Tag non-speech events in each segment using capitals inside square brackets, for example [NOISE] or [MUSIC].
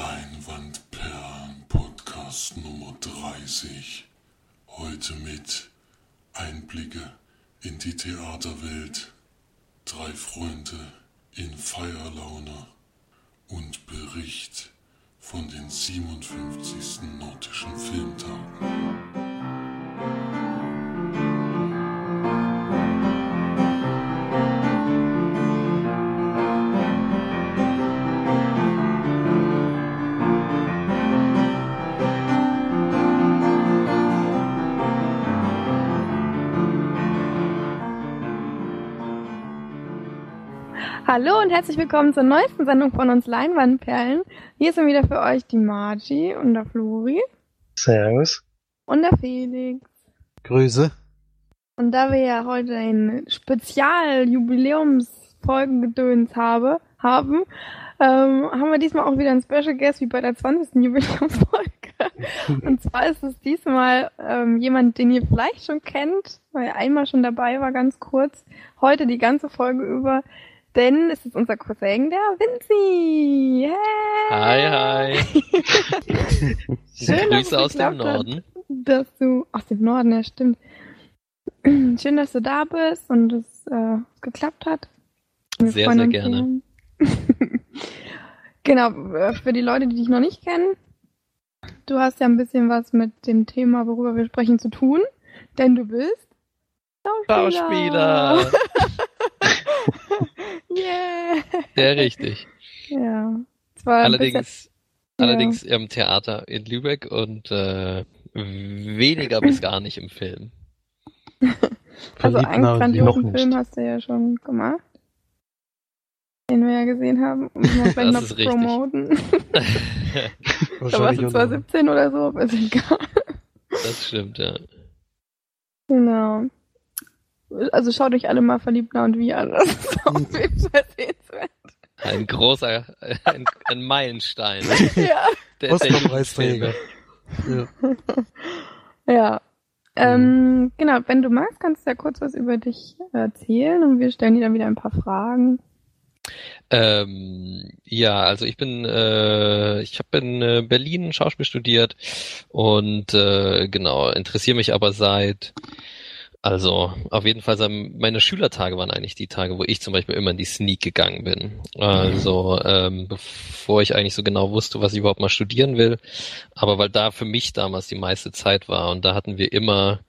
Leinwandperlen Podcast Nummer 30. Heute mit Einblicke in die Theaterwelt, drei Freunde in Feierlaune und Bericht von den 57. Nordischen Filmtagen. Und herzlich willkommen zur neuesten Sendung von uns Leinwandperlen. Hier sind wieder für euch die Margie und der Flori. Servus. Und der Felix. Grüße. Und da wir ja heute ein Spezial-Jubiläumsfolgengedöns habe, haben, ähm, haben wir diesmal auch wieder einen Special Guest wie bei der 20. Jubiläumsfolge. [LAUGHS] und zwar ist es diesmal ähm, jemand, den ihr vielleicht schon kennt, weil er einmal schon dabei war, ganz kurz. Heute die ganze Folge über denn es ist unser Cousin, der Vinci. Hey. Hi, hi. [LAUGHS] Schön, Grüße aus dem Norden. Hat, dass du, aus dem Norden, ja stimmt. [CLEARS THROAT] Schön, dass du da bist und es äh, geklappt hat. Wir sehr, sehr gerne. [LAUGHS] genau, äh, für die Leute, die dich noch nicht kennen, du hast ja ein bisschen was mit dem Thema, worüber wir sprechen, zu tun, denn du bist Schauspieler. Schauspieler. [LAUGHS] yeah. Sehr richtig. [LAUGHS] Ja. allerdings, bisschen, allerdings ja. im Theater in Lübeck und äh, weniger bis gar nicht im Film. [LAUGHS] also einen grandiosen Film hast du ja schon gemacht. Den wir ja gesehen haben. Um [LAUGHS] das noch ist promoten. da warst du 2017 oder so, aber ist egal. Das stimmt, ja. Genau. Also schaut euch alle mal verliebt nah und wie an. [LAUGHS] Das ist auf jeden Fall sehenswert. Ein großer, [LAUGHS] ein, ein Meilenstein. [LAUGHS] ja. Der, Oscar-Preisträger. Ja. ja. Ähm. Genau, wenn du magst, kannst du ja kurz was über dich erzählen und wir stellen dir dann wieder ein paar Fragen. Ähm, ja, also ich bin, äh, ich habe in äh, Berlin Schauspiel studiert und äh, genau interessiere mich aber seit also auf jeden Fall, meine Schülertage waren eigentlich die Tage, wo ich zum Beispiel immer in die Sneak gegangen bin. Also ähm, bevor ich eigentlich so genau wusste, was ich überhaupt mal studieren will. Aber weil da für mich damals die meiste Zeit war und da hatten wir immer,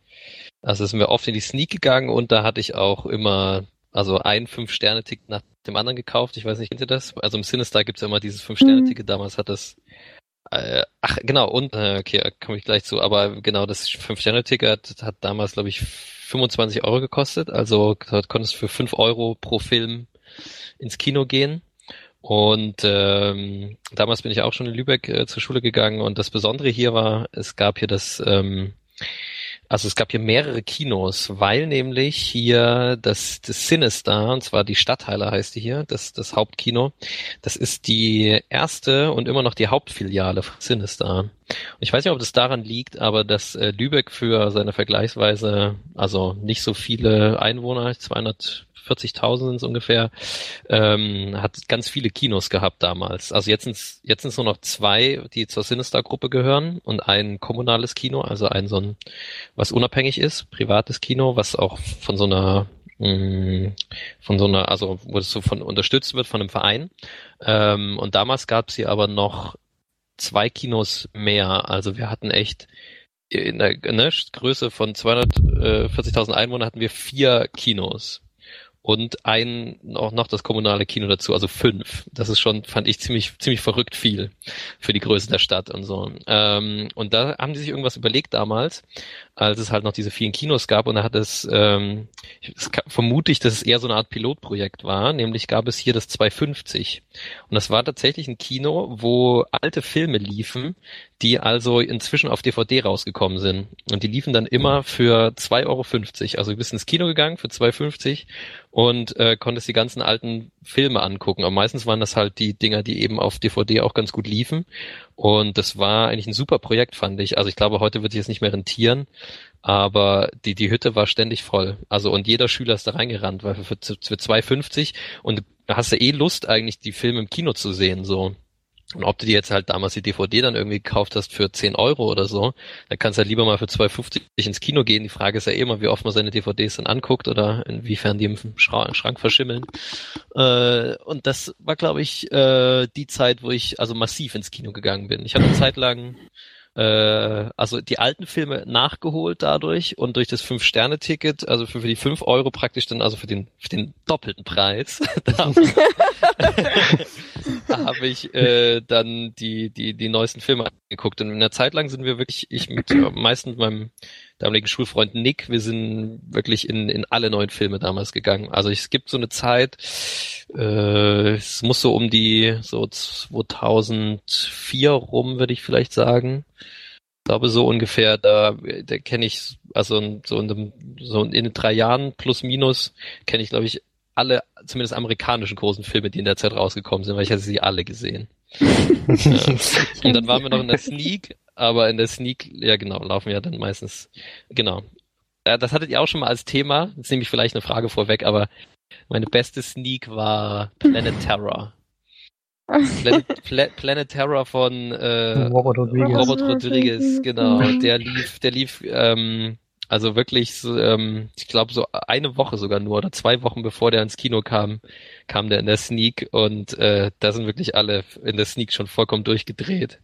also sind wir oft in die Sneak gegangen und da hatte ich auch immer also ein Fünf-Sterne-Ticket nach dem anderen gekauft. Ich weiß nicht, kennt ihr das? Also im Sinister gibt's ja immer dieses Fünf-Sterne-Ticket. Mhm. Damals hat das äh, ach, genau, und, äh, okay, komme ich gleich zu, aber genau, das Fünf-Sterne-Ticket hat damals, glaube ich, 25 Euro gekostet. Also dort konntest du für 5 Euro pro Film ins Kino gehen. Und ähm, damals bin ich auch schon in Lübeck äh, zur Schule gegangen und das Besondere hier war, es gab hier das ähm, also es gab hier mehrere Kinos, weil nämlich hier das, das Sinister, und zwar die Stadtheiler heißt die hier, das, das Hauptkino, das ist die erste und immer noch die Hauptfiliale von Sinister. Und ich weiß nicht, ob das daran liegt, aber dass äh, Lübeck für seine vergleichsweise, also nicht so viele Einwohner, 200 40.000 sind es ungefähr, ähm, hat ganz viele Kinos gehabt damals. Also jetzt sind jetzt sind's nur noch zwei, die zur Sinister-Gruppe gehören und ein kommunales Kino, also ein so ein, was unabhängig ist, privates Kino, was auch von so einer mm, von so einer, also wo es so von unterstützt wird von einem Verein. Ähm, und damals gab es hier aber noch zwei Kinos mehr. Also wir hatten echt in der ne, Größe von 240.000 Einwohnern hatten wir vier Kinos und ein auch noch das kommunale Kino dazu, also fünf. Das ist schon, fand ich ziemlich ziemlich verrückt viel für die Größe der Stadt und so. Ähm, und da haben die sich irgendwas überlegt damals, als es halt noch diese vielen Kinos gab und da hat es, ähm, es vermute ich, dass es eher so eine Art Pilotprojekt war, nämlich gab es hier das 250 und das war tatsächlich ein Kino, wo alte Filme liefen, die also inzwischen auf DVD rausgekommen sind. Und die liefen dann immer für 2,50 Euro. Also du bist ins Kino gegangen für 2,50 und äh, konntest die ganzen alten Filme angucken. Aber meistens waren das halt die Dinger, die eben auf DVD auch ganz gut liefen. Und das war eigentlich ein super Projekt, fand ich. Also ich glaube, heute wird sich das nicht mehr rentieren, aber die, die Hütte war ständig voll. Also und jeder Schüler ist da reingerannt, weil für, für 2,50 und da hast du eh Lust, eigentlich die Filme im Kino zu sehen, so. Und ob du dir jetzt halt damals die DVD dann irgendwie gekauft hast für 10 Euro oder so, dann kannst du halt lieber mal für 2,50 ins Kino gehen. Die Frage ist ja immer, wie oft man seine DVDs dann anguckt oder inwiefern die im Schrank verschimmeln. Äh, und das war, glaube ich, äh, die Zeit, wo ich also massiv ins Kino gegangen bin. Ich habe eine Zeit lang äh, also die alten Filme nachgeholt dadurch und durch das Fünf-Sterne-Ticket, also für, für die fünf Euro praktisch dann, also für den, für den doppelten Preis, [LAUGHS] da habe ich äh, dann die, die, die neuesten Filme angeguckt. Und in der Zeit lang sind wir wirklich, ich mit äh, meistens meinem damaligen Schulfreund Nick, wir sind wirklich in, in alle neuen Filme damals gegangen. Also es gibt so eine Zeit, äh, es muss so um die so 2004 rum, würde ich vielleicht sagen. Ich glaube so ungefähr, da, da kenne ich, also so in, dem, so in drei Jahren plus minus kenne ich, glaube ich, alle, zumindest amerikanischen großen Filme, die in der Zeit rausgekommen sind, weil ich hatte sie alle gesehen. ja. [LAUGHS] Und dann waren wir noch in der Sneak, aber in der Sneak, ja genau, laufen wir dann meistens, genau. Das hattet ihr auch schon mal als Thema, jetzt nehme ich vielleicht eine Frage vorweg, aber meine beste Sneak war Planet Terror. Planet, Pla Planet Terror von äh, Robert Rodriguez. Robert Rodriguez, genau. Der lief, der lief ähm, also wirklich, ähm, ich glaube so eine Woche sogar nur oder zwei Wochen bevor der ins Kino kam, kam der in der Sneak und äh, da sind wirklich alle in der Sneak schon vollkommen durchgedreht.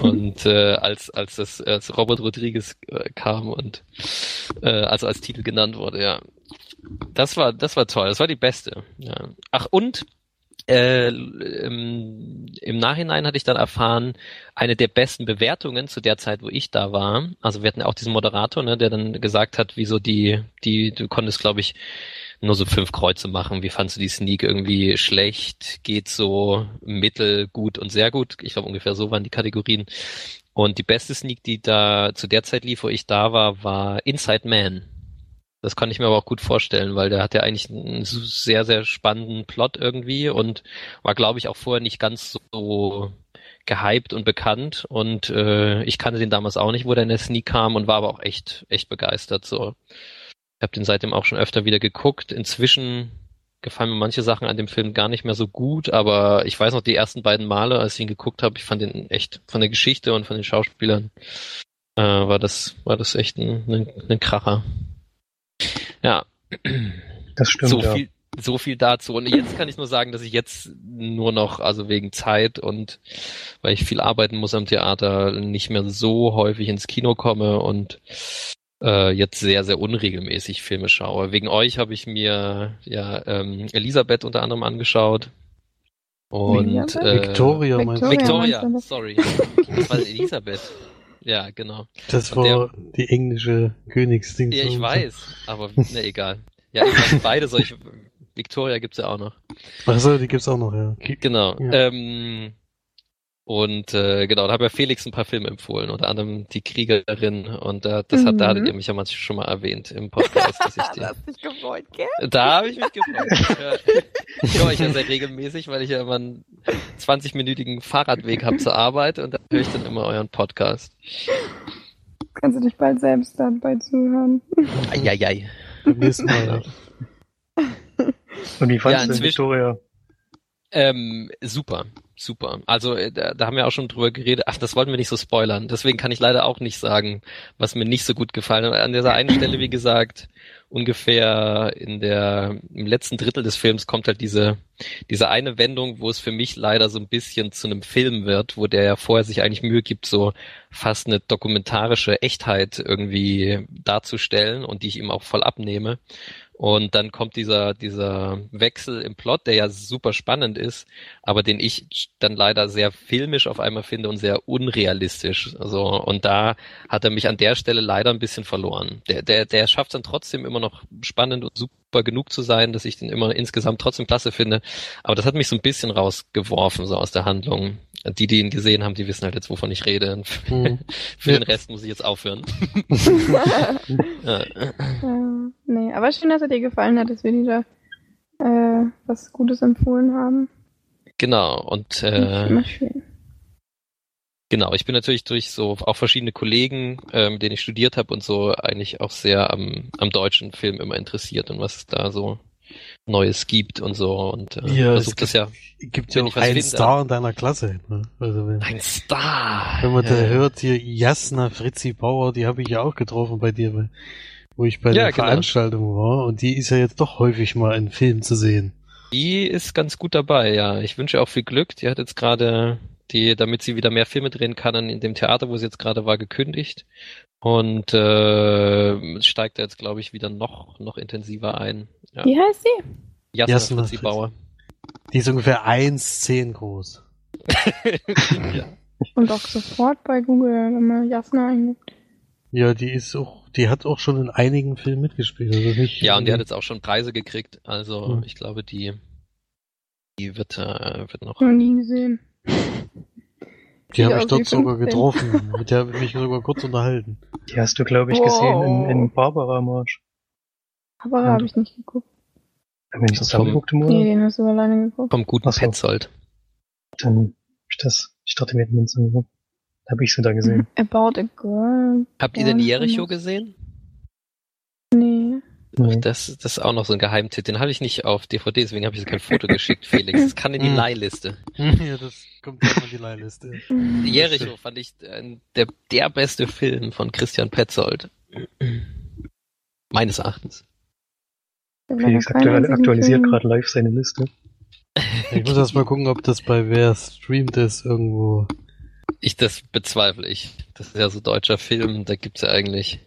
Und äh, als als das als Robert Rodriguez äh, kam und äh, also als Titel genannt wurde, ja, das war das war toll, das war die beste. Ja. Ach und äh, im, im, Nachhinein hatte ich dann erfahren, eine der besten Bewertungen zu der Zeit, wo ich da war. Also wir hatten auch diesen Moderator, ne, der dann gesagt hat, wieso die, die, du konntest, glaube ich, nur so fünf Kreuze machen. Wie fandst du die Sneak irgendwie schlecht? Geht so mittel, gut und sehr gut? Ich glaube ungefähr so waren die Kategorien. Und die beste Sneak, die da zu der Zeit lief, wo ich da war, war Inside Man. Das kann ich mir aber auch gut vorstellen, weil der hat ja eigentlich einen sehr, sehr spannenden Plot irgendwie und war, glaube ich, auch vorher nicht ganz so gehypt und bekannt und äh, ich kannte den damals auch nicht, wo der in der Sneak kam und war aber auch echt, echt begeistert. So, ich habe den seitdem auch schon öfter wieder geguckt. Inzwischen gefallen mir manche Sachen an dem Film gar nicht mehr so gut, aber ich weiß noch die ersten beiden Male, als ich ihn geguckt habe, ich fand den echt von der Geschichte und von den Schauspielern äh, war das war das echt ein, ein, ein Kracher. Ja. Das stimmt. So ja. viel, so viel dazu. Und jetzt kann ich nur sagen, dass ich jetzt nur noch, also wegen Zeit und weil ich viel arbeiten muss am Theater, nicht mehr so häufig ins Kino komme und äh, jetzt sehr, sehr unregelmäßig Filme schaue. Wegen euch habe ich mir ja ähm, Elisabeth unter anderem angeschaut. Und äh, Victoria, Victoria, Victoria sorry. Das war Elisabeth. Ja, genau. Das war der, die englische Königsding. Ja, ich weiß, aber ne, egal. Ja, ich meine, beide solche. Victoria gibt's ja auch noch. Ach so, die gibt's auch noch, ja. Genau. Ja. Ähm, und äh, genau, da hat mir Felix ein paar Filme empfohlen, unter anderem Die Kriegerin. Und äh, das hat, mhm. da hattet ihr mich ja manchmal schon mal erwähnt im Podcast, dass ich [LAUGHS] die. da hast dich gefreut, gell? Da habe ich mich gefreut. ich höre euch ja sehr regelmäßig, weil ich ja immer einen 20-minütigen Fahrradweg habe zur Arbeit und da höre ich dann immer euren Podcast. Kannst du dich bald selbst dabei zuhören? Eieiei. Beim nächsten Mal. Und wie fandest ja, du Victoria? Ähm, super, super. Also äh, da, da haben wir auch schon drüber geredet. Ach, das wollten wir nicht so spoilern. Deswegen kann ich leider auch nicht sagen, was mir nicht so gut gefallen hat. An dieser einen Stelle, wie gesagt, ungefähr in der im letzten Drittel des Films kommt halt diese diese eine Wendung, wo es für mich leider so ein bisschen zu einem Film wird, wo der ja vorher sich eigentlich Mühe gibt, so fast eine dokumentarische Echtheit irgendwie darzustellen und die ich ihm auch voll abnehme. Und dann kommt dieser, dieser Wechsel im Plot, der ja super spannend ist, aber den ich dann leider sehr filmisch auf einmal finde und sehr unrealistisch. Also, und da hat er mich an der Stelle leider ein bisschen verloren. Der, der, der schafft dann trotzdem immer noch spannend und super genug zu sein, dass ich den immer insgesamt trotzdem klasse finde. Aber das hat mich so ein bisschen rausgeworfen, so aus der Handlung. Die, die ihn gesehen haben, die wissen halt jetzt, wovon ich rede. Hm. [LAUGHS] Für den Rest muss ich jetzt aufhören. [LAUGHS] [LAUGHS] ja. nee, aber schön, dass er dir gefallen hat, dass wir dir da äh, was Gutes empfohlen haben. Genau, und äh, immer schön. Genau, ich bin natürlich durch so auch verschiedene Kollegen, ähm, denen ich studiert habe und so, eigentlich auch sehr am, am deutschen Film immer interessiert und was es da so Neues gibt und so und äh, ja, versucht das ja. Gibt ja auch einen Star in deiner Klasse. Ne? Also wenn, ein Star. Wenn man ja. da hört hier Jasna Fritzi Bauer, die habe ich ja auch getroffen bei dir, wo ich bei ja, der genau. Veranstaltung war und die ist ja jetzt doch häufig mal in Filmen zu sehen. Die ist ganz gut dabei, ja. Ich wünsche auch viel Glück. Die hat jetzt gerade die, damit sie wieder mehr Filme drehen kann, in dem Theater, wo sie jetzt gerade war, gekündigt. Und äh, steigt jetzt, glaube ich, wieder noch, noch intensiver ein. Ja. Wie heißt sie? Jasna, Jasna Fritzi Bauer. Die ist ungefähr 1,10 groß. [LAUGHS] ja. Und auch sofort bei Google, wenn man Jasna eingibt. Ja, die ist auch, die hat auch schon in einigen Filmen mitgespielt. Also nicht ja, und die hat jetzt auch schon Preise gekriegt. Also hm. ich glaube, die, die wird, äh, wird noch. Noch nie gesehen. Die habe ich dort sogar getroffen. Mit der habe ich mich sogar kurz unterhalten. Die hast du, glaube ich, oh. gesehen in, in Barbara Marsch. Barbara ja. habe ich nicht geguckt. Haben wir nicht zusammen geguckt im Nee, den hast du alleine geguckt. Vom guten Achso. Petzold. Dann ich das, ich dachte mir, den so, habe ich sie da gesehen. [LAUGHS] About a Girl. Habt ihr den Jericho gesehen? Nee. Nee. Das, das ist auch noch so ein Geheimtipp. Den habe ich nicht auf DVD, deswegen habe ich so kein Foto geschickt, Felix. Das kann in die. [LAUGHS] Leihliste. [LAUGHS] Ja, das kommt auch in die Leihliste. Jericho fand ich äh, der, der beste Film von Christian Petzold. Meines Erachtens. Felix aktuell, aktualisiert gerade live seine Liste. Ich muss erst mal gucken, ob das bei wer streamt ist irgendwo. Ich, das bezweifle ich. Das ist ja so deutscher Film, da gibt's ja eigentlich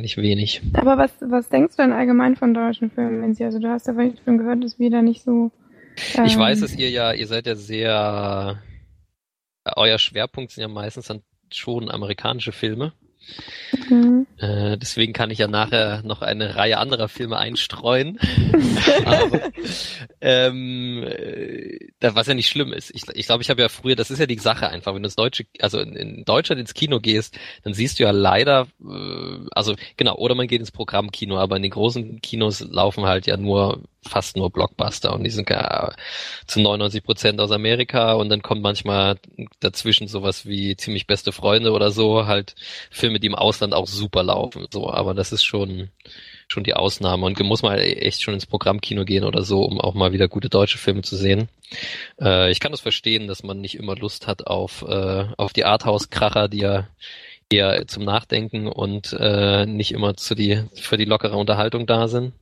nicht wenig. Aber was, was denkst du denn allgemein von deutschen Filmen, Lindsay? Also du hast ja vielleicht schon gehört, dass wir da nicht so. Ähm, ich weiß, dass ihr ja, ihr seid ja sehr, euer Schwerpunkt sind ja meistens dann schon amerikanische Filme. Mhm. Äh, deswegen kann ich ja nachher noch eine Reihe anderer Filme einstreuen. Aber, [LAUGHS] ähm, äh, was ja nicht schlimm ist. Ich glaube, ich, glaub, ich habe ja früher, das ist ja die Sache einfach, wenn du ins Deutsche, also in, in Deutschland ins Kino gehst, dann siehst du ja leider, äh, also genau, oder man geht ins Programmkino, aber in den großen Kinos laufen halt ja nur fast nur Blockbuster und die sind gar zu 99 Prozent aus Amerika und dann kommt manchmal dazwischen sowas wie ziemlich beste Freunde oder so, halt Filme, die im Ausland auch super laufen, so, aber das ist schon, schon die Ausnahme und muss mal echt schon ins Programmkino gehen oder so, um auch mal wieder gute deutsche Filme zu sehen. Äh, ich kann das verstehen, dass man nicht immer Lust hat auf, äh, auf die Arthouse-Kracher, die ja eher zum Nachdenken und äh, nicht immer zu die, für die lockere Unterhaltung da sind.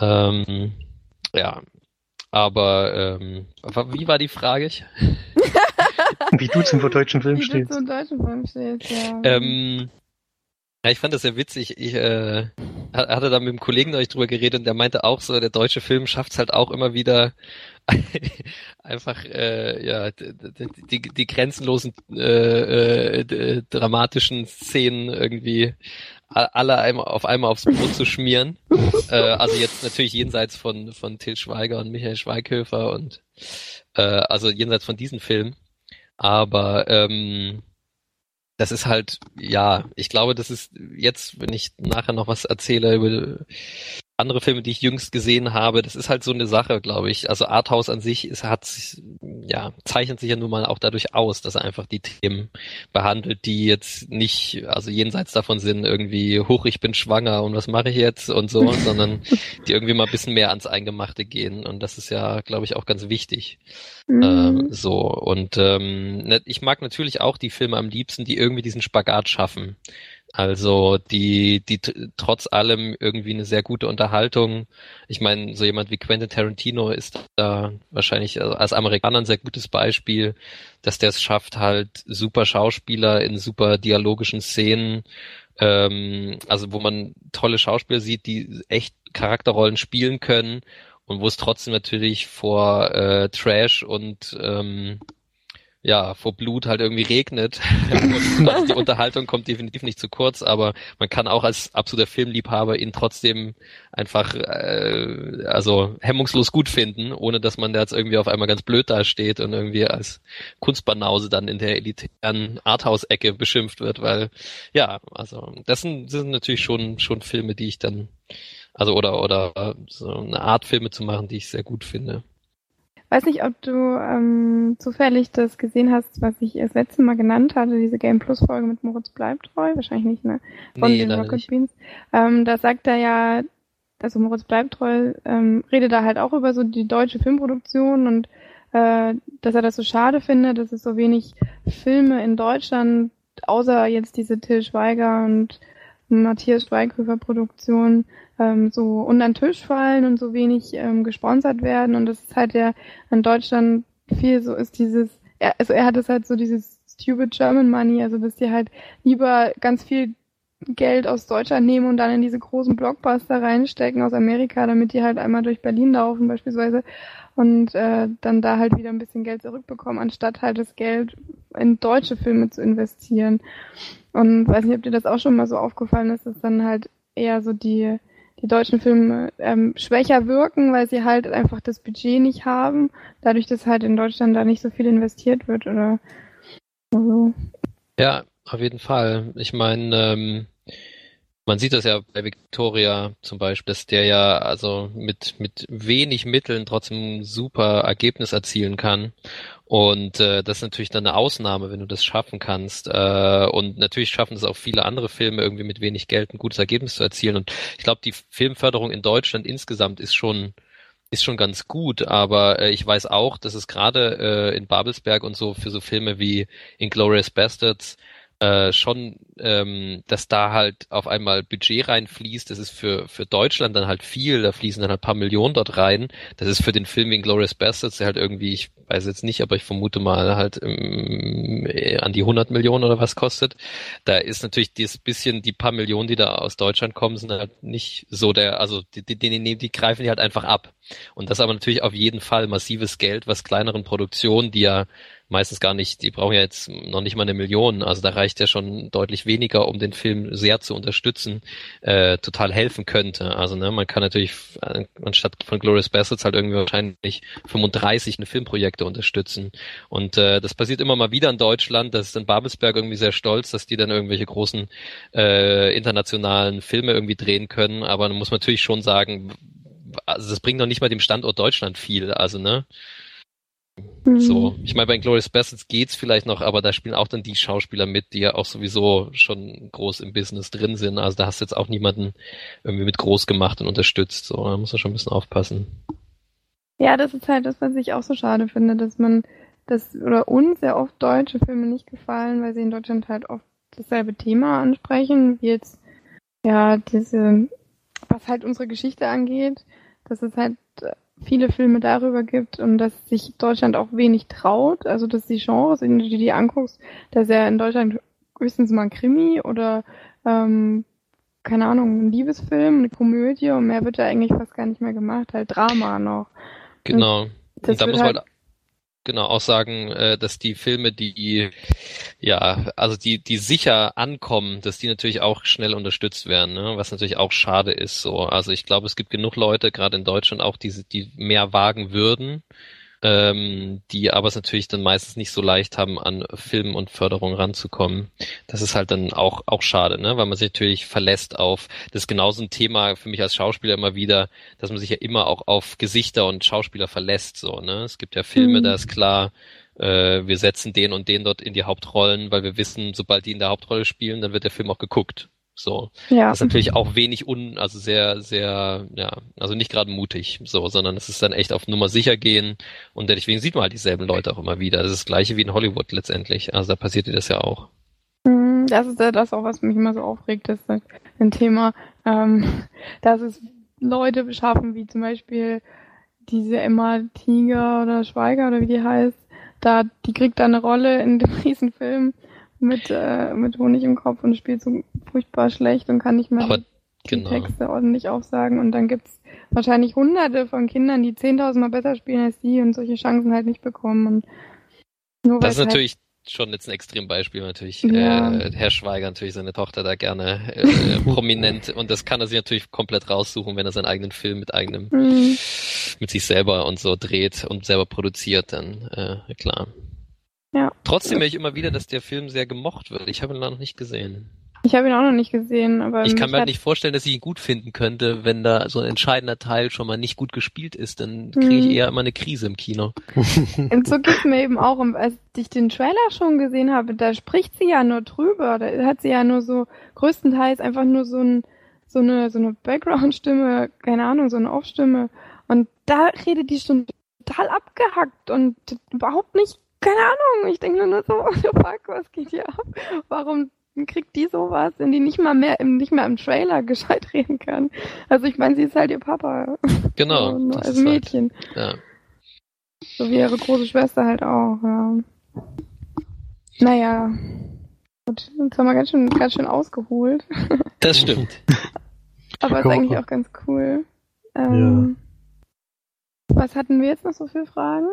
Ähm, ja, aber ähm, wie war die Frage? [LAUGHS] wie du zum deutschen Film wie stehst. Du zum deutschen Film stehst, ja. Ähm, ja, ich fand das sehr witzig. Ich äh, hatte da mit einem Kollegen euch drüber geredet und der meinte auch so, der deutsche Film schafft es halt auch immer wieder [LAUGHS] einfach äh, ja die, die, die grenzenlosen äh, äh, dramatischen Szenen irgendwie alle einmal, auf einmal aufs Brot zu schmieren. [LAUGHS] äh, also jetzt natürlich jenseits von von Till Schweiger und Michael Schweighöfer und äh, also jenseits von diesen Filmen. Aber ähm, das ist halt, ja, ich glaube, das ist jetzt, wenn ich nachher noch was erzähle über andere Filme, die ich jüngst gesehen habe, das ist halt so eine Sache, glaube ich. Also Arthouse an sich ist, hat ja, zeichnet sich ja nun mal auch dadurch aus, dass er einfach die Themen behandelt, die jetzt nicht, also jenseits davon sind, irgendwie, hoch, ich bin schwanger und was mache ich jetzt und so, [LAUGHS] sondern die irgendwie mal ein bisschen mehr ans Eingemachte gehen. Und das ist ja, glaube ich, auch ganz wichtig. Mhm. Ähm, so. Und ähm, ne, ich mag natürlich auch die Filme am liebsten, die irgendwie diesen Spagat schaffen. Also die, die trotz allem irgendwie eine sehr gute Unterhaltung. Ich meine, so jemand wie Quentin Tarantino ist da wahrscheinlich als Amerikaner ein sehr gutes Beispiel, dass der es schafft, halt super Schauspieler in super dialogischen Szenen, ähm, also wo man tolle Schauspieler sieht, die echt Charakterrollen spielen können und wo es trotzdem natürlich vor äh, Trash und ähm, ja, vor Blut halt irgendwie regnet. [LAUGHS] also die Unterhaltung kommt definitiv nicht zu kurz, aber man kann auch als absoluter Filmliebhaber ihn trotzdem einfach äh, also hemmungslos gut finden, ohne dass man da jetzt irgendwie auf einmal ganz blöd dasteht und irgendwie als Kunstbanause dann in der elitären Arthouse-Ecke beschimpft wird, weil ja, also das sind, das sind natürlich schon schon Filme, die ich dann also oder oder so eine Art Filme zu machen, die ich sehr gut finde. Weiß nicht, ob du ähm, zufällig das gesehen hast, was ich das letzte Mal genannt hatte, diese Game Plus Folge mit Moritz Bleibtreu, wahrscheinlich nicht, ne? Von nee, den Rocket nicht. Beans. Ähm, da sagt er ja, also Moritz Bleibtreu, ähm, redet da halt auch über so die deutsche Filmproduktion und äh, dass er das so schade findet, dass es so wenig Filme in Deutschland, außer jetzt diese Till Schweiger und Matthias Schweighöfer Produktion, ähm, so unter den Tisch fallen und so wenig ähm, gesponsert werden. Und das ist halt ja in Deutschland viel so ist dieses, er, also er hat es halt so dieses stupid German Money, also dass die halt lieber ganz viel Geld aus Deutschland nehmen und dann in diese großen Blockbuster reinstecken aus Amerika, damit die halt einmal durch Berlin laufen beispielsweise und äh, dann da halt wieder ein bisschen Geld zurückbekommen, anstatt halt das Geld in deutsche Filme zu investieren. Und weiß nicht, ob dir das auch schon mal so aufgefallen ist, dass dann halt eher so die die deutschen Filme ähm, schwächer wirken, weil sie halt einfach das Budget nicht haben, dadurch, dass halt in Deutschland da nicht so viel investiert wird oder so. Ja, auf jeden Fall. Ich meine, ähm, man sieht das ja bei Victoria zum Beispiel, dass der ja also mit, mit wenig Mitteln trotzdem super Ergebnis erzielen kann. Und äh, das ist natürlich dann eine Ausnahme, wenn du das schaffen kannst. Äh, und natürlich schaffen es auch viele andere Filme irgendwie mit wenig Geld ein gutes Ergebnis zu erzielen. Und ich glaube, die Filmförderung in Deutschland insgesamt ist schon ist schon ganz gut, aber äh, ich weiß auch, dass es gerade äh, in Babelsberg und so für so Filme wie Inglourious Bastards äh, schon, ähm, dass da halt auf einmal Budget reinfließt. Das ist für, für Deutschland dann halt viel, da fließen dann halt ein paar Millionen dort rein. Das ist für den Film wie Glorious Bastards, halt irgendwie, ich weiß jetzt nicht, aber ich vermute mal halt ähm, an die 100 Millionen oder was kostet. Da ist natürlich dieses bisschen, die paar Millionen, die da aus Deutschland kommen, sind halt nicht so der, also die, die, die, die greifen die halt einfach ab. Und das aber natürlich auf jeden Fall massives Geld, was kleineren Produktionen, die ja meistens gar nicht, die brauchen ja jetzt noch nicht mal eine Million, also da reicht ja schon deutlich weniger, um den Film sehr zu unterstützen, äh, total helfen könnte. Also ne, man kann natürlich äh, anstatt von Glorious Bastards halt irgendwie wahrscheinlich 35 Filmprojekte unterstützen. Und äh, das passiert immer mal wieder in Deutschland, das ist in Babelsberg irgendwie sehr stolz, dass die dann irgendwelche großen äh, internationalen Filme irgendwie drehen können, aber dann muss man natürlich schon sagen, also das bringt noch nicht mal dem Standort Deutschland viel, also ne, so, mhm. ich meine, bei Glorious Bastards geht's vielleicht noch, aber da spielen auch dann die Schauspieler mit, die ja auch sowieso schon groß im Business drin sind. Also da hast du jetzt auch niemanden irgendwie mit groß gemacht und unterstützt. So, da muss man schon ein bisschen aufpassen. Ja, das ist halt das, was ich auch so schade finde, dass man das oder uns sehr oft deutsche Filme nicht gefallen, weil sie in Deutschland halt oft dasselbe Thema ansprechen, wie jetzt ja diese, was halt unsere Geschichte angeht, dass es halt viele Filme darüber gibt und dass sich Deutschland auch wenig traut. Also dass die Genres, wenn du dir die anguckst, dass ja in Deutschland höchstens mal ein Krimi oder ähm, keine Ahnung, ein Liebesfilm, eine Komödie und mehr wird ja eigentlich fast gar nicht mehr gemacht, halt Drama noch. Genau. Und, und da muss halt, man halt genau auch sagen, äh, dass die Filme, die ja, also die, die sicher ankommen, dass die natürlich auch schnell unterstützt werden, ne? was natürlich auch schade ist. So, also ich glaube, es gibt genug Leute, gerade in Deutschland auch, die, die mehr wagen würden ähm, die aber es natürlich dann meistens nicht so leicht haben, an Filmen und Förderung ranzukommen. Das ist halt dann auch, auch schade, ne? weil man sich natürlich verlässt auf, das ist genauso ein Thema für mich als Schauspieler immer wieder, dass man sich ja immer auch auf Gesichter und Schauspieler verlässt. So, ne? Es gibt ja Filme, mhm. da ist klar, äh, wir setzen den und den dort in die Hauptrollen, weil wir wissen, sobald die in der Hauptrolle spielen, dann wird der Film auch geguckt. So. Ja. Das ist natürlich auch wenig un, also sehr, sehr, ja, also nicht gerade mutig, so, sondern es ist dann echt auf Nummer sicher gehen und deswegen sieht man halt dieselben Leute auch immer wieder. Das ist das gleiche wie in Hollywood letztendlich. Also da passiert dir das ja auch. Mhm, das ist ja das auch, was mich immer so aufregt, das ist ein Thema, ähm, [LAUGHS] dass es Leute beschaffen, wie zum Beispiel diese Emma Tiger oder Schweiger oder wie die heißt, da, die kriegt da eine Rolle in dem [LAUGHS] Riesenfilm mit, äh, mit Honig im Kopf und spielt so furchtbar schlecht und kann nicht mehr Aber, die, genau. Texte ordentlich aufsagen. Und dann gibt's wahrscheinlich hunderte von Kindern, die zehntausendmal besser spielen als sie und solche Chancen halt nicht bekommen. Und nur das ist halt natürlich schon jetzt ein Extrembeispiel natürlich. Ja. Äh, Herr Schweiger natürlich seine Tochter da gerne äh, [LAUGHS] prominent und das kann er sich natürlich komplett raussuchen, wenn er seinen eigenen Film mit eigenem, mhm. mit sich selber und so dreht und selber produziert, dann äh, klar. Ja. Trotzdem höre ich immer wieder, dass der Film sehr gemocht wird. Ich habe ihn noch nicht gesehen. Ich habe ihn auch noch nicht gesehen, aber. Ich kann mir halt nicht vorstellen, dass ich ihn gut finden könnte, wenn da so ein entscheidender Teil schon mal nicht gut gespielt ist. Dann kriege ich hm. eher immer eine Krise im Kino. Und so geht's mir eben auch. Als ich den Trailer schon gesehen habe, da spricht sie ja nur drüber. Da hat sie ja nur so größtenteils einfach nur so ein so eine, so eine Background-Stimme, keine Ahnung, so eine Off-Stimme. Und da redet die schon total abgehackt und überhaupt nicht, keine Ahnung. Ich denke nur so, [LAUGHS] fuck, was geht hier ab? Warum kriegt die sowas, wenn die nicht mal mehr im, nicht mehr im Trailer gescheit [LAUGHS] reden kann? Also ich meine, sie ist halt ihr Papa. Genau. [LAUGHS] So, als Mädchen. Halt, ja. So wie ihre große Schwester halt auch, ja. Naja. Gut, jetzt haben wir ganz schön, ganz schön ausgeholt. Das stimmt. Aber ist eigentlich auch ganz cool. Ähm, ja. Was hatten wir jetzt noch so für Fragen?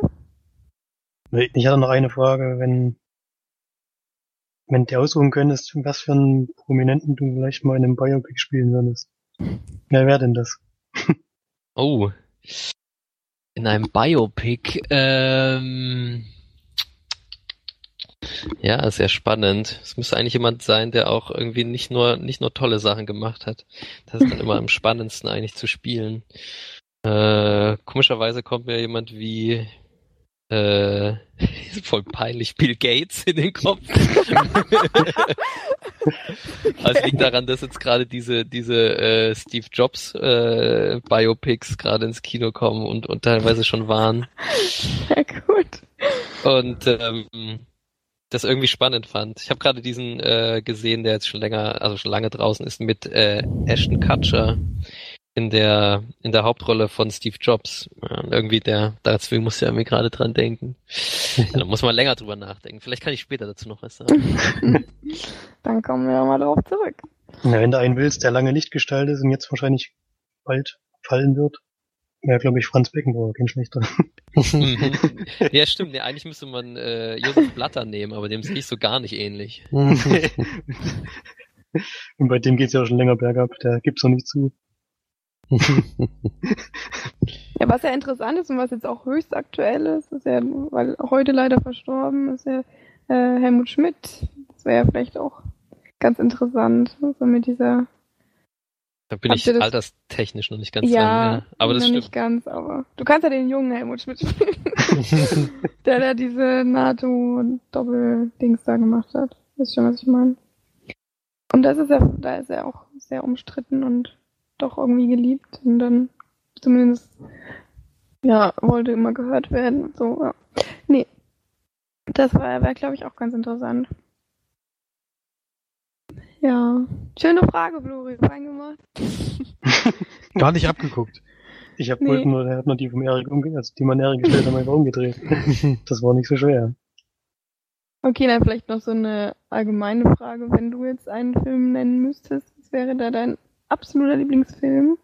Ich hatte noch eine Frage, wenn, wenn du aussuchen könntest, was für einen Prominenten du vielleicht mal in einem Biopic spielen würdest. Wer wäre denn das? [LAUGHS] Oh. In einem Biopic, ähm, ja, sehr spannend. Es müsste eigentlich jemand sein, der auch irgendwie nicht nur, nicht nur tolle Sachen gemacht hat. Das ist dann immer am [LAUGHS] spannendsten eigentlich zu spielen. Äh, komischerweise kommt mir jemand wie, äh, [LAUGHS] voll peinlich, Bill Gates in den Kopf. [LAUGHS] also liegt daran, dass jetzt gerade diese, diese äh, Steve Jobs äh, Biopics gerade ins Kino kommen und, und teilweise schon waren. Ja, gut. Und ähm, das irgendwie spannend fand. Ich habe gerade diesen äh, gesehen, der jetzt schon länger, also schon lange draußen ist, mit äh, Ashton Kutcher in der in der Hauptrolle von Steve Jobs. Ja, irgendwie der, deswegen muss ich irgendwie gerade dran denken. Ja, da muss man länger drüber nachdenken. Vielleicht kann ich später dazu noch was sagen. [LAUGHS] Dann kommen wir mal darauf zurück. Ja, wenn du einen willst, der lange nicht gestaltet ist und jetzt wahrscheinlich bald fallen wird, wäre, glaube ich, Franz Beckenbauer, kein schlechter. Mhm. ja, stimmt. Nee, eigentlich müsste man äh, Josef Blatter nehmen, aber dem sehe ich so gar nicht ähnlich. [LAUGHS] und bei dem geht's ja auch schon länger bergab, der gibt's noch nicht zu. [LAUGHS] ja, was ja interessant ist und was jetzt auch höchst aktuell ist, ist ja, weil heute leider verstorben ist ja äh, Helmut Schmidt. Das wäre ja vielleicht auch ganz interessant, so mit dieser da bin ich alterstechnisch noch nicht ganz ja, dran. Ja, aber das stimmt. nicht ganz, aber du kannst ja den jungen Helmut Schmidt spielen. [LAUGHS] der da diese NATO-Doppel-Dings da gemacht hat. Wisst schon, was ich meine? Und das ist ja, da ist er auch sehr umstritten und doch irgendwie geliebt und dann zumindest, ja, wollte immer gehört werden. So, ja. Nee. Das war, wäre, glaube ich, auch ganz interessant. Ja, schöne Frage, Flori, reingemacht. [LAUGHS] Gar nicht abgeguckt. Ich habe nee. nur, der hat nur die vom Erik umgedreht, also die man Erik gestellt hat, einfach umgedreht. [LAUGHS] das war nicht so schwer. Okay, dann vielleicht noch so eine allgemeine Frage. Wenn du jetzt einen Film nennen müsstest, was wäre da dein absoluter Lieblingsfilm?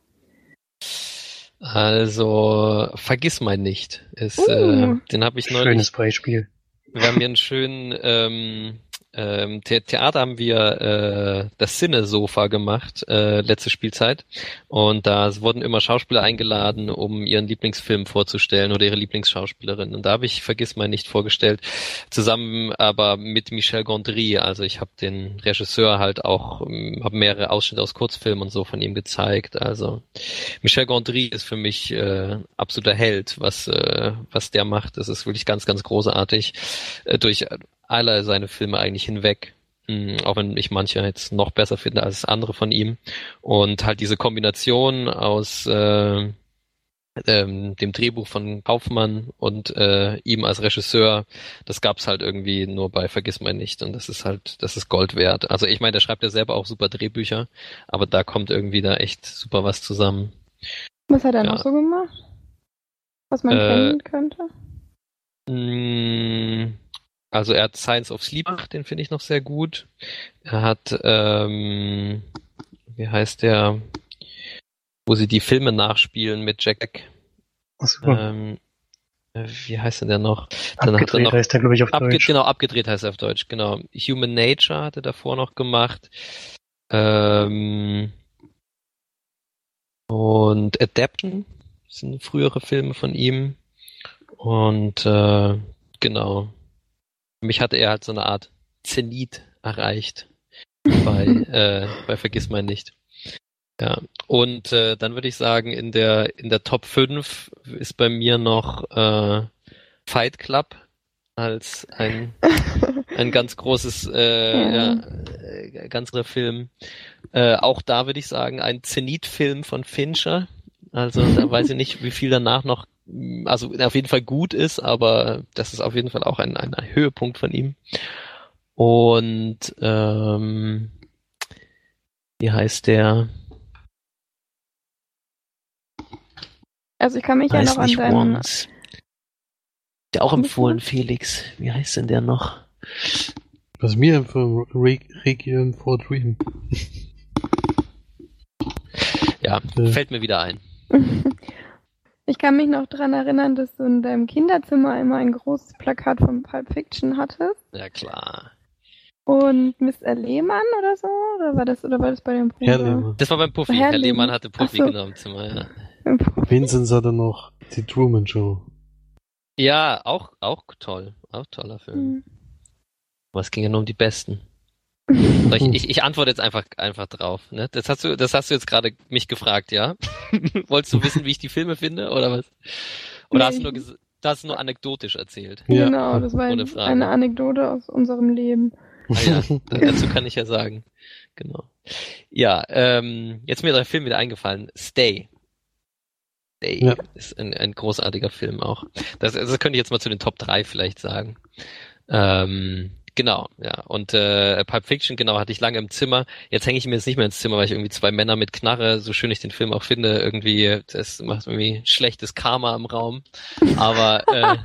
Also, vergiss mal nicht. Ist, uh, äh, den habe ich neulich. Schönes Beispiel. Wir haben hier einen schönen ähm, ähm, The Theater haben wir äh, das Sinne-Sofa gemacht, äh, letzte Spielzeit. Und da wurden immer Schauspieler eingeladen, um ihren Lieblingsfilm vorzustellen oder ihre Lieblingsschauspielerin. Und da habe ich Vergiss mal nicht vorgestellt, zusammen aber mit Michel Gondry. Also ich habe den Regisseur halt auch, ähm, habe mehrere Ausschnitte aus Kurzfilmen und so von ihm gezeigt. Also Michel Gondry ist für mich äh, absoluter Held, was, äh, was der macht. Das ist wirklich ganz, ganz großartig. Äh, durch alle seine Filme eigentlich hinweg. Mm, auch wenn ich manche jetzt noch besser finde als andere von ihm. Und halt diese Kombination aus äh, ähm, dem Drehbuch von Kaufmann und äh, ihm als Regisseur, das gab's halt irgendwie nur bei Vergiss mal nicht und das ist halt, das ist Gold wert. Also ich meine, der schreibt ja selber auch super Drehbücher, aber da kommt irgendwie da echt super was zusammen. Was hat er ja. noch so gemacht? Was man äh, kennen könnte? Mh, mm, also er hat Science of Sleep, den finde ich noch sehr gut. Er hat, ähm, wie heißt der, wo sie die Filme nachspielen mit Jack. So. Ähm, wie heißt denn der noch? Dann abgedreht hat er noch, heißt der, glaube ich, auf abge Deutsch. Genau, abgedreht heißt er auf Deutsch, genau. Human Nature hat er davor noch gemacht. Ähm, und Adaption sind frühere Filme von ihm. Und äh, genau, mich hatte er halt so eine Art Zenit erreicht [LAUGHS] bei, äh, bei Vergiss mein nicht. Ja, und äh, dann würde ich sagen, in der in der Top 5 ist bei mir noch äh, Fight Club als ein [LAUGHS] ein ganz großes äh, ja. ja äh, ganzer Film Äh, auch da würde ich sagen, ein Zenit-Film von Fincher. Also da weiß ich nicht, wie viel danach noch, also auf jeden Fall gut ist, aber das ist auf jeden Fall auch ein, ein Höhepunkt von ihm. Und ähm, wie heißt der? Also ich kann mich weiß ja noch an deinen... Once. Der auch empfohlen, Felix. Wie heißt denn der noch? Was mir empfohlen, Re Requiem for Dream. ja, äh. fällt mir wieder ein. [LAUGHS] Ich kann mich noch daran erinnern, dass du in deinem Kinderzimmer immer ein großes Plakat von Pulp Fiction hattest. Ja, klar. Und Mr. Lehmann oder so? Oder war das, oder war das bei dem Bruder? Herr Lehmann. Das war beim Puffy. Herr, Herr Lehmann hatte Puffy so. genau im Zimmer, ja. [LAUGHS] Vincent hatte noch die Truman Show. Ja, auch, auch toll. Auch toller Film. Mhm. Aber es ging ja nur um die Besten. Ich, [LAUGHS] ich, ich, antworte jetzt einfach, einfach drauf. Ne? Das, hast du, das hast du jetzt gerade mich gefragt, ja? [LAUGHS] Wolltest du wissen, wie ich die Filme finde oder was? Oder nee, hast du nur, das hast du nur anekdotisch erzählt? Genau, das war eine Anekdote aus unserem Leben. Ah ja, [LAUGHS] dazu kann ich ja sagen. Genau. Ja, ähm, jetzt mir der Film wieder eingefallen. Stay. Stay ja. ist ein, ein großartiger Film auch. Das, das könnte ich jetzt mal zu den Top 3 vielleicht sagen. Ähm, Genau, ja. Und äh, Pulp Fiction, genau, hatte ich lange im Zimmer. Jetzt hänge ich mir jetzt nicht mehr ins Zimmer, weil ich irgendwie zwei Männer mit Knarre, so schön ich den Film auch finde, irgendwie, das macht irgendwie schlechtes Karma im Raum. Aber äh,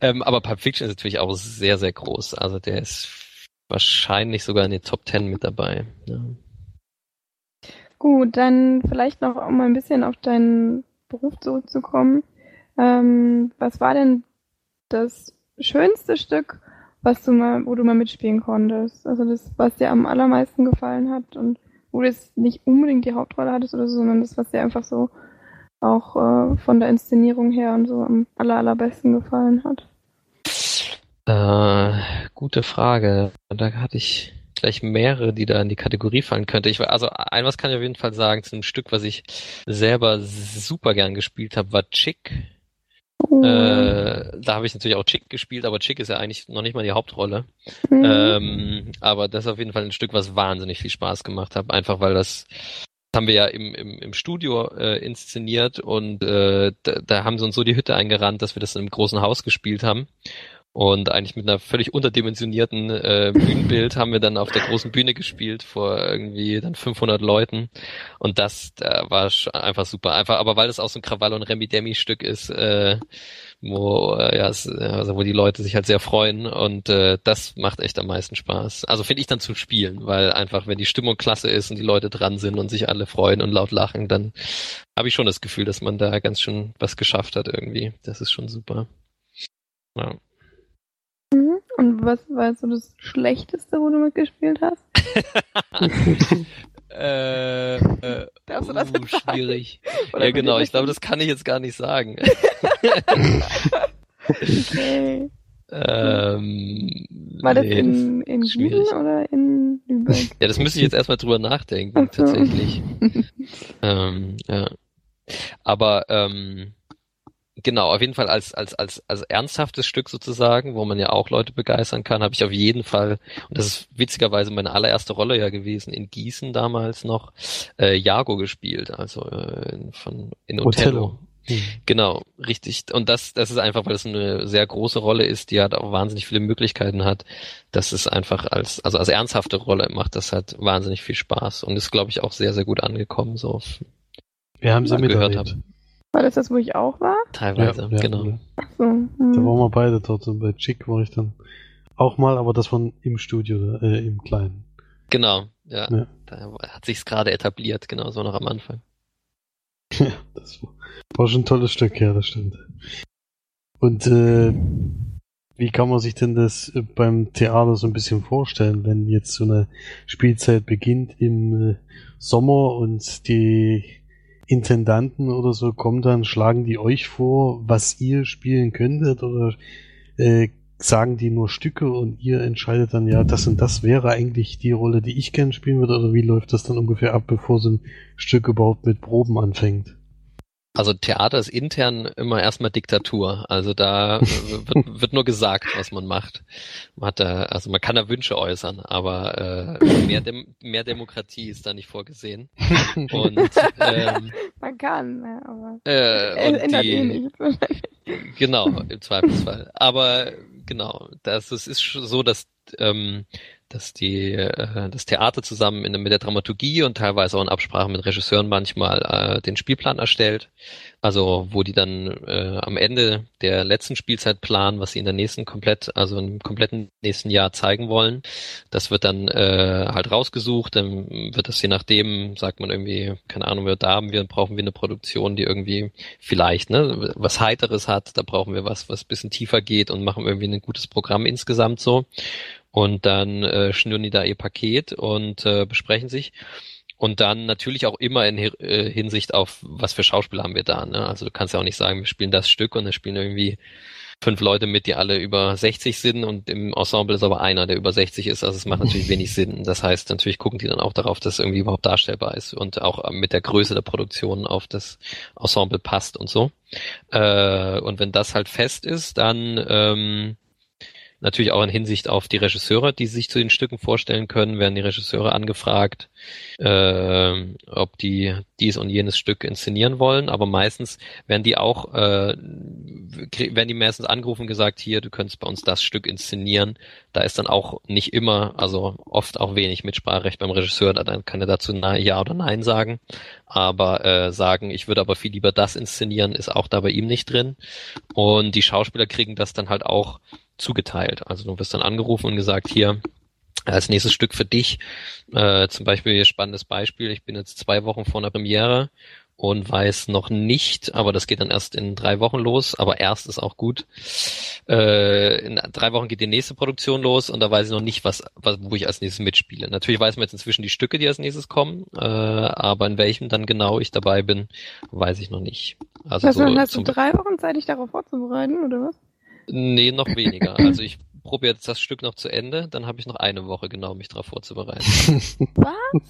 [LAUGHS] ähm, aber Pulp Fiction ist natürlich auch sehr, sehr groß. Also der ist wahrscheinlich sogar in den Top Ten mit dabei. Ja. Gut, dann vielleicht noch, um ein bisschen auf deinen Beruf zurückzukommen. Ähm, was war denn das schönste Stück was du mal, wo du mal mitspielen konntest. Also das, was dir am allermeisten gefallen hat und wo du jetzt nicht unbedingt die Hauptrolle hattest oder so, sondern das, was dir einfach so auch äh, von der Inszenierung her und so am aller, allerbesten gefallen hat. Äh, gute Frage. Da hatte ich gleich mehrere, die da in die Kategorie fallen könnte. Ich also ein was kann ich auf jeden Fall sagen, zu einem Stück, was ich selber super gern gespielt habe, war Chick Oh. Äh, da habe ich natürlich auch Chick gespielt, aber Chick ist ja eigentlich noch nicht mal die Hauptrolle. Mhm. Ähm, aber das ist auf jeden Fall ein Stück, was wahnsinnig viel Spaß gemacht hat, einfach weil das haben wir ja im, im, im Studio äh, inszeniert und äh, da, da haben sie uns so die Hütte eingerannt, dass wir das in einem großen Haus gespielt haben. Und eigentlich mit einer völlig unterdimensionierten äh, Bühnenbild haben wir dann auf der großen Bühne gespielt vor irgendwie dann 500 Leuten. Und das da war einfach super. Einfach, aber weil es auch so ein Krawall- und Remi-Demi-Stück ist, äh, wo äh, ja, es, also wo die Leute sich halt sehr freuen und äh, das macht echt am meisten Spaß. Also finde ich dann zu spielen, weil einfach wenn die Stimmung klasse ist und die Leute dran sind und sich alle freuen und laut lachen, dann habe ich schon das Gefühl, dass man da ganz schön was geschafft hat irgendwie. Das ist schon super. Ja. Und was war so das Schlechteste, wo du mitgespielt hast? [LAUGHS] äh, äh, Darfst du das uh, schwierig. ja, genau. Ich glaube, das kann ich jetzt gar nicht sagen. okay. Ähm, War das nee, in, in oder in Lübeck? Ja, das müsste ich jetzt erstmal drüber nachdenken, so. tatsächlich. ähm, ja. Aber ähm, Genau, auf jeden Fall als, als, als, als ernsthaftes Stück sozusagen, wo man ja auch Leute begeistern kann, habe ich auf jeden Fall, und das ist witzigerweise meine allererste Rolle ja gewesen, in Gießen damals noch, äh, Jago gespielt, also äh, von in Othello. Othello. Hm. Genau, richtig. Und das, das ist einfach, weil es eine sehr große Rolle ist, die halt auch wahnsinnig viele Möglichkeiten hat. Das ist einfach als, also als ernsthafte Rolle macht das halt wahnsinnig viel Spaß und ist, glaube ich, auch sehr, sehr gut angekommen, so. Wir haben sie gehört haben. War das das, wo ich auch war? Teilweise, ja, genau. Ja. So, hm. Da waren wir beide dort und bei Chick war ich dann auch mal, aber das war im Studio, äh, im Kleinen. Genau, ja. ja. Da hat sich's gerade etabliert, genau, so noch am Anfang. [LAUGHS] Ja, das war schon ein tolles Stück, ja, das stimmt. Und äh, wie kann man sich denn das äh, beim Theater so ein bisschen vorstellen, wenn jetzt so eine Spielzeit beginnt im äh, Sommer und die Intendanten oder so kommen dann, schlagen die euch vor, was ihr spielen könntet oder äh, sagen die nur Stücke und ihr entscheidet dann, ja, das und das wäre eigentlich die Rolle, die ich gerne spielen würde oder wie läuft das dann ungefähr ab, bevor so ein Stück überhaupt mit Proben anfängt? Also Theater ist intern immer erstmal Diktatur. Also da wird, [LAUGHS] wird, nur gesagt, was man macht. Man hat da, also man kann da Wünsche äußern, aber äh, mehr, Dem mehr Demokratie ist da nicht vorgesehen. Und ähm, [LAUGHS] man kann, ja, aber äh, und ändert die, eh nichts. [LAUGHS] Genau, im Zweifelsfall. Aber genau, das, es ist so, dass ähm, dass die äh, das Theater zusammen in, mit der Dramaturgie und teilweise auch in Absprache mit Regisseuren manchmal äh, den Spielplan erstellt. Also wo die dann äh, am Ende der letzten Spielzeit planen, was sie in der nächsten komplett, also im kompletten nächsten Jahr zeigen wollen. Das wird dann äh, halt rausgesucht, dann wird das je nachdem, sagt man irgendwie, keine Ahnung, wir da haben wir, brauchen wir eine Produktion, die irgendwie vielleicht ne, was Heiteres hat, da brauchen wir was, was bisschen tiefer geht und machen irgendwie ein gutes Programm insgesamt so. Und dann äh, schnüren die da ihr Paket und äh, besprechen sich. Und dann natürlich auch immer in äh, Hinsicht auf, was für Schauspieler haben wir da. Ne? Also du kannst ja auch nicht sagen, wir spielen das Stück und dann spielen irgendwie fünf Leute mit, die alle über 60 sind und im Ensemble ist aber einer, der über 60 ist. Also es macht natürlich wenig Sinn. Das heißt, natürlich gucken die dann auch darauf, dass irgendwie überhaupt darstellbar ist und auch mit der Größe der Produktion auf das Ensemble passt und so. Äh, und wenn das halt fest ist, dann ähm, Natürlich auch in Hinsicht auf die Regisseure, die sich zu den Stücken vorstellen können, werden die Regisseure angefragt, äh, ob die dies und jenes Stück inszenieren wollen. Aber meistens werden die auch, äh, werden die meistens angerufen und gesagt, hier, du könntest bei uns das Stück inszenieren. Da ist dann auch nicht immer, also oft auch wenig Mitspracherecht beim Regisseur. Dann kann er dazu Ja oder Nein sagen. Aber äh, sagen, ich würde aber viel lieber das inszenieren, ist auch da bei ihm nicht drin. Und die Schauspieler kriegen das dann halt auch zugeteilt. Also du wirst dann angerufen und gesagt, hier, als nächstes Stück für dich, äh, zum Beispiel spannendes Beispiel, ich bin jetzt zwei Wochen vor einer Premiere und weiß noch nicht, aber das geht dann erst in drei Wochen los, aber erst ist auch gut. Äh, in drei Wochen geht die nächste Produktion los und da weiß ich noch nicht, was, was wo ich als nächstes mitspiele. Natürlich weiß man jetzt inzwischen die Stücke, die als nächstes kommen, äh, aber in welchem dann genau ich dabei bin, weiß ich noch nicht. Also was, so hast du drei Wochen Zeit, dich darauf vorzubereiten, oder was? Nee, noch weniger. Also ich probiere jetzt das Stück noch zu Ende, dann habe ich noch eine Woche genau, mich darauf vorzubereiten. [LAUGHS] Was?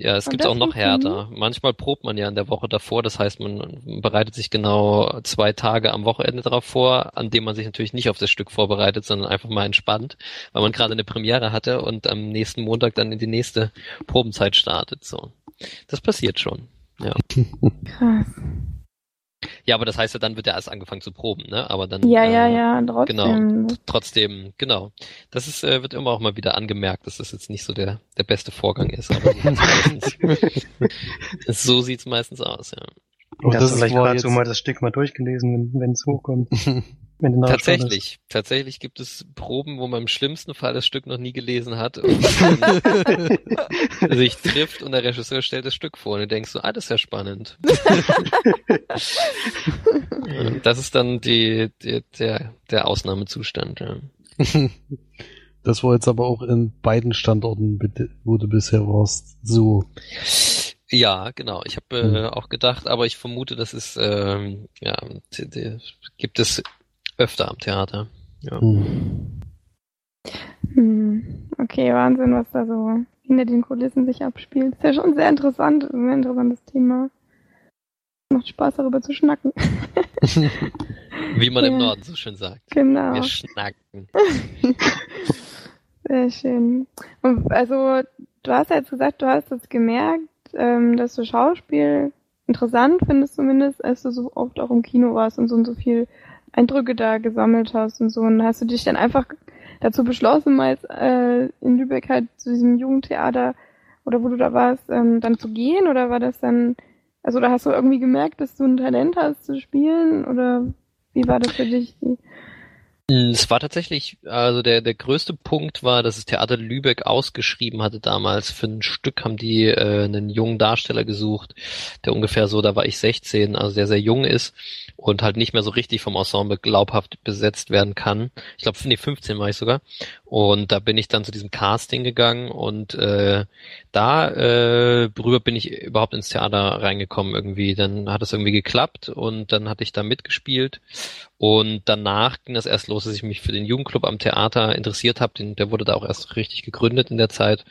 Ja, es gibt auch noch härter. Manchmal probt man ja in der Woche davor, das heißt, man bereitet sich genau zwei Tage am Wochenende darauf vor, an dem man sich natürlich nicht auf das Stück vorbereitet, sondern einfach mal entspannt, weil man gerade eine Premiere hatte und am nächsten Montag dann in die nächste Probenzeit startet. So, das passiert schon. Ja. Krass. Ja, aber das heißt ja, dann wird er erst angefangen zu proben, ne? Aber dann. Ja, ja, äh, ja, trotzdem. Genau, trotzdem, genau. Das ist, äh, wird immer auch mal wieder angemerkt, dass das jetzt nicht so der, der beste Vorgang ist. Aber so sieht's meistens [LAUGHS] aus, ja. Und das, das vielleicht gerade so mal das Stück mal durchgelesen, wenn es hochkommt. [LAUGHS] Tatsächlich, tatsächlich gibt es Proben, wo man im schlimmsten Fall das Stück noch nie gelesen hat [LAUGHS] und sich trifft und der Regisseur stellt das Stück vor und du denkst so, ah, das ist ja spannend. [LAUGHS] das ist dann die, die, der, der Ausnahmezustand. Ja. Das war jetzt aber auch in beiden Standorten, wo du bisher warst, so. Ja, genau. Ich habe äh, hm. auch gedacht, aber ich vermute, das ist ähm, ja die, die, gibt es öfter am Theater. Ja. Hm. Hm. Okay, Wahnsinn, was da so hinter den Kulissen sich abspielt. Ist ja schon sehr interessant, ein sehr interessantes Thema. Macht Spaß darüber zu schnacken. [LAUGHS] Wie man ja. im Norden so schön sagt. Genau. Wir schnacken. [LAUGHS] Sehr schön. Und also, du hast ja jetzt gesagt, du hast es gemerkt, ähm, dass du Schauspiel interessant findest zumindest, als du so oft auch im Kino warst und so und so viel Eindrücke da gesammelt hast und so. Und hast du dich dann einfach dazu beschlossen, mal äh, in Lübeck halt zu diesem Jugendtheater oder wo du da warst, ähm, dann zu gehen? Oder war das dann, also da hast du irgendwie gemerkt, dass du ein Talent hast zu spielen? Oder wie war das für dich? Es war tatsächlich, also der, der größte Punkt war, dass das Theater Lübeck ausgeschrieben hatte damals. Für ein Stück haben die äh, einen jungen Darsteller gesucht, der ungefähr so, da war ich 16, also der sehr jung ist und halt nicht mehr so richtig vom Ensemble glaubhaft besetzt werden kann. Ich glaube, nee, 15 war ich sogar. Und da bin ich dann zu diesem Casting gegangen und äh, da äh, rüber bin ich überhaupt ins Theater reingekommen irgendwie. Dann hat es irgendwie geklappt und dann hatte ich da mitgespielt. Und danach ging das erst los, dass ich mich für den Jugendclub am Theater interessiert habe. Der wurde da auch erst richtig gegründet in der Zeit.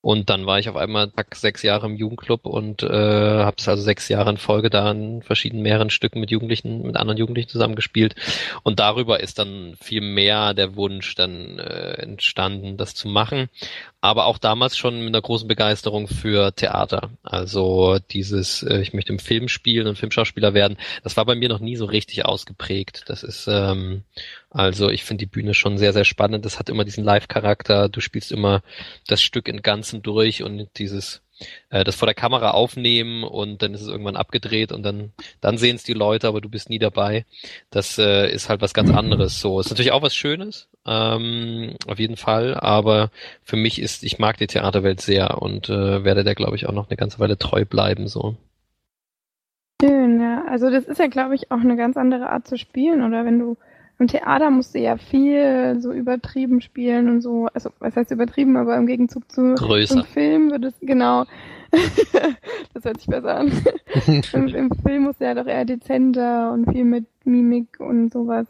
Und dann war ich auf einmal Tag sechs Jahre im Jugendclub und äh, habe es also sechs Jahre in Folge da in verschiedenen mehreren Stücken mit Jugendlichen, mit anderen Jugendlichen zusammengespielt. Und darüber ist dann viel mehr der Wunsch dann äh, entstanden, das zu machen. Aber auch damals schon mit einer großen Begeisterung für Theater. Also dieses, äh, ich möchte im Film spielen und Filmschauspieler werden, das war bei mir noch nie so richtig ausgeprägt. Das ist ähm, also ich finde die Bühne schon sehr, sehr spannend. Das hat immer diesen Live-Charakter. Du spielst immer das Stück in Ganzen durch und dieses äh, das vor der Kamera aufnehmen und dann ist es irgendwann abgedreht und dann dann sehen es die Leute, aber du bist nie dabei. Das äh, ist halt was ganz anderes. So ist natürlich auch was Schönes, ähm, auf jeden Fall. Aber für mich ist, ich mag die Theaterwelt sehr und äh, werde der glaube ich auch noch eine ganze Weile treu bleiben. So. Schön, ja. Also das ist ja glaube ich auch eine ganz andere Art zu spielen oder wenn du im Theater musst du ja viel so übertrieben spielen und so, also was heißt übertrieben, aber im Gegenzug zu Größer. im Film wird es, genau, [LAUGHS] das hört sich besser an. [LAUGHS] Im, Im, Film musst du ja doch eher dezenter und viel mit Mimik und sowas.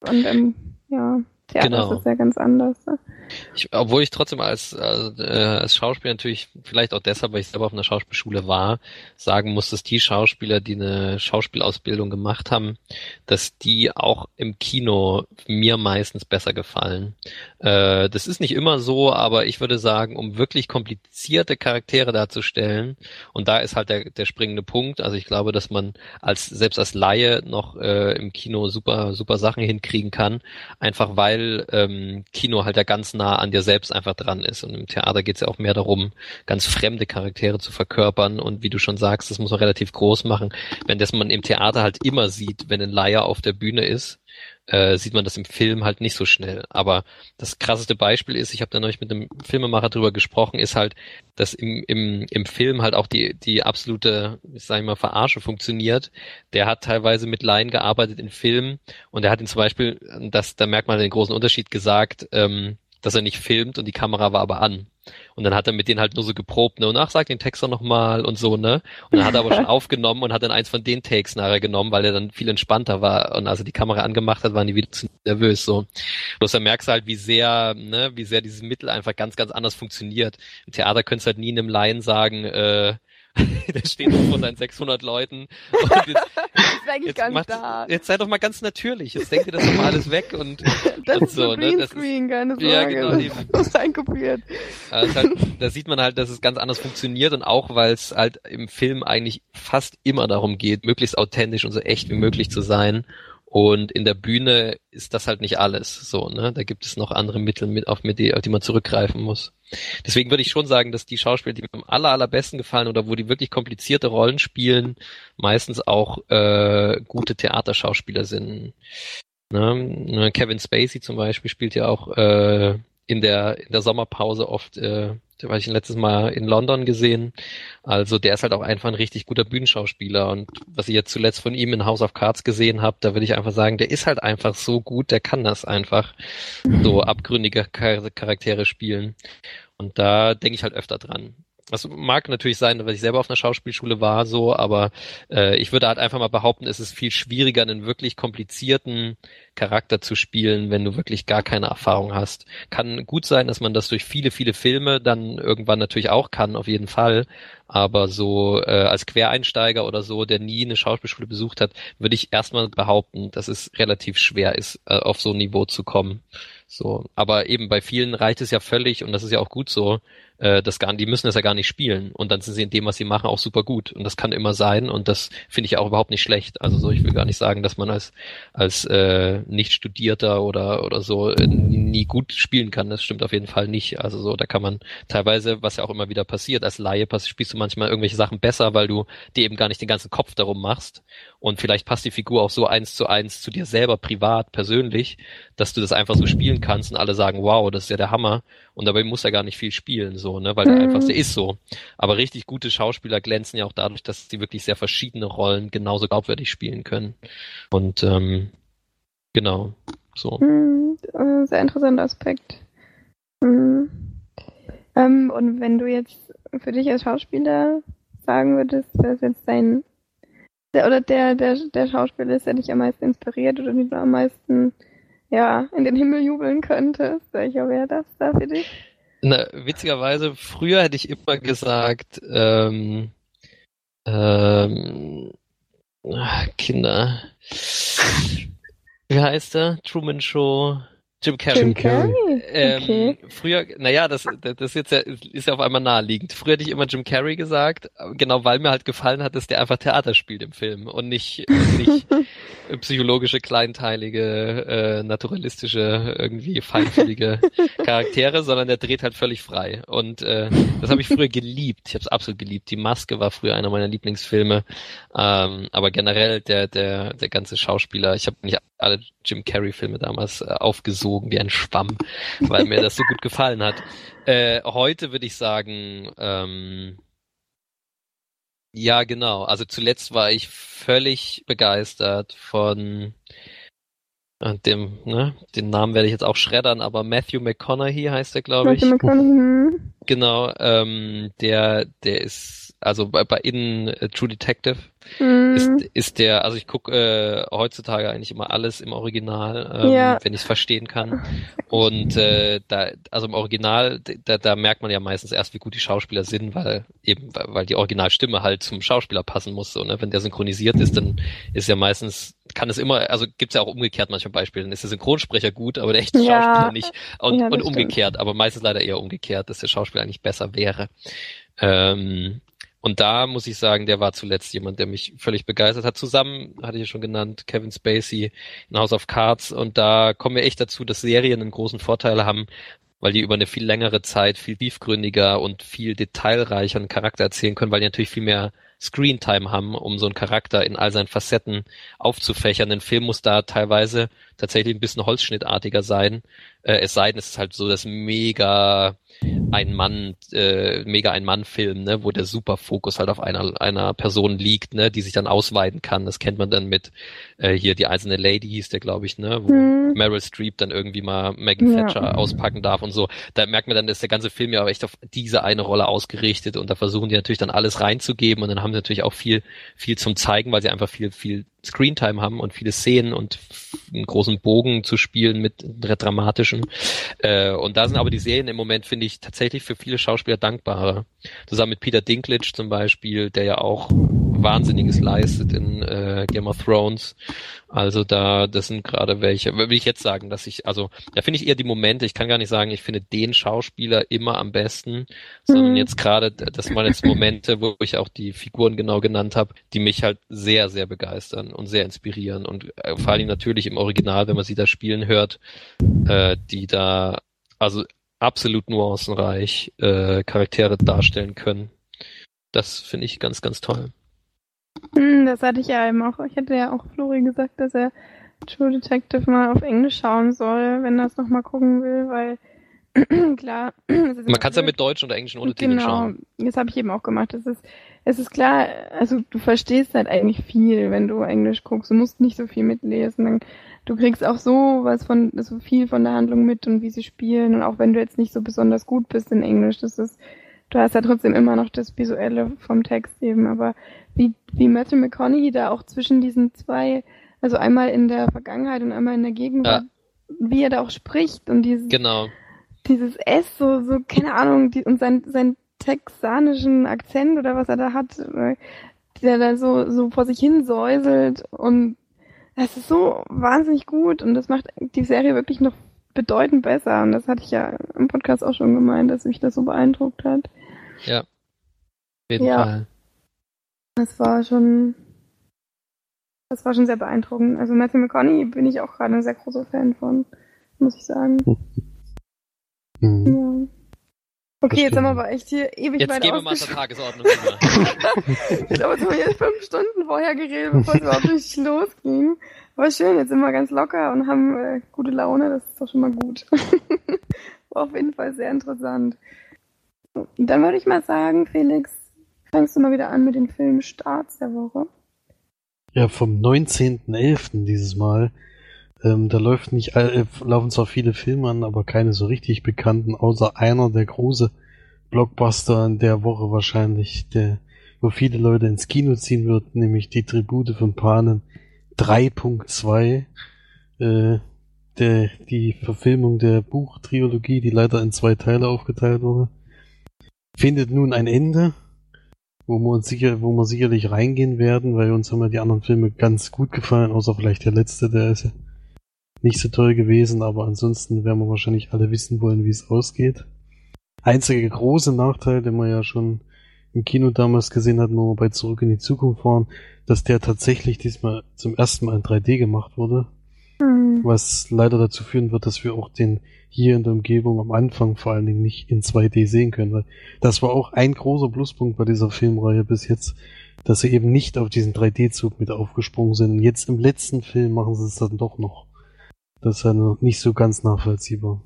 Und ähm, ja, Theater genau. ist das ja ganz anders. Ne? Ich, obwohl ich trotzdem als, als, äh, als Schauspieler natürlich, vielleicht auch deshalb, weil ich selber auf einer Schauspielschule war, sagen muss, dass die Schauspieler, die eine Schauspielausbildung gemacht haben, dass die auch im Kino mir meistens besser gefallen. Äh, das ist nicht immer so, aber ich würde sagen, um wirklich komplizierte Charaktere darzustellen, und da ist halt der, der springende Punkt, also ich glaube, dass man als selbst als Laie noch äh, im Kino super, super Sachen hinkriegen kann, einfach weil ähm, Kino halt ja ganz nah an dir selbst einfach dran ist. Und im Theater geht es ja auch mehr darum, ganz fremde Charaktere zu verkörpern. Und wie du schon sagst, das muss man relativ groß machen. Wenn das man im Theater halt immer sieht, wenn ein Laie auf der Bühne ist, äh, sieht man das im Film halt nicht so schnell. Aber das krasseste Beispiel ist, ich habe da neulich mit einem Filmemacher drüber gesprochen, ist halt, dass im, im, im Film halt auch die, die absolute, ich sage mal, Verarsche funktioniert. Der hat teilweise mit Laien gearbeitet in Filmen und er hat ihn zum Beispiel, das, da merkt man den großen Unterschied gesagt, ähm, dass er nicht filmt und die Kamera war aber an. Und dann hat er mit denen halt nur so geprobt, ne, und ach, sag den Text doch nochmal und so, ne. Und dann hat er aber schon [LAUGHS] aufgenommen und hat dann eins von den Takes nachher genommen, weil er dann viel entspannter war. Und als er die Kamera angemacht hat, waren die wieder zu nervös, so. Bloß dann merkst du halt, wie sehr, ne, wie sehr dieses Mittel einfach ganz, ganz anders funktioniert. Im Theater könntest du halt nie einem Laien sagen, äh, [LAUGHS] der steht vor seinen 600 Leuten. Und jetzt, [LAUGHS] jetzt, macht, da. jetzt sei doch mal ganz natürlich. Jetzt denkt ihr das doch mal alles weg und, [LAUGHS] das und ist so. Ne? Das Greenscreen, keine Sorge. Ja, genau. Eben. Das ist einkopiert. Also halt, da sieht man halt, dass es ganz anders funktioniert und auch, weil es halt im Film eigentlich fast immer darum geht, möglichst authentisch und so echt wie möglich zu sein. Und in der Bühne ist das halt nicht alles so, ne? Da gibt es noch andere Mittel, mit, auf, mit die, auf die man zurückgreifen muss. Deswegen würde ich schon sagen, dass die Schauspieler, die mir am aller, allerbesten gefallen oder wo die wirklich komplizierte Rollen spielen, meistens auch äh, gute Theaterschauspieler sind. Ne? ne Kevin Spacey zum Beispiel spielt ja auch äh, in der in der Sommerpause oft äh, den habe ich letztes Mal in London gesehen. Also der ist halt auch einfach ein richtig guter Bühnenschauspieler. Und was ich jetzt zuletzt von ihm in House of Cards gesehen habe, da würde ich einfach sagen, der ist halt einfach so gut, der kann das einfach so abgründige Charaktere spielen. Und da denke ich halt öfter dran. Das mag natürlich sein, weil ich selber auf einer Schauspielschule war, so, aber äh, ich würde halt einfach mal behaupten, es ist viel schwieriger, einen wirklich komplizierten Charakter zu spielen, wenn du wirklich gar keine Erfahrung hast. Kann gut sein, dass man das durch viele, viele Filme dann irgendwann natürlich auch kann, auf jeden Fall. Aber so äh, als Quereinsteiger oder so, der nie eine Schauspielschule besucht hat, würde ich erstmal behaupten, dass es relativ schwer ist, äh, auf so ein Niveau zu kommen. So, aber eben bei vielen reicht es ja völlig und das ist ja auch gut so, äh, das gar, die müssen das ja gar nicht spielen und dann sind sie in dem, was sie machen, auch super gut und das kann immer sein und das finde ich auch überhaupt nicht schlecht. Also so, ich will gar nicht sagen, dass man als als äh, nicht studierter oder oder so äh, nie gut spielen kann. Das stimmt auf jeden Fall nicht. Also so, da kann man teilweise, was ja auch immer wieder passiert, als Laie spielst du manchmal irgendwelche Sachen besser, weil du dir eben gar nicht den ganzen Kopf darum machst und vielleicht passt die Figur auch so eins zu eins zu dir selber privat, persönlich, dass du das einfach so spielen kannst und alle sagen, wow, das ist ja der Hammer. Und dabei muss er gar nicht viel spielen, so, ne, weil mhm. einfach, der ist so. Aber richtig gute Schauspieler glänzen ja auch dadurch, dass sie wirklich sehr verschiedene Rollen genauso glaubwürdig spielen können. Und ähm, genau, so. Mhm, sehr interessanter Aspekt. Mhm. Ähm, und wenn du jetzt für dich als Schauspieler sagen würdest, ist jetzt dein der, oder der, der, der Schauspieler ist, der dich am meisten inspiriert oder den du am meisten ja, in den Himmel jubeln könntest. Welcher wäre das da für dich? Na, witzigerweise, früher hätte ich immer gesagt, ähm, ähm, ach, Kinder. Wie heißt er? Truman Show. Jim Carrey. Jim Carrey. Ähm, Okay. Früher, naja, das, das ist jetzt ja, ist ja auf einmal naheliegend. Früher hätte ich immer Jim Carrey gesagt, genau weil mir halt gefallen hat, dass der einfach Theater spielt im Film und nicht, nicht [LAUGHS] psychologische, kleinteilige, äh, naturalistische, irgendwie feinfühlige Charaktere, sondern der dreht halt völlig frei. Und äh, das habe ich früher geliebt. Ich habe es absolut geliebt. Die Maske war früher einer meiner Lieblingsfilme. Ähm, aber generell der, der, der ganze Schauspieler, ich habe nicht alle Jim Carrey-Filme damals äh, aufgesogen wie ein Schwamm, weil mir das so gut gefallen hat. Äh, heute würde ich sagen, ähm, ja, genau. Also zuletzt war ich völlig begeistert von äh, dem, ne, den Namen werde ich jetzt auch schreddern, aber Matthew McConaughey heißt er, glaube ich. Matthew McConaughey. Genau, ähm, der, der ist, also bei, bei in äh, True Detective Hm. ist, ist der, also ich gucke äh, heutzutage eigentlich immer alles im Original, ähm, Ja. wenn ich es verstehen kann. [LAUGHS] Und äh, da, also im Original, da, da merkt man ja meistens erst, wie gut die Schauspieler sind, weil eben, weil die Originalstimme halt zum Schauspieler passen muss. So, ne? Wenn der synchronisiert ist, dann ist ja meistens, kann es immer, also gibt's ja auch umgekehrt manchmal Beispiele, dann ist der Synchronsprecher gut, aber der echte Ja. Schauspieler nicht. Und, Ja, und umgekehrt, aber meistens leider eher umgekehrt, dass der Schauspieler eigentlich besser wäre. Ähm, und da muss ich sagen, der war zuletzt jemand, der mich völlig begeistert hat. Zusammen, hatte ich ja schon genannt, Kevin Spacey in House of Cards. Und da kommen wir echt dazu, dass Serien einen großen Vorteil haben, weil die über eine viel längere Zeit viel tiefgründiger und viel detailreicher einen Charakter erzählen können, weil die natürlich viel mehr Screentime haben, um so einen Charakter in all seinen Facetten aufzufächern. Ein Film muss da teilweise tatsächlich ein bisschen holzschnittartiger sein. Äh, es sei denn, es ist halt so das mega ein Mann, äh, mega ein Mann-Film, ne, wo der Superfokus halt auf einer einer Person liegt, ne, die sich dann ausweiten kann. Das kennt man dann mit äh, hier die einzelne Lady hieß der, glaube ich, ne, wo Hm. Meryl Streep dann irgendwie mal Maggie Ja. Thatcher auspacken darf und so. Da merkt man dann, dass der ganze Film ja auch echt auf diese eine Rolle ausgerichtet und da versuchen die natürlich dann alles reinzugeben und dann haben sie natürlich auch viel, viel zum Zeigen, weil sie einfach viel, viel Screentime haben und viele Szenen und einen großen Bogen zu spielen mit dramatischen. Äh, und da sind aber die Serien im Moment, finde ich, tatsächlich für viele Schauspieler dankbarer. Zusammen mit Peter Dinklage zum Beispiel, der ja auch Wahnsinniges leistet in äh, Game of Thrones. Also da, das sind gerade welche, würde ich jetzt sagen, dass ich, also da finde ich eher die Momente, ich kann gar nicht sagen, ich finde den Schauspieler immer am besten, sondern Mhm. jetzt gerade, das waren jetzt Momente, wo ich auch die Figuren genau genannt habe, die mich halt sehr, sehr begeistern und sehr inspirieren und äh, vor allem natürlich im Original, wenn man sie da spielen hört, äh, die da, also absolut nuancenreich äh, Charaktere darstellen können. Das finde ich ganz, ganz toll. Hm, das hatte ich ja eben auch. Ich hatte ja auch Flori gesagt, dass er True Detective mal auf Englisch schauen soll, wenn er es nochmal gucken will, weil [CLEARS THROAT] klar. [CLEARS THROAT] Man kann es ja mit deutschen oder englischen Untertiteln genau, schauen. das habe ich eben auch gemacht. Es ist, es ist klar, also du verstehst halt eigentlich viel, wenn du Englisch guckst. Du musst nicht so viel mitlesen. Dann, du kriegst auch so was von, so viel von der Handlung mit und wie sie spielen. Und auch wenn du jetzt nicht so besonders gut bist in Englisch, das ist, du hast ja trotzdem immer noch das Visuelle vom Text eben. Aber wie, wie Matthew McConaughey da auch zwischen diesen zwei, also einmal in der Vergangenheit und einmal in der Gegenwart, wie er da auch spricht und dieses, Genau. dieses S, so, so, keine Ahnung, die, und sein, sein texanischen Akzent oder was er da hat, äh, der da so, so vor sich hin säuselt und das ist so wahnsinnig gut und das macht die Serie wirklich noch bedeutend besser und das hatte ich ja im Podcast auch schon gemeint, dass mich das so beeindruckt hat. Ja. Auf jeden Ja. Fall. Das war schon, das war schon sehr beeindruckend. Also Matthew McConaughey bin ich auch gerade ein sehr großer Fan von, muss ich sagen. Mhm. Ja. Okay, jetzt haben wir aber echt hier ewig Jetzt weit gehen wir mal zur. Tagesordnung über. [LAUGHS] Ich glaube, jetzt haben wir jetzt fünf Stunden vorher geredet, bevor es überhaupt richtig losging. Aber schön, jetzt sind wir ganz locker und haben äh, gute Laune, das ist doch schon mal gut. War [LAUGHS] auf jeden Fall sehr interessant. Und dann würde ich mal sagen, Felix, fängst du mal wieder an mit den Filmstarts der Woche. Ja, vom 19.11. dieses Mal. Ähm, da läuft nicht, äh, laufen zwar viele Filme an, aber keine so richtig bekannten, außer einer, der große Blockbuster in der Woche wahrscheinlich, der, wo viele Leute ins Kino ziehen wird, nämlich die Tribute von Panem 3.2. Äh, der, die Verfilmung der Buchtrilogie, die leider in zwei Teile aufgeteilt wurde, findet nun ein Ende, wo wir uns sicher, wo wir sicherlich reingehen werden, weil uns haben ja die anderen Filme ganz gut gefallen, außer vielleicht der letzte, der ist ja nicht so toll gewesen, aber ansonsten werden wir wahrscheinlich alle wissen wollen, wie es ausgeht. Einziger große Nachteil, den wir ja schon im Kino damals gesehen hatten, wo wir bei Zurück in die Zukunft waren, dass der tatsächlich diesmal zum ersten Mal in 3D gemacht wurde. Hm. Was leider dazu führen wird, dass wir auch den hier in der Umgebung am Anfang vor allen Dingen nicht in 2D sehen können, weil das war auch ein großer Pluspunkt bei dieser Filmreihe bis jetzt, dass sie eben nicht auf diesen 3D-Zug mit aufgesprungen sind. Und jetzt im letzten Film machen sie es dann doch noch. Das ist ja noch nicht so ganz nachvollziehbar.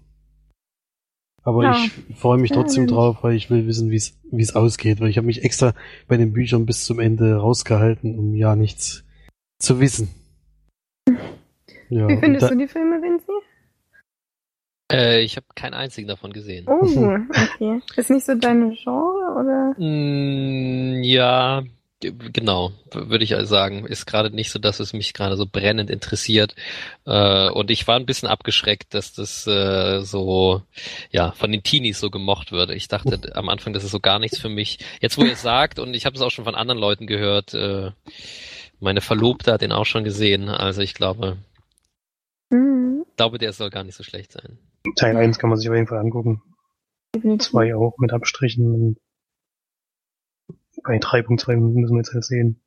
Aber Ja. ich freue mich trotzdem drauf, weil ich will wissen, wie es wie es ausgeht, weil ich habe mich extra bei den Büchern bis zum Ende rausgehalten, um ja nichts zu wissen. Ja, Wie findest da, du die Filme, Vinci? Äh, ich habe keinen einzigen davon gesehen. Oh, [LAUGHS] okay. Ist nicht so deine Genre, oder? Mm, ja, genau, würde ich also sagen. Ist gerade nicht so, dass es mich gerade so brennend interessiert. Äh, und ich war ein bisschen abgeschreckt, dass das äh, so, ja, von den Teenies so gemocht wird. Ich dachte am Anfang, das ist so gar nichts für mich. Jetzt, wo ihr es sagt, und ich habe es auch schon von anderen Leuten gehört, äh, meine Verlobte hat den auch schon gesehen. Also ich glaube, Mhm. glaube, der soll gar nicht so schlecht sein. Teil 1 kann man sich auf jeden Fall angucken. Definitiv. 2 auch mit Abstrichen. Bei 3.2 müssen wir jetzt halt sehen.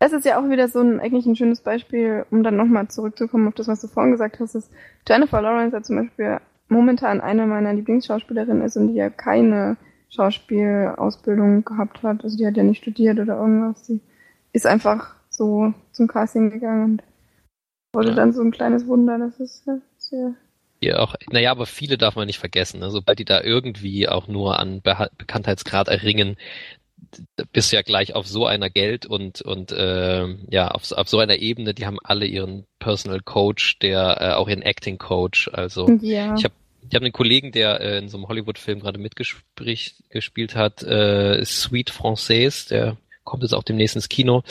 Das ist ja auch wieder so ein eigentlich ein schönes Beispiel, um dann nochmal zurückzukommen auf das, was du vorhin gesagt hast, dass Jennifer Lawrence ja zum Beispiel momentan eine meiner Lieblingsschauspielerinnen ist und die ja keine Schauspielausbildung gehabt hat. Also die hat ja nicht studiert oder irgendwas. Die ist einfach so zum Casting gegangen und wurde Ja. dann so ein kleines Wunder. Das ist ja sehr Ja, auch, naja, aber viele darf man nicht vergessen. Ne? Sobald die da irgendwie auch nur an Beha Bekanntheitsgrad erringen, bist ja gleich auf so einer Geld und und äh, ja auf, so- auf so einer Ebene. Die haben alle ihren Personal Coach, der äh, auch ihren Acting Coach. Also ja. ich habe ich habe einen Kollegen, der äh, in so einem Hollywood-Film gerade mitgespielt hat, äh, Sweet Française, der kommt jetzt auch demnächst ins Kino.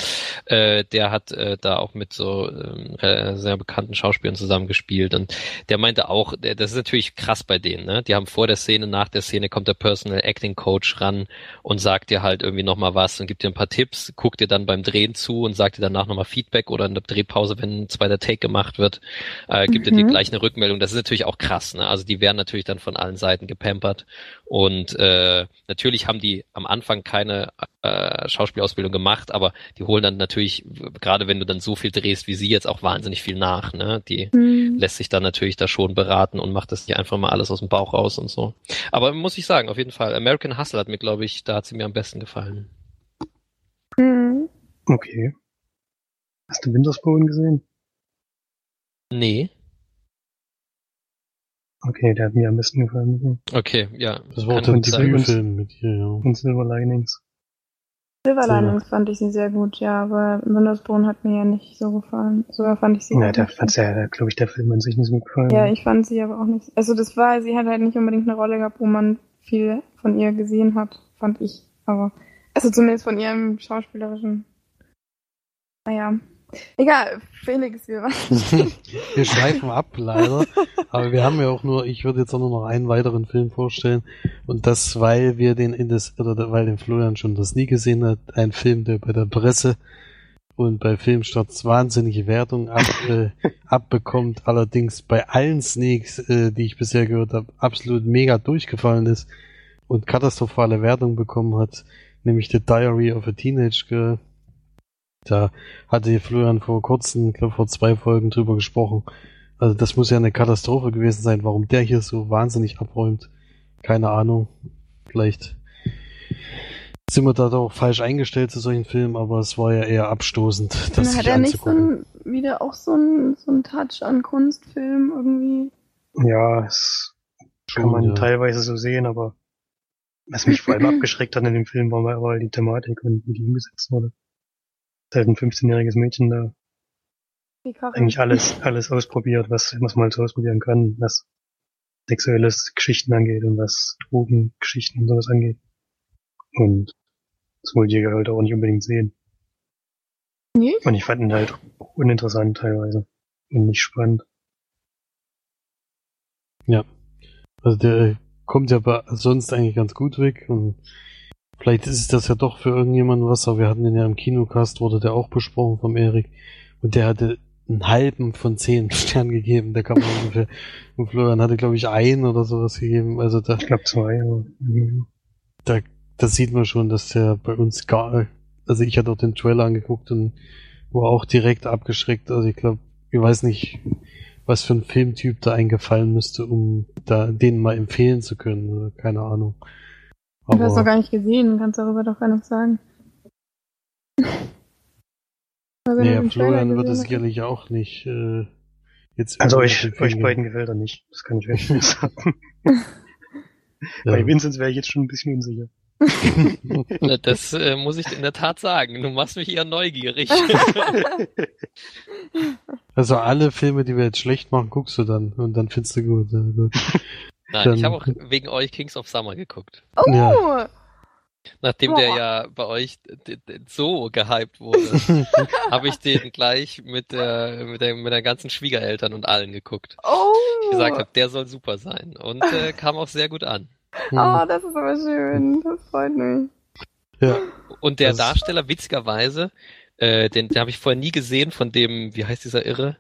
Äh, der hat äh, da auch mit so ähm, re- sehr bekannten Schauspielern zusammengespielt und der meinte auch, der, das ist natürlich krass bei denen, ne? Die haben vor der Szene, nach der Szene kommt der Personal Acting Coach ran und sagt dir halt irgendwie nochmal was und gibt dir ein paar Tipps, guckt dir dann beim Drehen zu und sagt dir danach nochmal Feedback oder in der Drehpause, wenn ein zweiter Take gemacht wird, äh, gibt er dir Mhm. gleich eine Rückmeldung. Das ist natürlich auch krass, ne? Also die werden natürlich dann von allen Seiten gepampert und äh, natürlich haben die am Anfang keine äh, Schauspielausbildung gemacht, aber die holen dann natürlich, gerade wenn du dann so viel drehst wie sie jetzt, auch wahnsinnig viel nach. Ne? Die Hm. lässt sich dann natürlich da schon beraten und macht das nicht einfach mal alles aus dem Bauch raus und so. Aber muss ich sagen, auf jeden Fall, American Hustle hat mir, glaube ich, da hat sie mir am besten gefallen. Hm. Okay. Hast du Wintersbone gesehen? Nee. Okay, der hat mir am besten gefallen. Okay, ja. das war auch der. Debütfilm mit ihr, ja. Und Silver Linings. Silver. Linings fand ich sie sehr gut, ja, aber Wintersbone hat mir ja nicht so gefallen. So fand ich sie Ja, nicht. fand's ja, glaube ich, der Film an sich nicht so gefallen. Ja, ich fand sie aber auch nicht. Also das war, sie hat halt nicht unbedingt eine Rolle gehabt, wo man viel von ihr gesehen hat, fand ich. Aber also zumindest von ihrem schauspielerischen. Naja. Egal, Felix, wir waren. [LAUGHS] wir schweifen ab, leider. Aber wir haben ja auch nur, ich würde jetzt auch nur noch einen weiteren Film vorstellen. Und das, weil wir den in das, oder weil den Florian schon das nie gesehen hat, ein Film, der bei der Presse und bei Filmstarts wahnsinnige Wertung ab, äh, abbekommt, allerdings bei allen Sneaks, äh, die ich bisher gehört habe, absolut mega durchgefallen ist und katastrophale Wertung bekommen hat, nämlich The Diary of a Teenage Girl. Da hatte Florian vor kurzem, ich glaube vor zwei Folgen drüber gesprochen. Also das muss ja eine Katastrophe gewesen sein, warum der hier so wahnsinnig abräumt. Keine Ahnung. Vielleicht sind wir da doch falsch eingestellt zu solchen Filmen, aber es war ja eher abstoßend, das hat er nicht so ein, wieder auch so ein, so ein Touch an Kunstfilm irgendwie? Ja, es kann Schon, man ja. teilweise so sehen, aber was mich vor allem [CLEARS THROAT] abgeschreckt hat in dem Film, war mal die Thematik und wie die umgesetzt wurde. Ist halt ein 15-jähriges Mädchen da eigentlich alles, alles ausprobiert, was, was man halt so ausprobieren kann, was sexuelles Geschichten angeht und was Drogengeschichten und sowas angeht. Und das wollte ich halt auch nicht unbedingt sehen. Nee? Und ich fand ihn halt uninteressant teilweise. Und nicht spannend. Ja. Also der kommt ja bei, sonst eigentlich ganz gut weg und vielleicht ist das ja doch für irgendjemanden was, aber wir hatten den ja im Kinocast, wurde der auch besprochen vom Erik und der hatte einen halben von zehn [LAUGHS] Sternen gegeben, der kam ungefähr. Und Florian hatte, glaube ich, einen oder sowas gegeben. Also da, Ich glaube zwei. Mhm. da, da sieht man schon, dass der bei uns gar, also ich hatte auch den Trailer angeguckt und war auch direkt abgeschreckt. Also ich glaube, ich weiß nicht, was für ein Filmtyp da eingefallen müsste, um da den mal empfehlen zu können. Oder Keine Ahnung. Du hast doch gar nicht gesehen, kannst darüber doch gar nichts sagen. [LAUGHS] Also, naja, den Trailer Florian würde sicherlich auch nicht äh, jetzt Also euch, euch beiden gefällt er nicht. Das kann ich euch [LAUGHS] nicht sagen. [LAUGHS] Ja. Bei Vinzenz wäre ich jetzt schon ein bisschen unsicher. Das äh, muss ich in der Tat sagen. Du machst mich eher neugierig. Also alle Filme, die wir jetzt schlecht machen, guckst du dann und dann findest du gut. Ja, gut. Nein, Dann- ich habe auch wegen euch Kings of Summer geguckt. Oh! Ja. Nachdem der Boah. ja bei euch so gehypt wurde, [LAUGHS] habe ich den gleich mit der, mit der mit der ganzen Schwiegereltern und allen geguckt. Oh! Ich gesagt habe, der soll super sein und äh, kam auch sehr gut an. Oh, das ist aber schön. Das freut mich. ja. Und der Das- Darsteller witzigerweise, äh, den, den habe ich vorher nie gesehen von dem, wie heißt dieser Irre?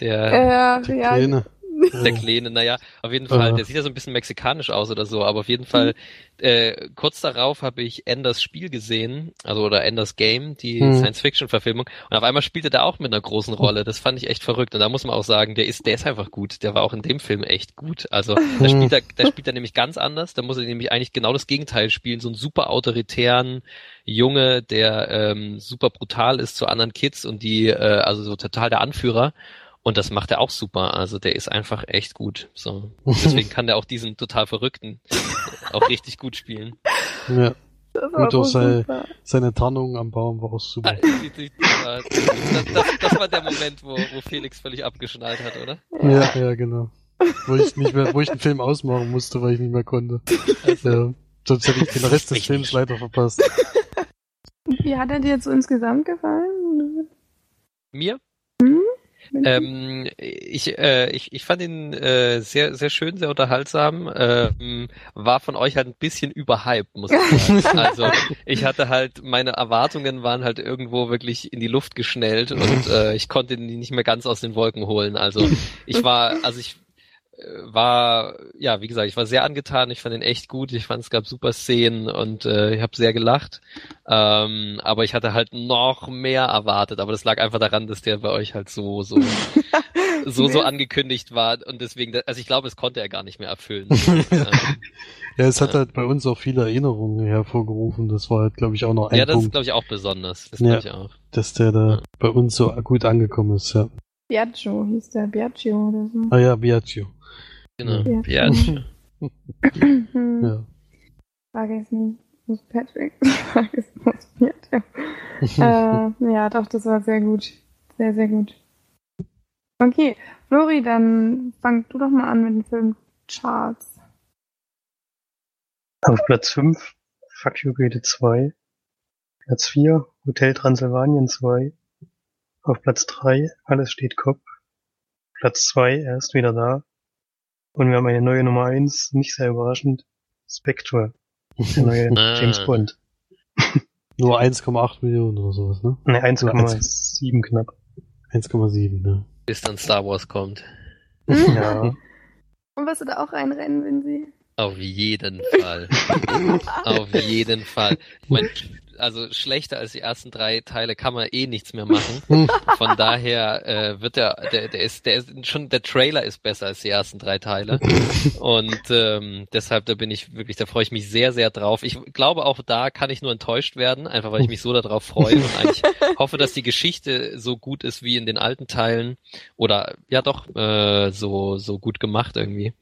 Der Ja, Die ja. Kleine. [LAUGHS] Der Kleine, naja, auf jeden Fall, der sieht ja so ein bisschen mexikanisch aus oder so, aber auf jeden Fall, äh, kurz darauf habe ich Enders Spiel gesehen, also oder Enders Game, die Hm. Science-Fiction-Verfilmung, und auf einmal spielte der auch mit einer großen Rolle. Das fand ich echt verrückt. Und da muss man auch sagen, der ist, der ist einfach gut. Der war auch in dem Film echt gut. Also da Hm. spielt er, da spielt er nämlich ganz anders. Da muss er nämlich eigentlich genau das Gegenteil spielen, so einen super autoritären Junge, der ähm, super brutal ist zu anderen Kids und die, äh, also so total der Anführer. Und das macht er auch super. Also der ist einfach echt gut. So. [LAUGHS] Deswegen kann der auch diesen total Verrückten auch richtig gut spielen. Ja. Das Und auch sei-. Seine Tarnung am Baum war auch super. Ah, Das, das, das war der Moment, wo, wo Felix völlig abgeschnallt hat, oder? Ja, ja, genau. Wo ich nicht mehr, wo ich den Film ausmachen musste, weil ich nicht mehr konnte. Ja. Sonst hätte ich den Rest des Films leider verpasst. Wie hat er dir jetzt so insgesamt gefallen? Mir? Hm? Ähm, ich, äh, ich, ich fand ihn äh, sehr, sehr schön, sehr unterhaltsam. Ähm, war von euch halt ein bisschen überhyped, muss ich sagen. [LAUGHS] Also ich hatte halt, meine Erwartungen waren halt irgendwo wirklich in die Luft geschnellt und äh, ich konnte ihn nicht mehr ganz aus den Wolken holen. Also ich war, also ich war, ja, wie gesagt, ich war sehr angetan. Ich fand ihn echt gut. Ich fand es gab super Szenen und äh, ich habe sehr gelacht. Ähm, aber ich hatte halt noch mehr erwartet. Aber das lag einfach daran, dass der bei euch halt so, so, [LAUGHS] so, so angekündigt war und deswegen, also ich glaube, es konnte er gar nicht mehr erfüllen. ähm, [LAUGHS] Ja, es hat Ja. halt bei uns auch viele Erinnerungen hervorgerufen. Das war halt, glaube ich, auch noch ein ja, das ist Punkt, glaube ich auch besonders. Das Ja. glaube ich auch. dass der da Ja. bei uns so gut angekommen ist, ja. Biagio hieß der, Biagio oder so. Ah ja, Biagio. Genau. Ja. Ja. [LAUGHS] Ja. Vergessen. Muss Patrick. [LAUGHS] Vergessen muss [LAUGHS] äh, ja, doch, das war sehr gut. Sehr, sehr gut. Okay, Flori, dann fang du doch mal an mit dem Film Charles. Auf Platz 5 Fuck You Goethe 2. Platz 4 Hotel Transylvanien 2. Auf Platz 3 Alles steht Kopf. Platz 2 Er ist wieder da. Und wir haben eine neue Nummer 1, nicht sehr überraschend, Spectre, der neue [LAUGHS] Ah. James Bond. Nur 1,8 Millionen oder sowas, ne? Ne, 1,7 knapp. 1,7, ne? Bis dann Star Wars kommt. Ja. [LAUGHS] Und wirst du da auch reinrennen, wenn sie. Auf jeden Fall. [LAUGHS] Auf jeden Fall. Ich mein, also schlechter als die ersten drei Teile kann man eh nichts mehr machen. [LAUGHS] Von daher äh, wird der, der, der ist, der ist schon, der Trailer ist besser als die ersten drei Teile. Und ähm, deshalb, da bin ich wirklich, da freue ich mich sehr, sehr drauf. Ich glaube auch da kann ich nur enttäuscht werden, einfach weil ich mich so darauf freue und eigentlich hoffe, dass die Geschichte so gut ist wie in den alten Teilen oder ja doch äh, so so gut gemacht irgendwie.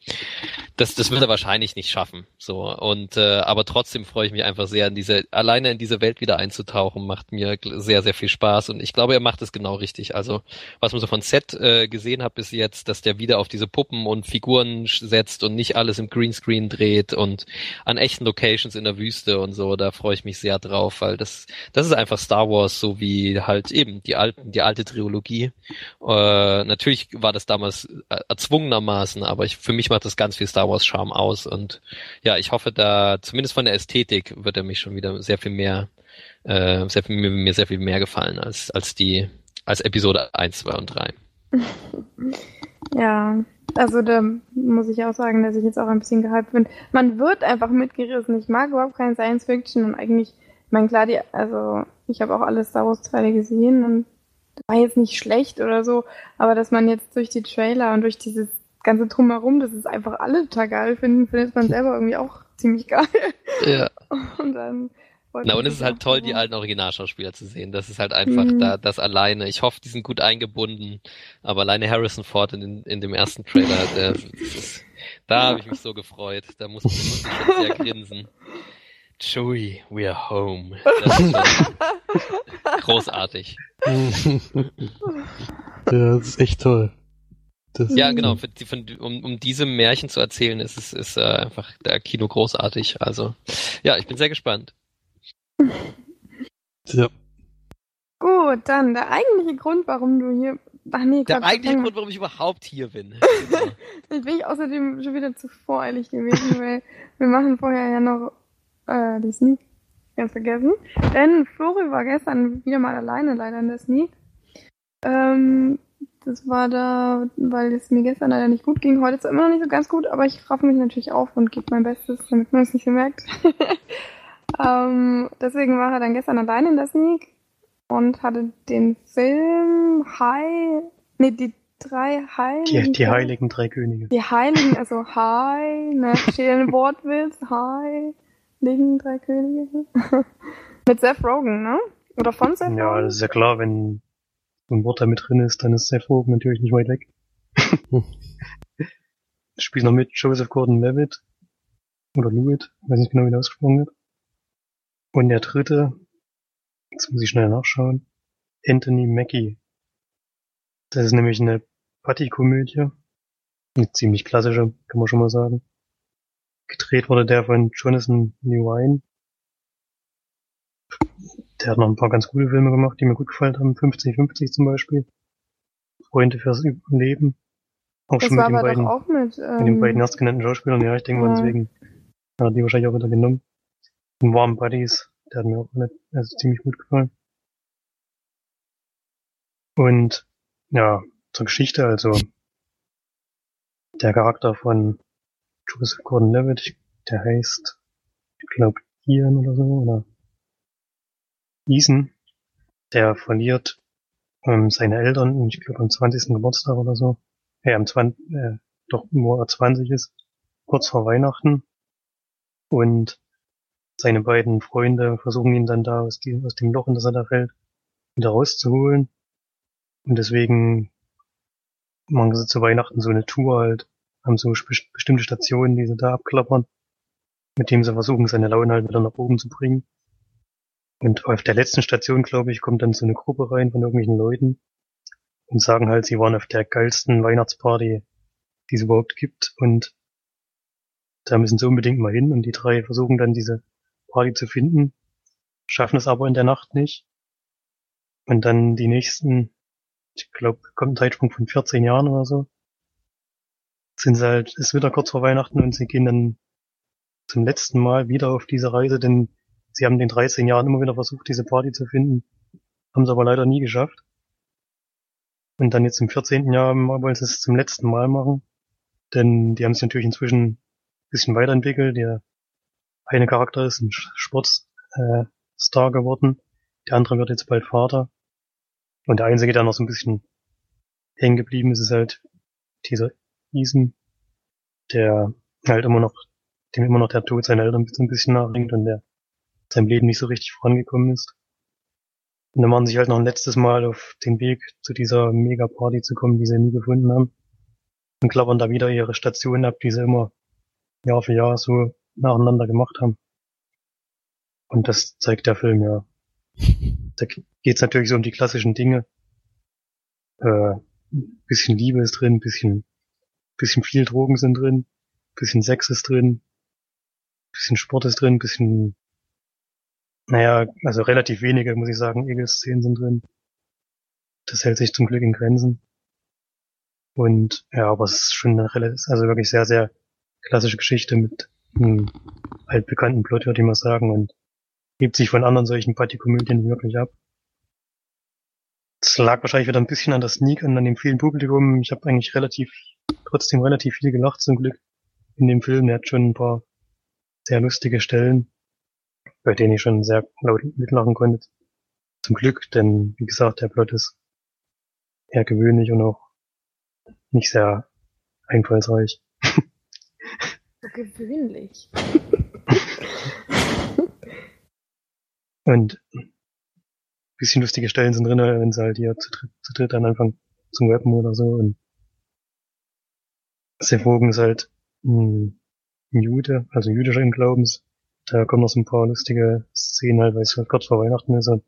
Das das wird er wahrscheinlich nicht schaffen. So und äh, aber trotzdem freue ich mich einfach sehr in diese alleine in diese Welt Welt wieder einzutauchen, macht mir sehr, sehr viel Spaß und ich glaube, er macht es genau richtig. Also, was man so von Set äh, gesehen hat bis jetzt, dass der wieder auf diese Puppen und Figuren setzt und nicht alles im Greenscreen dreht und an echten Locations in der Wüste und so, da freue ich mich sehr drauf, weil das, das ist einfach Star Wars, so wie halt eben die alten, die alte Trilogie. Äh, natürlich war das damals äh, erzwungenermaßen, aber ich, für mich macht das ganz viel Star Wars Charme aus und ja, ich hoffe da, zumindest von der Ästhetik wird er mich schon wieder sehr viel mehr, äh, sehr mir, mir sehr viel mehr gefallen als, als die, als Episode 1, 2 und 3. [LAUGHS] ja, also da muss ich auch sagen, dass ich jetzt auch ein bisschen gehypt bin. Man wird einfach mitgerissen. Ich mag überhaupt kein Science Fiction und eigentlich, ich meine, klar, die, also ich habe auch alle Star Wars Teile gesehen und war jetzt nicht schlecht oder so, aber dass man jetzt durch die Trailer und durch dieses ganze Drumherum, das ist einfach alle total geil finden, findet man selber irgendwie auch ziemlich geil. Ja. [LAUGHS] Und dann na, und es ist halt toll, die alten Originalschauspieler zu sehen. Das ist halt einfach mhm. da, das alleine. Ich hoffe, die sind gut eingebunden, aber alleine Harrison Ford in, in dem ersten Trailer, der, [LAUGHS] ist, da habe ich mich so gefreut. Da muss, muss ich schon sehr grinsen. Chewie, we are home. Das ist [LAUGHS] großartig. [LAUGHS] ja, das ist echt toll. Das ja, genau. Für, für, um, um diese Märchen zu erzählen, ist es ist, äh, einfach der Kino großartig. Also, ja, ich bin sehr gespannt. Ja. Gut, dann der eigentliche Grund, warum du hier. Ach nee, der eigentliche Grund, warum ich überhaupt hier bin. [LAUGHS] Jetzt bin ich außerdem schon wieder zu voreilig gewesen, [LAUGHS] weil wir machen vorher ja noch äh, die Sneak ganz vergessen. Denn Flori war gestern wieder mal alleine leider in der Sneak. Ähm, das war da, weil es mir gestern leider nicht gut ging. Heute ist es immer noch nicht so ganz gut, aber ich raffe mich natürlich auf und gebe mein Bestes, damit man es nicht so merkt. [LAUGHS] ähm, deswegen war er dann gestern alleine in der Sneak und hatte den Film High, nee, die drei Heiligen. Die, die heiligen drei Könige. Die Heiligen, also High, ne, [LAUGHS] steht in Wortwitz, High, liegen drei Könige. [LAUGHS] Mit Seth Rogen, ne? Oder von Seth Rogen? Ja, das ist ja klar, wenn ein Wort da mit drin ist, dann ist Seth Rogen natürlich nicht weit weg. [LAUGHS] Spielt noch mit Joseph Gordon-Levitt. Oder Lewitt, weiß nicht genau, wie der ausgesprochen wird. Und der dritte, jetzt muss ich schnell nachschauen, Anthony Mackie. Das ist nämlich eine Partykomödie. Eine ziemlich klassische, kann man schon mal sagen. Gedreht wurde der von Jonathan Newine. Der hat noch ein paar ganz gute Filme gemacht, die mir gut gefallen haben. 50-50 zum Beispiel. Freunde fürs Überleben. Auch das schon mit den, beiden, auch mit, ähm, mit den beiden erstgenannten Schauspielern. Ja, ich denke ja. mal, deswegen hat die wahrscheinlich auch wieder genommen. Warm Buddies, der hat mir auch nicht, also ziemlich gut gefallen. Und ja, zur Geschichte, also der Charakter von Joseph Gordon-Levitt, der heißt, ich glaube, Ian oder so, oder Ethan, der verliert ähm, seine Eltern, ich glaube am 20. Geburtstag oder so, äh, am 20, äh, doch, wo er 20 ist, kurz vor Weihnachten. Und seine beiden Freunde versuchen ihn dann da aus, die, aus dem Loch, in das er da fällt, wieder rauszuholen. Und deswegen machen sie zu Weihnachten so eine Tour halt, haben so bestimmte Stationen, die sie da abklappern, mit dem sie versuchen, seine Laune halt wieder nach oben zu bringen. Und auf der letzten Station, glaube ich, kommt dann so eine Gruppe rein von irgendwelchen Leuten und sagen halt, sie waren auf der geilsten Weihnachtsparty, die es überhaupt gibt und da müssen sie unbedingt mal hin und die drei versuchen dann diese Party zu finden, schaffen es aber in der Nacht nicht. Und dann die nächsten, ich glaube, kommt ein Zeitsprung von 14 Jahren oder so, sind sie halt, ist wieder kurz vor Weihnachten und sie gehen dann zum letzten Mal wieder auf diese Reise, denn sie haben in den 13 Jahren immer wieder versucht, diese Party zu finden, haben es aber leider nie geschafft. Und dann jetzt im 14. Jahr wollen sie es zum letzten Mal machen, denn die haben sich natürlich inzwischen ein bisschen weiterentwickelt. Der eine Charakter ist ein Sportstar äh, geworden, der andere wird jetzt bald Vater. Und der einzige, der noch so ein bisschen hängen geblieben ist, ist halt dieser Ethan, der halt immer noch, dem immer noch der Tod seiner Eltern ein bisschen nachringt und der seinem Leben nicht so richtig vorangekommen ist. Und dann machen sie sich halt noch ein letztes Mal auf den Weg zu dieser Mega-Party zu kommen, die sie nie gefunden haben. Und klappern da wieder ihre Stationen ab, die sie immer Jahr für Jahr so nacheinander gemacht haben. Und das zeigt der Film ja. [LAUGHS] Da geht's natürlich so um die klassischen Dinge. Äh, bisschen Liebe ist drin, bisschen, bisschen viel Drogen sind drin, bisschen Sex ist drin, bisschen Sport ist drin, bisschen, naja, also relativ wenige, muss ich sagen, Egelszenen sind drin. Das hält sich zum Glück in Grenzen. Und ja, aber es ist schon eine relativ, also wirklich sehr, sehr klassische Geschichte mit einem altbekannten Plot, würde ich mal sagen, und hebt sich von anderen solchen Partykomödien wirklich ab. Das lag wahrscheinlich wieder ein bisschen an der Sneak und an dem vielen Publikum. Ich habe eigentlich relativ, trotzdem relativ viel gelacht zum Glück in dem Film. Er hat schon ein paar sehr lustige Stellen, bei denen ich schon sehr laut mitlachen konnte. Zum Glück, denn wie gesagt, der Plot ist eher gewöhnlich und auch nicht sehr einfallsreich. [LAUGHS] Gewöhnlich. Und bisschen lustige Stellen sind drin, wenn sie halt hier zu dritt, zu dritt dann anfangen zum Rappen oder so. Und Seth Rogen ist halt ein, ein Jude, also jüdischen Glaubens. Da kommen noch so ein paar lustige Szenen halt, weil es halt kurz vor Weihnachten ist und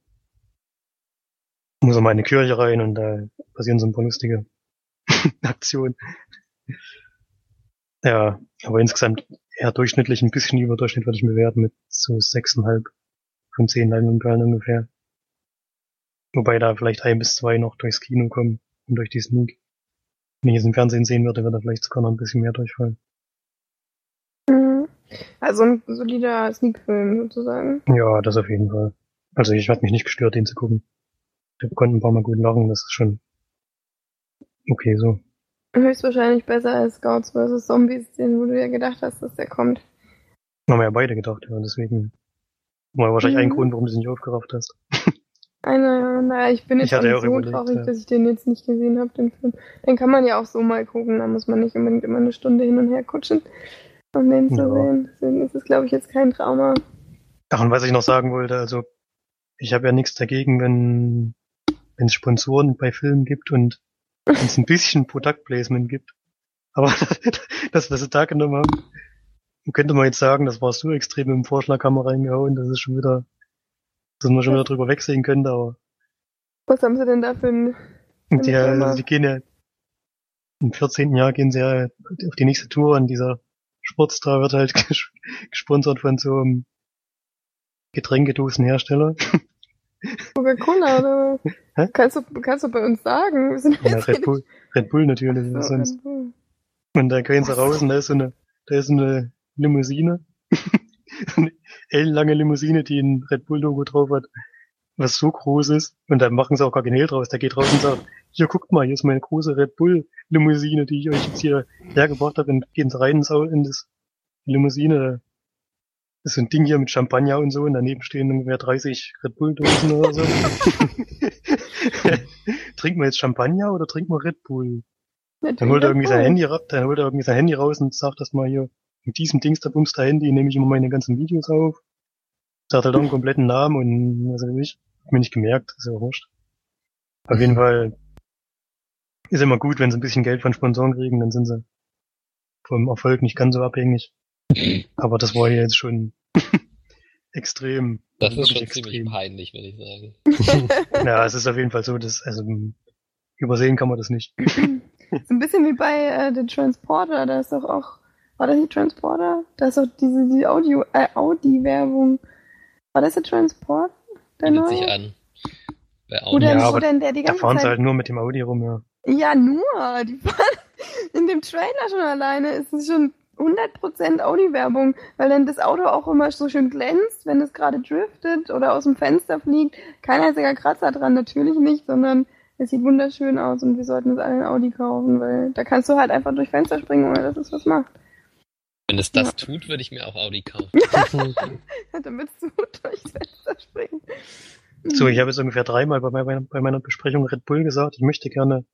muss er mal in die Kirche rein und da passieren so ein paar lustige [LAUGHS] Aktionen. Ja, aber insgesamt eher durchschnittlich, ein bisschen über Durchschnitt würde ich mir bewerten mit so sechseinhalb von zehn Leinwandperlen ungefähr. Wobei da vielleicht ein bis zwei noch durchs Kino kommen und durch die Sneak. Wenn ich es im Fernsehen sehen würde, würde da vielleicht sogar noch ein bisschen mehr durchfallen. Mhm. Also ein solider Sneak-Film sozusagen. Ja, das auf jeden Fall. Also ich hatte mich nicht gestört, den zu gucken. Wir konnten ein paar Mal gut lachen, das ist schon okay so. Höchstwahrscheinlich besser als Scouts vs. Zombies, den wo du ja gedacht hast, dass der kommt. Haben wir ja beide gedacht, ja, deswegen war wahrscheinlich ein Mhm. Grund, warum du es nicht aufgerafft hast. [LAUGHS] Einer, naja, ich bin jetzt Ich auch so überlegt, traurig, ja. dass ich den jetzt nicht gesehen habe, den Film. Den kann man ja auch so mal gucken, da muss man nicht unbedingt immer eine Stunde hin und her kutschen, um den zu Ja. sehen. Deswegen ist es, glaube ich, jetzt kein Trauma. Ach, und was ich noch sagen wollte, also ich habe ja nichts dagegen, wenn es Sponsoren bei Filmen gibt und [LAUGHS] wenn es ein bisschen Product Placement gibt. Aber [LAUGHS] das, was sie da genommen haben, könnte man jetzt sagen, das war so extrem im Vorschlaghammer reingehauen, dass es schon wieder, dass man schon wieder drüber wegsehen könnte, aber Was haben sie denn da für ein... Die, Firma. also die gehen ja im 14. Jahr gehen sie ja auf die nächste Tour und dieser Sportstar wird halt [LAUGHS] ges- gesponsert von so einem Getränkedosenhersteller. Coca-Cola oder [LAUGHS] Hä? Kannst du, kannst du bei uns sagen? Wir sind Ja, Red Bull, Red Bull natürlich. So, sonst. Red Bull. Und da gehen sie raus und da ist so eine, da ist eine Limousine. eine [LAUGHS] ellenlange Limousine, die ein Red Bull Logo drauf hat, was so groß ist. Und da machen sie auch gar kein Hehl draus. Der geht raus und sagt, hier guckt mal, hier ist meine große Red Bull Limousine, die ich euch jetzt hier hergebracht habe. Und gehen sie rein in das Limousine. Das ist so ein Ding hier mit Champagner und so und daneben stehen ungefähr 30 Red Bull Dosen oder so. [LAUGHS] trinken wir jetzt Champagner oder trinken wir Red Bull? Dann holt er irgendwie sein Handy, dann holt er irgendwie sein Handy raus und sagt das mal hier, mit diesem Dings da bumst der Handy nehme ich immer meine ganzen Videos auf. Sagt halt auch einen kompletten Namen und was weiß ich. Hab mir nicht gemerkt, ist ja wurscht. Auf jeden Fall ist immer gut, wenn sie ein bisschen Geld von Sponsoren kriegen, dann sind sie vom Erfolg nicht ganz so abhängig. Aber das war hier jetzt schon [LAUGHS] extrem. Das ist schon ziemlich extrem. peinlich, würde ich sagen. [LAUGHS] Ja, es ist auf jeden Fall so, dass, also, übersehen kann man das nicht. [LAUGHS] So ein bisschen wie bei äh, The Transporter, da ist doch auch, war das nicht Transporter? Da ist doch diese die Audio, äh, Audi-Werbung. War das der Transport? Der Bietet neue? sich an. Bei Audi. denn, Ja, wo denn der die Da ganze fahren sie Zeit... halt nur mit dem Audi rum, ja. Ja, nur. Die fahren in dem Trailer schon alleine ist es schon 100% Audi-Werbung, weil dann das Auto auch immer so schön glänzt, wenn es gerade driftet oder aus dem Fenster fliegt. Kein einziger Kratzer dran, natürlich nicht, sondern es sieht wunderschön aus und wir sollten es alle in Audi kaufen, weil da kannst du halt einfach durch Fenster springen, ohne dass es was macht. Wenn es das Ja. tut, würde ich mir auch Audi kaufen. Damit du durchs Fenster springen. So, ich habe jetzt ungefähr dreimal bei meiner, bei meiner Besprechung Red Bull gesagt, ich möchte gerne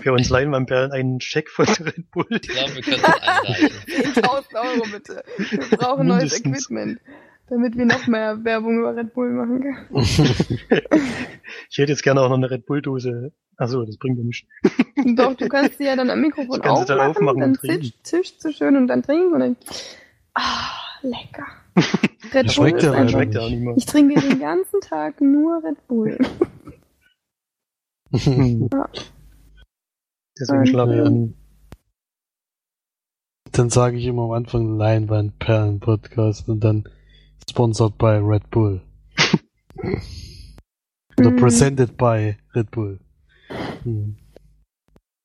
für uns Leinwandperlen einen Scheck von [LAUGHS] Red Bull. Ich glaube, wir können das einreichen. 10.000 Euro bitte. Wir brauchen neues Mindestens. Equipment, damit wir noch mehr Werbung über Red Bull machen können. [LAUGHS] Ich hätte jetzt gerne auch noch eine Red Bull Dose. Achso, das bringt ja nichts. Doch, du kannst sie ja dann am Mikrofon aufmachen, dann aufmachen dann und trinken. zischt, zischt so schön und dann trinken und dann, ah, lecker. Red Bull Schmeckt ist ja einfach, Schmeckt ja auch nicht mehr. ich trinke den ganzen Tag nur Red Bull. [LAUGHS] Ja. Deswegen schlafe ich ähm, an. Dann sage ich immer am Anfang Leinwandperlen Podcast und dann sponsored by Red Bull. [LAUGHS] Oder Mhm. presented by Red Bull. Hm.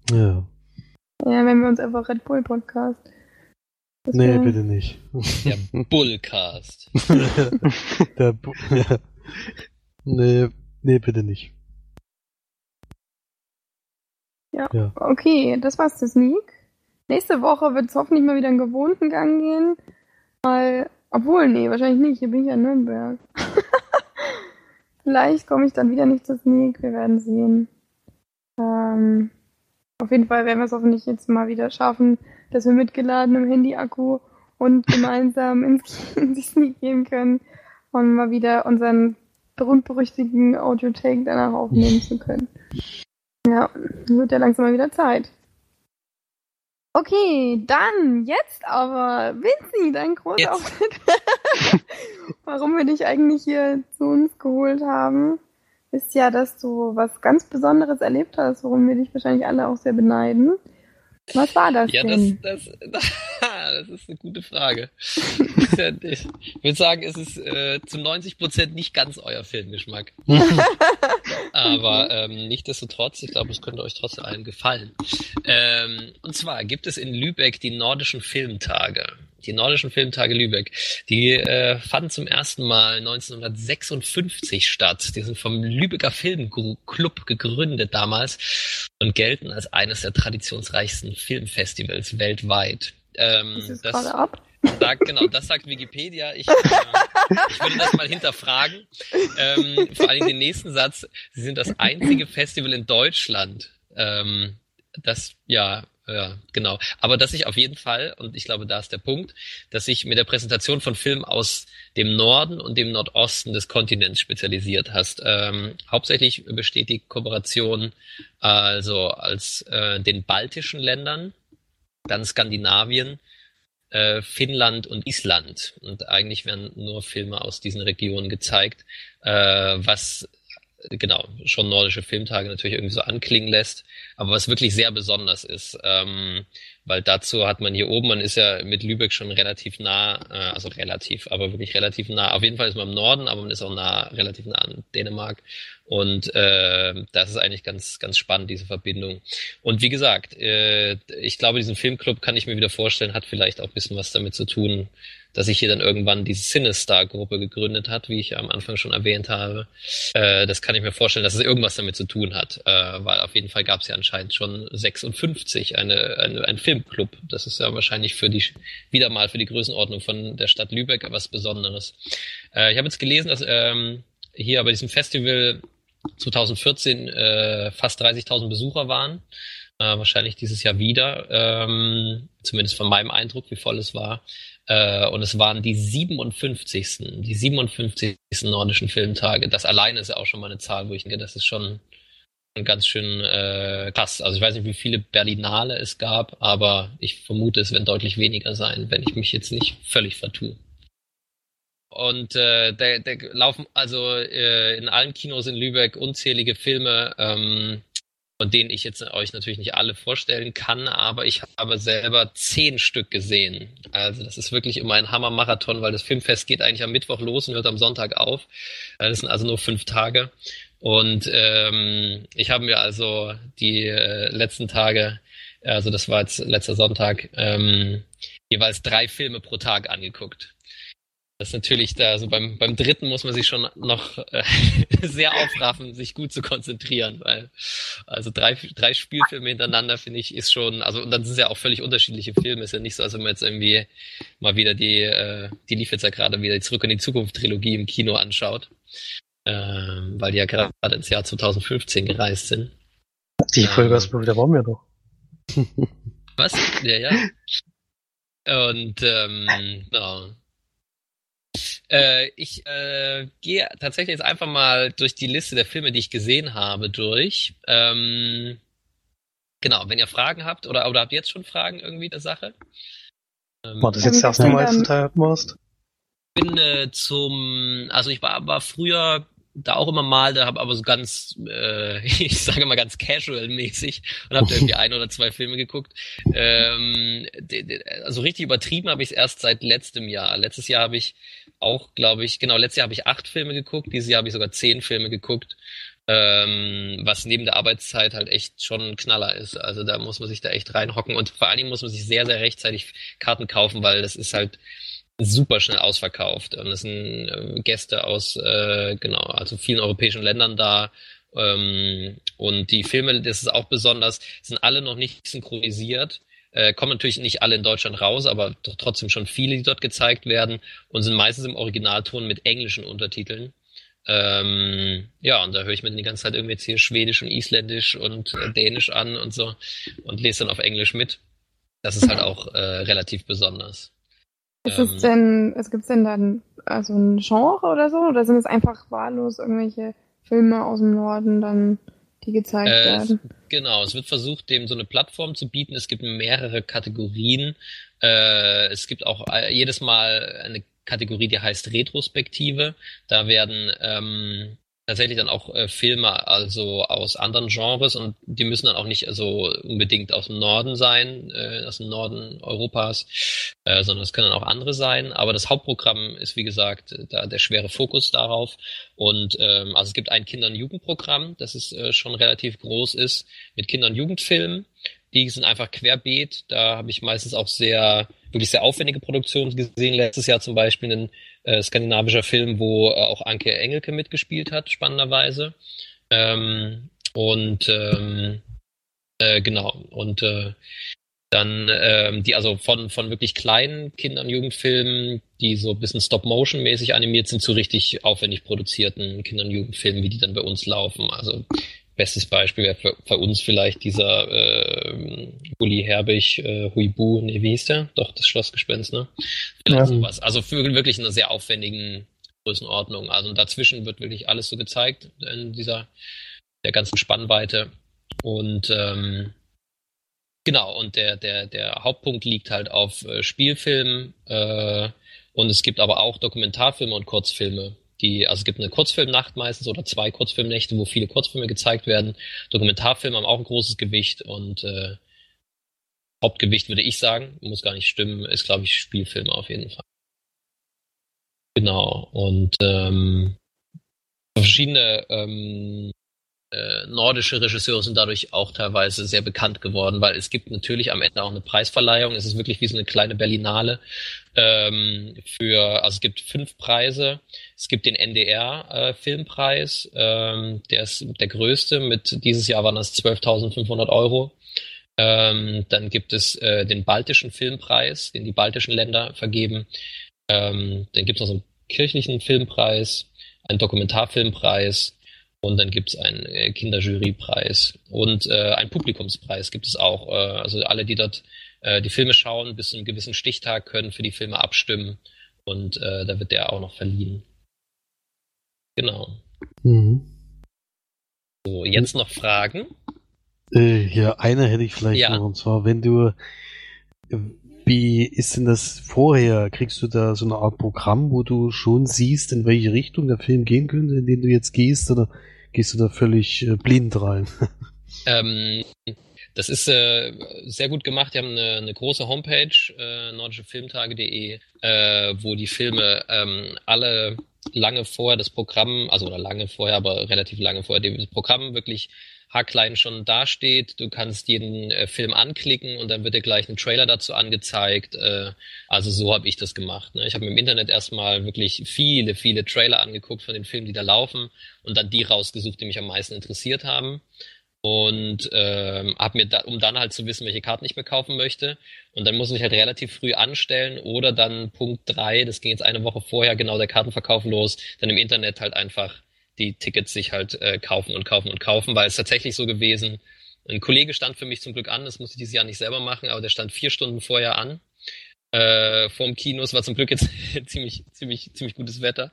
Ja. Ja, wenn wir uns einfach Red Bull Podcast. Das Nee, bitte nicht. Der [LAUGHS] Bullcast. [LAUGHS] Der Bu ja. Nee, nee, bitte nicht. Okay, das war's zu Sneak. Nächste Woche wird es hoffentlich mal wieder einen gewohnten Gang gehen. Weil, obwohl, nee, wahrscheinlich nicht. Hier bin ich ja in Nürnberg. [LAUGHS] Vielleicht komme ich dann wieder nicht zu Sneak. Wir werden sehen. Ähm, auf jeden Fall werden wir es hoffentlich jetzt mal wieder schaffen, dass wir mit geladenem Handy-Akku und gemeinsam ins [LAUGHS] in die Sneak gehen können und mal wieder unseren berühmt-berüchtigten Audio-Take danach aufnehmen [LAUGHS] zu können. Ja, wird ja langsam mal wieder Zeit. Okay, dann jetzt aber, Vinci, dein großer Jetzt. Auftritt. [LAUGHS] Warum wir dich eigentlich hier zu uns geholt haben, ist ja, dass du was ganz Besonderes erlebt hast, worum wir dich wahrscheinlich alle auch sehr beneiden. Was war das Ja, das, denn? das, [LAUGHS] das ist eine gute Frage. Ich würde sagen, es ist äh, zu 90 Prozent nicht ganz euer Filmgeschmack. [LAUGHS] Aber ähm, nichtsdestotrotz, ich glaube, es könnte euch trotzdem allen gefallen. Ähm, und zwar gibt es in Lübeck die Nordischen Filmtage. Die Nordischen Filmtage Lübeck. Die äh, fanden zum ersten Mal 1956 statt. Die sind vom Lübecker Filmclub gegründet damals und gelten als eines der traditionsreichsten Filmfestivals weltweit. Ähm, Das ist das- ab. sagt, genau, das sagt Wikipedia. Ich, äh, ich würde das mal hinterfragen. Ähm, vor allem den nächsten Satz. Sie sind das einzige Festival in Deutschland, ähm, das, ja, ja, genau. Aber dass ich auf jeden Fall, und ich glaube, da ist der Punkt, dass sich mit der Präsentation von Filmen aus dem Norden und dem Nordosten des Kontinents spezialisiert hast. Ähm, hauptsächlich besteht die Kooperation also als äh, den baltischen Ländern, dann Skandinavien, äh, Finnland und Island. Und eigentlich werden nur Filme aus diesen Regionen gezeigt, äh, was genau schon nordische Filmtage natürlich irgendwie so anklingen lässt, aber was wirklich sehr besonders ist. Ähm, weil dazu hat man hier oben, man ist ja mit Lübeck schon relativ nah, äh, also relativ, aber wirklich relativ nah. Auf jeden Fall ist man im Norden, aber man ist auch nah, relativ nah an Dänemark. Und äh, das ist eigentlich ganz, ganz spannend, diese Verbindung. Und wie gesagt, äh, ich glaube, diesen Filmclub kann ich mir wieder vorstellen, hat vielleicht auch ein bisschen was damit zu tun, dass sich hier dann irgendwann diese Cinestar-Gruppe gegründet hat, wie ich am Anfang schon erwähnt habe. Äh, das kann ich mir vorstellen, dass es irgendwas damit zu tun hat, äh, weil auf jeden Fall gab es ja anscheinend schon 56 eine, eine, ein Filmclub. Das ist ja wahrscheinlich für die wieder mal für die Größenordnung von der Stadt Lübeck was Besonderes. Äh, ich habe jetzt gelesen, dass ähm, hier bei diesem Festival 2014 äh, fast 30.000 Besucher waren. Äh, wahrscheinlich dieses Jahr wieder, ähm, zumindest von meinem Eindruck, wie voll es war. Äh, und es waren die 57. Die 57. nordischen Filmtage. Das alleine ist ja auch schon mal eine Zahl, wo ich denke, das ist schon ganz schön äh, krass. Also ich weiß nicht, wie viele Berlinale es gab, aber ich vermute, es werden deutlich weniger sein, wenn ich mich jetzt nicht völlig vertue. Und äh, da, da laufen also äh, in allen Kinos in Lübeck unzählige Filme, ähm, von denen ich jetzt euch natürlich nicht alle vorstellen kann, aber ich habe selber zehn Stück gesehen. Also das ist wirklich immer ein Hammermarathon, weil das Filmfest geht eigentlich am Mittwoch los und hört am Sonntag auf. Äh, Das sind also nur fünf Tage. Und ähm, ich habe mir also die äh, letzten Tage, also das war jetzt letzter Sonntag, ähm, jeweils drei Filme pro Tag angeguckt. Das ist natürlich da, also beim, beim dritten muss man sich schon noch äh, [LAUGHS] sehr aufraffen, sich gut zu konzentrieren, weil also drei, drei Spielfilme hintereinander finde ich ist schon, also und dann sind es ja auch völlig unterschiedliche Filme, ist ja nicht so, als wenn man jetzt irgendwie mal wieder die, äh, die lief jetzt ja gerade wieder die Zurück in die Zukunft Trilogie im Kino anschaut, ähm, weil die ja gerade ins Jahr 2015 gereist sind. Die Ähm. Vollgasprobe, da waren wir doch. Was? Ja, ja. Und ähm, genau. Äh, ich äh, gehe tatsächlich jetzt einfach mal durch die Liste der Filme, die ich gesehen habe, durch. Ähm, genau, wenn ihr Fragen habt oder, oder habt ihr jetzt schon Fragen irgendwie der Sache? Ähm, War das jetzt das erste Ähm, Mal, als du ähm, da warst? bin äh, zum, also ich war, war früher da auch immer mal, da habe aber so ganz, äh, [LAUGHS] ich sage mal ganz casual-mäßig und habe irgendwie ein oder zwei Filme geguckt. Ähm, also richtig übertrieben habe ich es erst seit letztem Jahr. Letztes Jahr habe ich auch, glaube ich, genau, letztes Jahr habe ich acht Filme geguckt, dieses Jahr habe ich sogar zehn Filme geguckt, ähm, was neben der Arbeitszeit halt echt schon ein Knaller ist. Also da muss man sich da echt reinhocken und vor allen Dingen muss man sich sehr, sehr rechtzeitig Karten kaufen, weil das ist halt super schnell ausverkauft. Und es sind äh, Gäste aus, äh, genau, also vielen europäischen Ländern da. Ähm, und die Filme, das ist auch besonders, sind alle noch nicht synchronisiert. Äh, kommen natürlich nicht alle in Deutschland raus, aber doch trotzdem schon viele, die dort gezeigt werden und sind meistens im Originalton mit englischen Untertiteln. Ähm, ja, und da höre ich mir die ganze Zeit irgendwie jetzt hier Schwedisch und Isländisch und äh, Dänisch an und so und lese dann auf Englisch mit. Das ist halt [LAUGHS] auch äh, relativ besonders. Ist ähm, es denn, es gibt denn dann also ein Genre oder so? Oder sind es einfach wahllos irgendwelche Filme aus dem Norden dann, die gezeigt äh, werden? Genau, es wird versucht, dem so eine Plattform zu bieten. Es gibt mehrere Kategorien. Äh, es gibt auch äh, jedes Mal eine Kategorie, die heißt Retrospektive. Da werden ähm, tatsächlich dann auch äh, Filme also aus anderen Genres und die müssen dann auch nicht also unbedingt aus dem Norden sein, äh, aus dem Norden Europas, äh, sondern es können dann auch andere sein. Aber das Hauptprogramm ist wie gesagt da der schwere Fokus darauf und ähm, also es gibt ein Kinder- und Jugendprogramm, das ist äh, schon relativ groß ist mit Kinder- und Jugendfilmen. Die sind einfach querbeet. Da habe ich meistens auch sehr wirklich sehr aufwendige Produktionen gesehen. Letztes Jahr zum Beispiel ein äh, skandinavischer Film, wo äh, auch Anke Engelke mitgespielt hat, spannenderweise. Ähm, und ähm, äh, genau, und äh, dann ähm, die also von von wirklich kleinen Kindern Jugendfilmen, die so ein bisschen Stop-Motion-mäßig animiert sind, zu richtig aufwendig produzierten Kindern Jugendfilmen, wie die dann bei uns laufen. Also Bestes Beispiel wäre für, für, uns vielleicht dieser äh, Uli Herbig, äh, Huibu, nee, wie hieß der? Doch, das Schlossgespenst, ne? Vielleicht ja. sowas. Also für wirklich eine sehr aufwendigen Größenordnung. Also dazwischen wird wirklich alles so gezeigt in dieser der ganzen Spannweite. Und ähm, genau, und der, der, der Hauptpunkt liegt halt auf äh, Spielfilmen äh, und es gibt aber auch Dokumentarfilme und Kurzfilme die, also es gibt eine Kurzfilmnacht meistens oder zwei Kurzfilmnächte, wo viele Kurzfilme gezeigt werden. Dokumentarfilme haben auch ein großes Gewicht und äh, Hauptgewicht würde ich sagen, muss gar nicht stimmen, ist glaube ich Spielfilme auf jeden Fall. Genau und ähm, verschiedene ähm, äh, nordische Regisseure sind dadurch auch teilweise sehr bekannt geworden, weil es gibt natürlich am Ende auch eine Preisverleihung. Es ist wirklich wie so eine kleine Berlinale ähm, für, also es gibt fünf Preise. Es gibt den NDR äh, ähm, der ist der größte. Mit dieses Jahr waren das 12.500 Euro. Ähm, dann gibt es äh, den Baltischen Filmpreis, den die baltischen Länder vergeben. Ähm, dann gibt es noch so einen kirchlichen Filmpreis, einen Dokumentarfilmpreis und dann gibt es einen äh, Kinderjurypreis und äh, einen Publikumspreis gibt es auch. Äh, also alle, die dort äh, die Filme schauen, bis zu einem gewissen Stichtag können für die Filme abstimmen und äh, da wird der auch noch verliehen. Genau. Mhm. So, jetzt noch Fragen? Äh, ja, eine hätte ich vielleicht ja. noch, und zwar, wenn du, wie ist denn das vorher? Kriegst du da so eine Art Programm, wo du schon siehst, in welche Richtung der Film gehen könnte, in den du jetzt gehst, oder gehst du da völlig äh, blind rein? [LAUGHS] Ähm, das ist äh, sehr gut gemacht. Die haben eine, eine große Homepage, äh, nordischefilmtage.de, äh, wo die Filme ähm, alle lange vorher das Programm, also oder lange vorher, aber relativ lange vorher, das Programm wirklich haarklein schon dasteht. Du kannst jeden äh, Film anklicken und dann wird dir gleich ein Trailer dazu angezeigt. Äh, also so habe ich das gemacht. Ne? Ich habe mir im Internet erstmal wirklich viele, viele Trailer angeguckt von den Filmen, die da laufen und dann die rausgesucht, die mich am meisten interessiert haben und ähm, habe mir da, um dann halt zu wissen, welche Karten ich mir kaufen möchte. Und dann muss ich halt relativ früh anstellen oder dann Punkt drei, das ging jetzt eine Woche vorher, genau der Kartenverkauf los, dann im Internet halt einfach die Tickets sich halt äh, kaufen und kaufen und kaufen, weil es tatsächlich so gewesen, ein Kollege stand für mich zum Glück an, das musste ich dieses Jahr nicht selber machen, aber der stand vier Stunden vorher an. Äh, vorm Kino, es war zum Glück jetzt [LAUGHS] ziemlich, ziemlich, ziemlich gutes Wetter.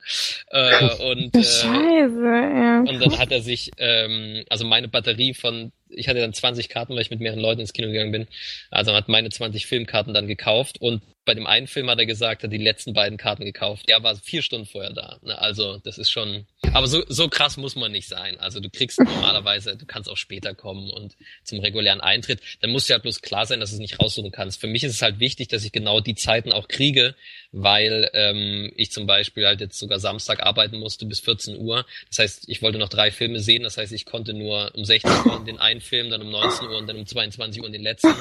Äh, und, äh, Scheiße, ja. Und dann hat er sich, ähm, also meine Batterie von ich hatte dann 20 Karten, weil ich mit mehreren Leuten ins Kino gegangen bin. Also hat meine 20 Filmkarten dann gekauft und bei dem einen Film hat er gesagt, er hat die letzten beiden Karten gekauft. Er war vier Stunden vorher da. Ne? Also das ist schon. Aber so, so krass muss man nicht sein. Also du kriegst normalerweise, du kannst auch später kommen und zum regulären Eintritt. Dann muss ja halt bloß klar sein, dass du es nicht raussuchen kannst. Für mich ist es halt wichtig, dass ich genau die Zeiten auch kriege, weil ähm, ich zum Beispiel halt jetzt sogar Samstag arbeiten musste bis 14 Uhr. Das heißt, ich wollte noch drei Filme sehen. Das heißt, ich konnte nur um 16 Uhr den einen Film, dann um 19 Uhr und dann um 22 Uhr den letzten.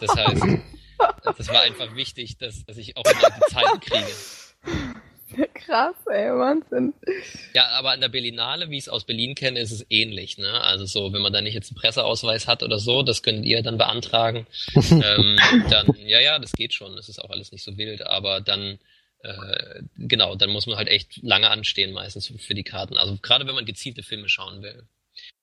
Das heißt, das war einfach wichtig, dass, dass ich auch immer die Zeit kriege. Krass, ey, Wahnsinn. Ja, aber an der Berlinale, wie ich es aus Berlin kenne, ist es ähnlich. Ne? Also so, wenn man da nicht jetzt einen Presseausweis hat oder so, das könnt ihr dann beantragen. [LAUGHS] ähm, dann, ja, ja, das geht schon. Das ist auch alles nicht so wild. Aber dann, äh, genau, dann muss man halt echt lange anstehen meistens für die Karten. Also gerade wenn man gezielte Filme schauen will.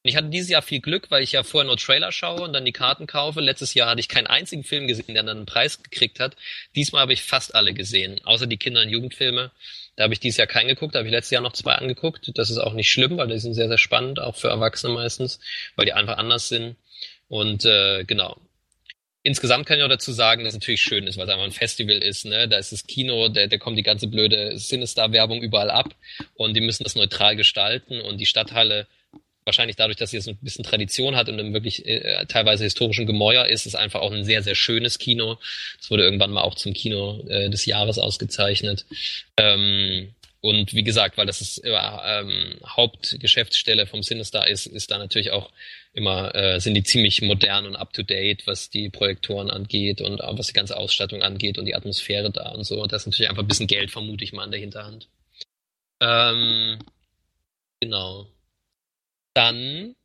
Ich hatte dieses Jahr viel Glück, weil ich ja vorher nur Trailer schaue und dann die Karten kaufe. Letztes Jahr hatte ich keinen einzigen Film gesehen, der dann einen Preis gekriegt hat. Diesmal habe ich fast alle gesehen, außer die Kinder- und Jugendfilme. Da habe ich dieses Jahr keinen geguckt, da habe ich letztes Jahr noch zwei angeguckt. Das ist auch nicht schlimm, weil die sind sehr, sehr spannend, auch für Erwachsene meistens, weil die einfach anders sind. Und äh, genau. Insgesamt kann ich auch dazu sagen, dass es natürlich schön ist, weil es einfach ein Festival ist. Ne? Da ist das Kino, da, da kommt die ganze blöde Sinister-Werbung überall ab und die müssen das neutral gestalten und die Stadthalle wahrscheinlich dadurch, dass sie jetzt ein bisschen Tradition hat und einem wirklich äh, teilweise historischen Gemäuer ist, ist einfach auch ein sehr, sehr schönes Kino. Das wurde irgendwann mal auch zum Kino äh, des Jahres ausgezeichnet. Ähm, und wie gesagt, weil das ist äh, ähm, Hauptgeschäftsstelle vom Sinister ist, ist da natürlich auch immer, äh, sind die ziemlich modern und up to date, was die Projektoren angeht und auch was die ganze Ausstattung angeht und die Atmosphäre da und so. Und das ist natürlich einfach ein bisschen Geld, vermute ich mal, an der Hinterhand. Ähm, genau. Dann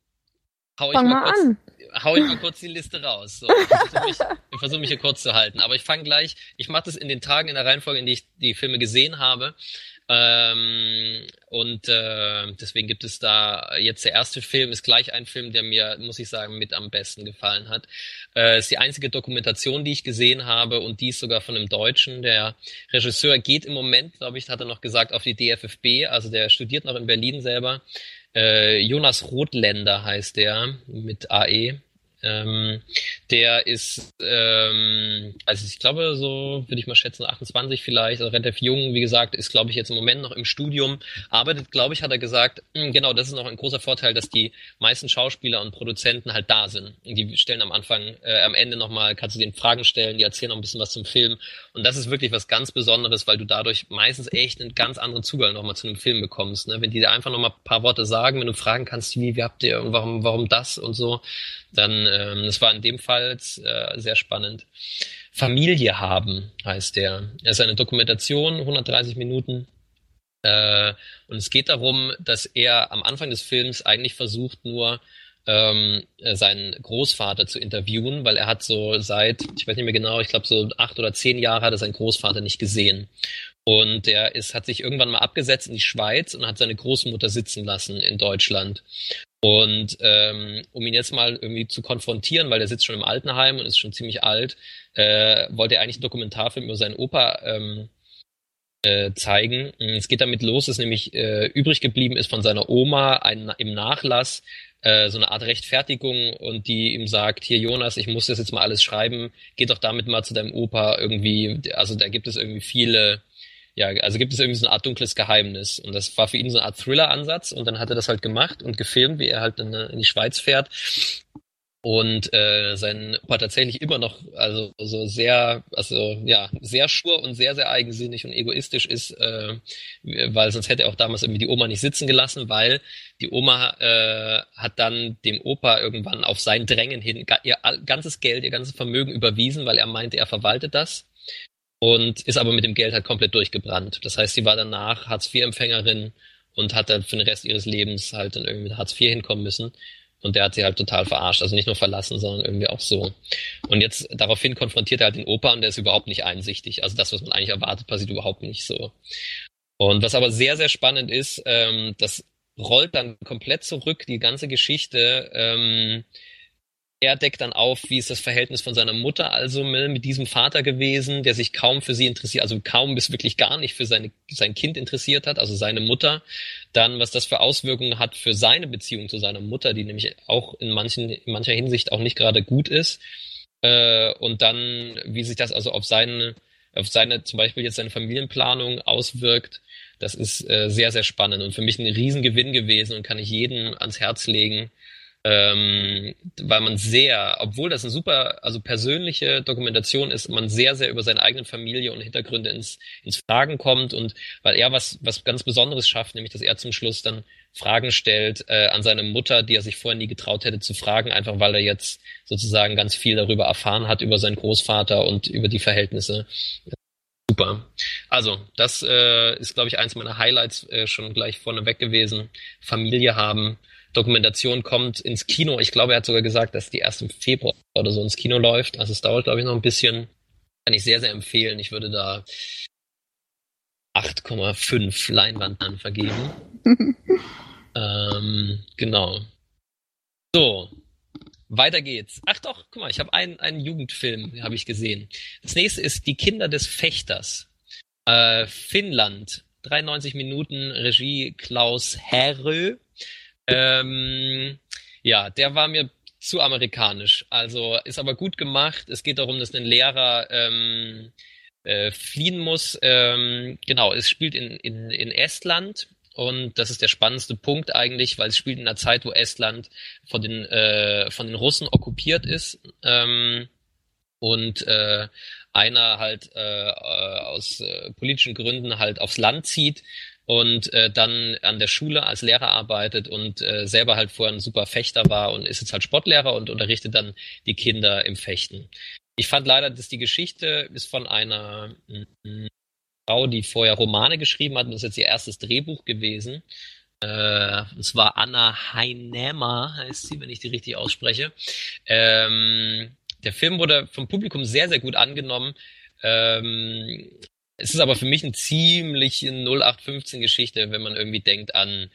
hau ich, mal mal kurz, an. hau ich mal kurz die Liste raus. So, ich versuche mich, [LAUGHS] ich versuch mich hier kurz zu halten. Aber ich fange gleich, ich mache das in den Tagen in der Reihenfolge, in die ich die Filme gesehen habe. Ähm, und äh, deswegen gibt es da jetzt der erste Film ist gleich ein Film, der mir, muss ich sagen, mit am besten gefallen hat. Äh, ist die einzige Dokumentation, die ich gesehen habe und die ist sogar von einem Deutschen. Der Regisseur geht im Moment, glaube ich, hat er noch gesagt, auf die DFFB, also der studiert noch in Berlin selber. Äh, Jonas Rothländer heißt der mit AE. Ähm, der ist, ähm, also ich glaube so, würde ich mal schätzen, 28 vielleicht, also relativ jung, wie gesagt, ist glaube ich jetzt im Moment noch im Studium, arbeitet, glaube ich, hat er gesagt, mh, genau, das ist noch ein großer Vorteil, dass die meisten Schauspieler und Produzenten halt da sind. Die stellen am Anfang, äh, am Ende nochmal, kannst du denen Fragen stellen, die erzählen noch ein bisschen was zum Film. Und das ist wirklich was ganz Besonderes, weil du dadurch meistens echt einen ganz anderen Zugang nochmal zu einem Film bekommst. Ne? Wenn die dir einfach nochmal ein paar Worte sagen, wenn du fragen kannst, wie, wie habt ihr und warum, warum das und so, dann ähm, das war in dem Fall äh, sehr spannend. Familie haben heißt der. Er ist eine Dokumentation, 130 Minuten. Äh, und es geht darum, dass er am Anfang des Films eigentlich versucht, nur ähm, seinen Großvater zu interviewen, weil er hat so seit, ich weiß nicht mehr genau, ich glaube so acht oder zehn Jahre hat er seinen Großvater nicht gesehen. Und der ist, hat sich irgendwann mal abgesetzt in die Schweiz und hat seine Großmutter sitzen lassen in Deutschland. Und ähm, um ihn jetzt mal irgendwie zu konfrontieren, weil der sitzt schon im Altenheim und ist schon ziemlich alt, äh, wollte er eigentlich einen Dokumentarfilm über seinen Opa ähm, äh, zeigen. Es geht damit los, dass nämlich äh, übrig geblieben ist von seiner Oma ein, im Nachlass äh, so eine Art Rechtfertigung und die ihm sagt, hier Jonas, ich muss das jetzt mal alles schreiben, geh doch damit mal zu deinem Opa irgendwie, also da gibt es irgendwie viele ja, also gibt es irgendwie so eine Art dunkles Geheimnis. Und das war für ihn so eine Art Thriller-Ansatz. Und dann hat er das halt gemacht und gefilmt, wie er halt in, in die Schweiz fährt. Und äh, sein Opa tatsächlich immer noch, also so sehr, also ja, sehr schur und sehr, sehr eigensinnig und egoistisch ist, äh, weil sonst hätte er auch damals irgendwie die Oma nicht sitzen gelassen, weil die Oma äh, hat dann dem Opa irgendwann auf sein Drängen hin ihr ganzes Geld, ihr ganzes Vermögen überwiesen, weil er meinte, er verwaltet das und ist aber mit dem Geld halt komplett durchgebrannt. Das heißt, sie war danach Hartz-IV-Empfängerin und hat dann für den Rest ihres Lebens halt dann irgendwie mit Hartz IV hinkommen müssen. Und der hat sie halt total verarscht. Also nicht nur verlassen, sondern irgendwie auch so. Und jetzt daraufhin konfrontiert er halt den Opa und der ist überhaupt nicht einsichtig. Also das, was man eigentlich erwartet, passiert überhaupt nicht so. Und was aber sehr, sehr spannend ist, ähm, das rollt dann komplett zurück, die ganze Geschichte, ähm, er deckt dann auf, wie ist das Verhältnis von seiner Mutter also mit diesem Vater gewesen, der sich kaum für sie interessiert, also kaum bis wirklich gar nicht für seine, sein Kind interessiert hat, also seine Mutter. Dann, was das für Auswirkungen hat für seine Beziehung zu seiner Mutter, die nämlich auch in manchen, in mancher Hinsicht auch nicht gerade gut ist. Äh, und dann, wie sich das also auf seine, auf seine, zum Beispiel jetzt seine Familienplanung auswirkt. Das ist äh, sehr, sehr spannend und für mich ein Riesengewinn gewesen und kann ich jedem ans Herz legen, ähm, weil man sehr, obwohl das eine super, also persönliche Dokumentation ist, man sehr, sehr über seine eigene Familie und Hintergründe ins, ins Fragen kommt und weil er was, was ganz Besonderes schafft, nämlich dass er zum Schluss dann Fragen stellt äh, an seine Mutter, die er sich vorher nie getraut hätte zu fragen, einfach weil er jetzt sozusagen ganz viel darüber erfahren hat, über seinen Großvater und über die Verhältnisse. Super. Also, das äh, ist, glaube ich, eins meiner Highlights äh, schon gleich vorneweg gewesen. Familie haben, Dokumentation kommt ins Kino. Ich glaube, er hat sogar gesagt, dass die erst im Februar oder so ins Kino läuft. Also es dauert, glaube ich, noch ein bisschen. Kann ich sehr, sehr empfehlen. Ich würde da 8,5 Leinwandern vergeben. [LAUGHS] ähm, genau. So, weiter geht's. Ach doch, guck mal, ich habe einen, einen Jugendfilm, habe ich gesehen. Das nächste ist Die Kinder des Fechters. Äh, Finnland. 93 Minuten, Regie Klaus Herrö. Ähm, ja, der war mir zu amerikanisch. Also ist aber gut gemacht. Es geht darum, dass ein Lehrer ähm, äh, fliehen muss. Ähm, genau, es spielt in, in, in Estland. Und das ist der spannendste Punkt eigentlich, weil es spielt in einer Zeit, wo Estland von den, äh, von den Russen okkupiert ist. Ähm, und äh, einer halt äh, aus äh, politischen Gründen halt aufs Land zieht und äh, dann an der Schule als Lehrer arbeitet und äh, selber halt vorher ein super Fechter war und ist jetzt halt Sportlehrer und unterrichtet dann die Kinder im Fechten. Ich fand leider, dass die Geschichte ist von einer mm, Frau, die vorher Romane geschrieben hat und das ist jetzt ihr erstes Drehbuch gewesen. Äh, es war Anna Heinema, heißt sie, wenn ich die richtig ausspreche. Ähm, der Film wurde vom Publikum sehr, sehr gut angenommen. Ähm, es ist aber für mich eine ziemlich 0815-Geschichte, wenn man irgendwie denkt an,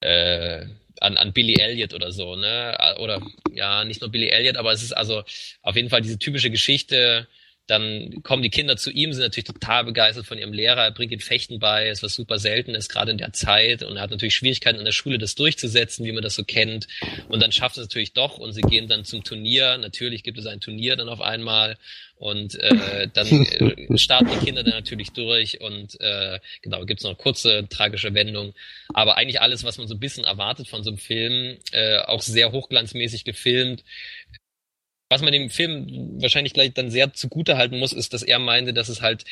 äh, an, an Billy Elliot oder so, ne? Oder ja, nicht nur Billy Elliot, aber es ist also auf jeden Fall diese typische Geschichte, dann kommen die Kinder zu ihm, sind natürlich total begeistert von ihrem Lehrer, er bringt ihnen Fechten bei, ist was super selten ist, gerade in der Zeit. Und er hat natürlich Schwierigkeiten in der Schule, das durchzusetzen, wie man das so kennt. Und dann schafft es natürlich doch und sie gehen dann zum Turnier. Natürlich gibt es ein Turnier dann auf einmal. Und äh, dann äh, starten die Kinder dann natürlich durch und äh, genau, gibt's noch eine kurze tragische Wendung. Aber eigentlich alles, was man so ein bisschen erwartet von so einem Film, äh, auch sehr hochglanzmäßig gefilmt was man dem Film wahrscheinlich gleich dann sehr zugute halten muss, ist, dass er meinte, dass es halt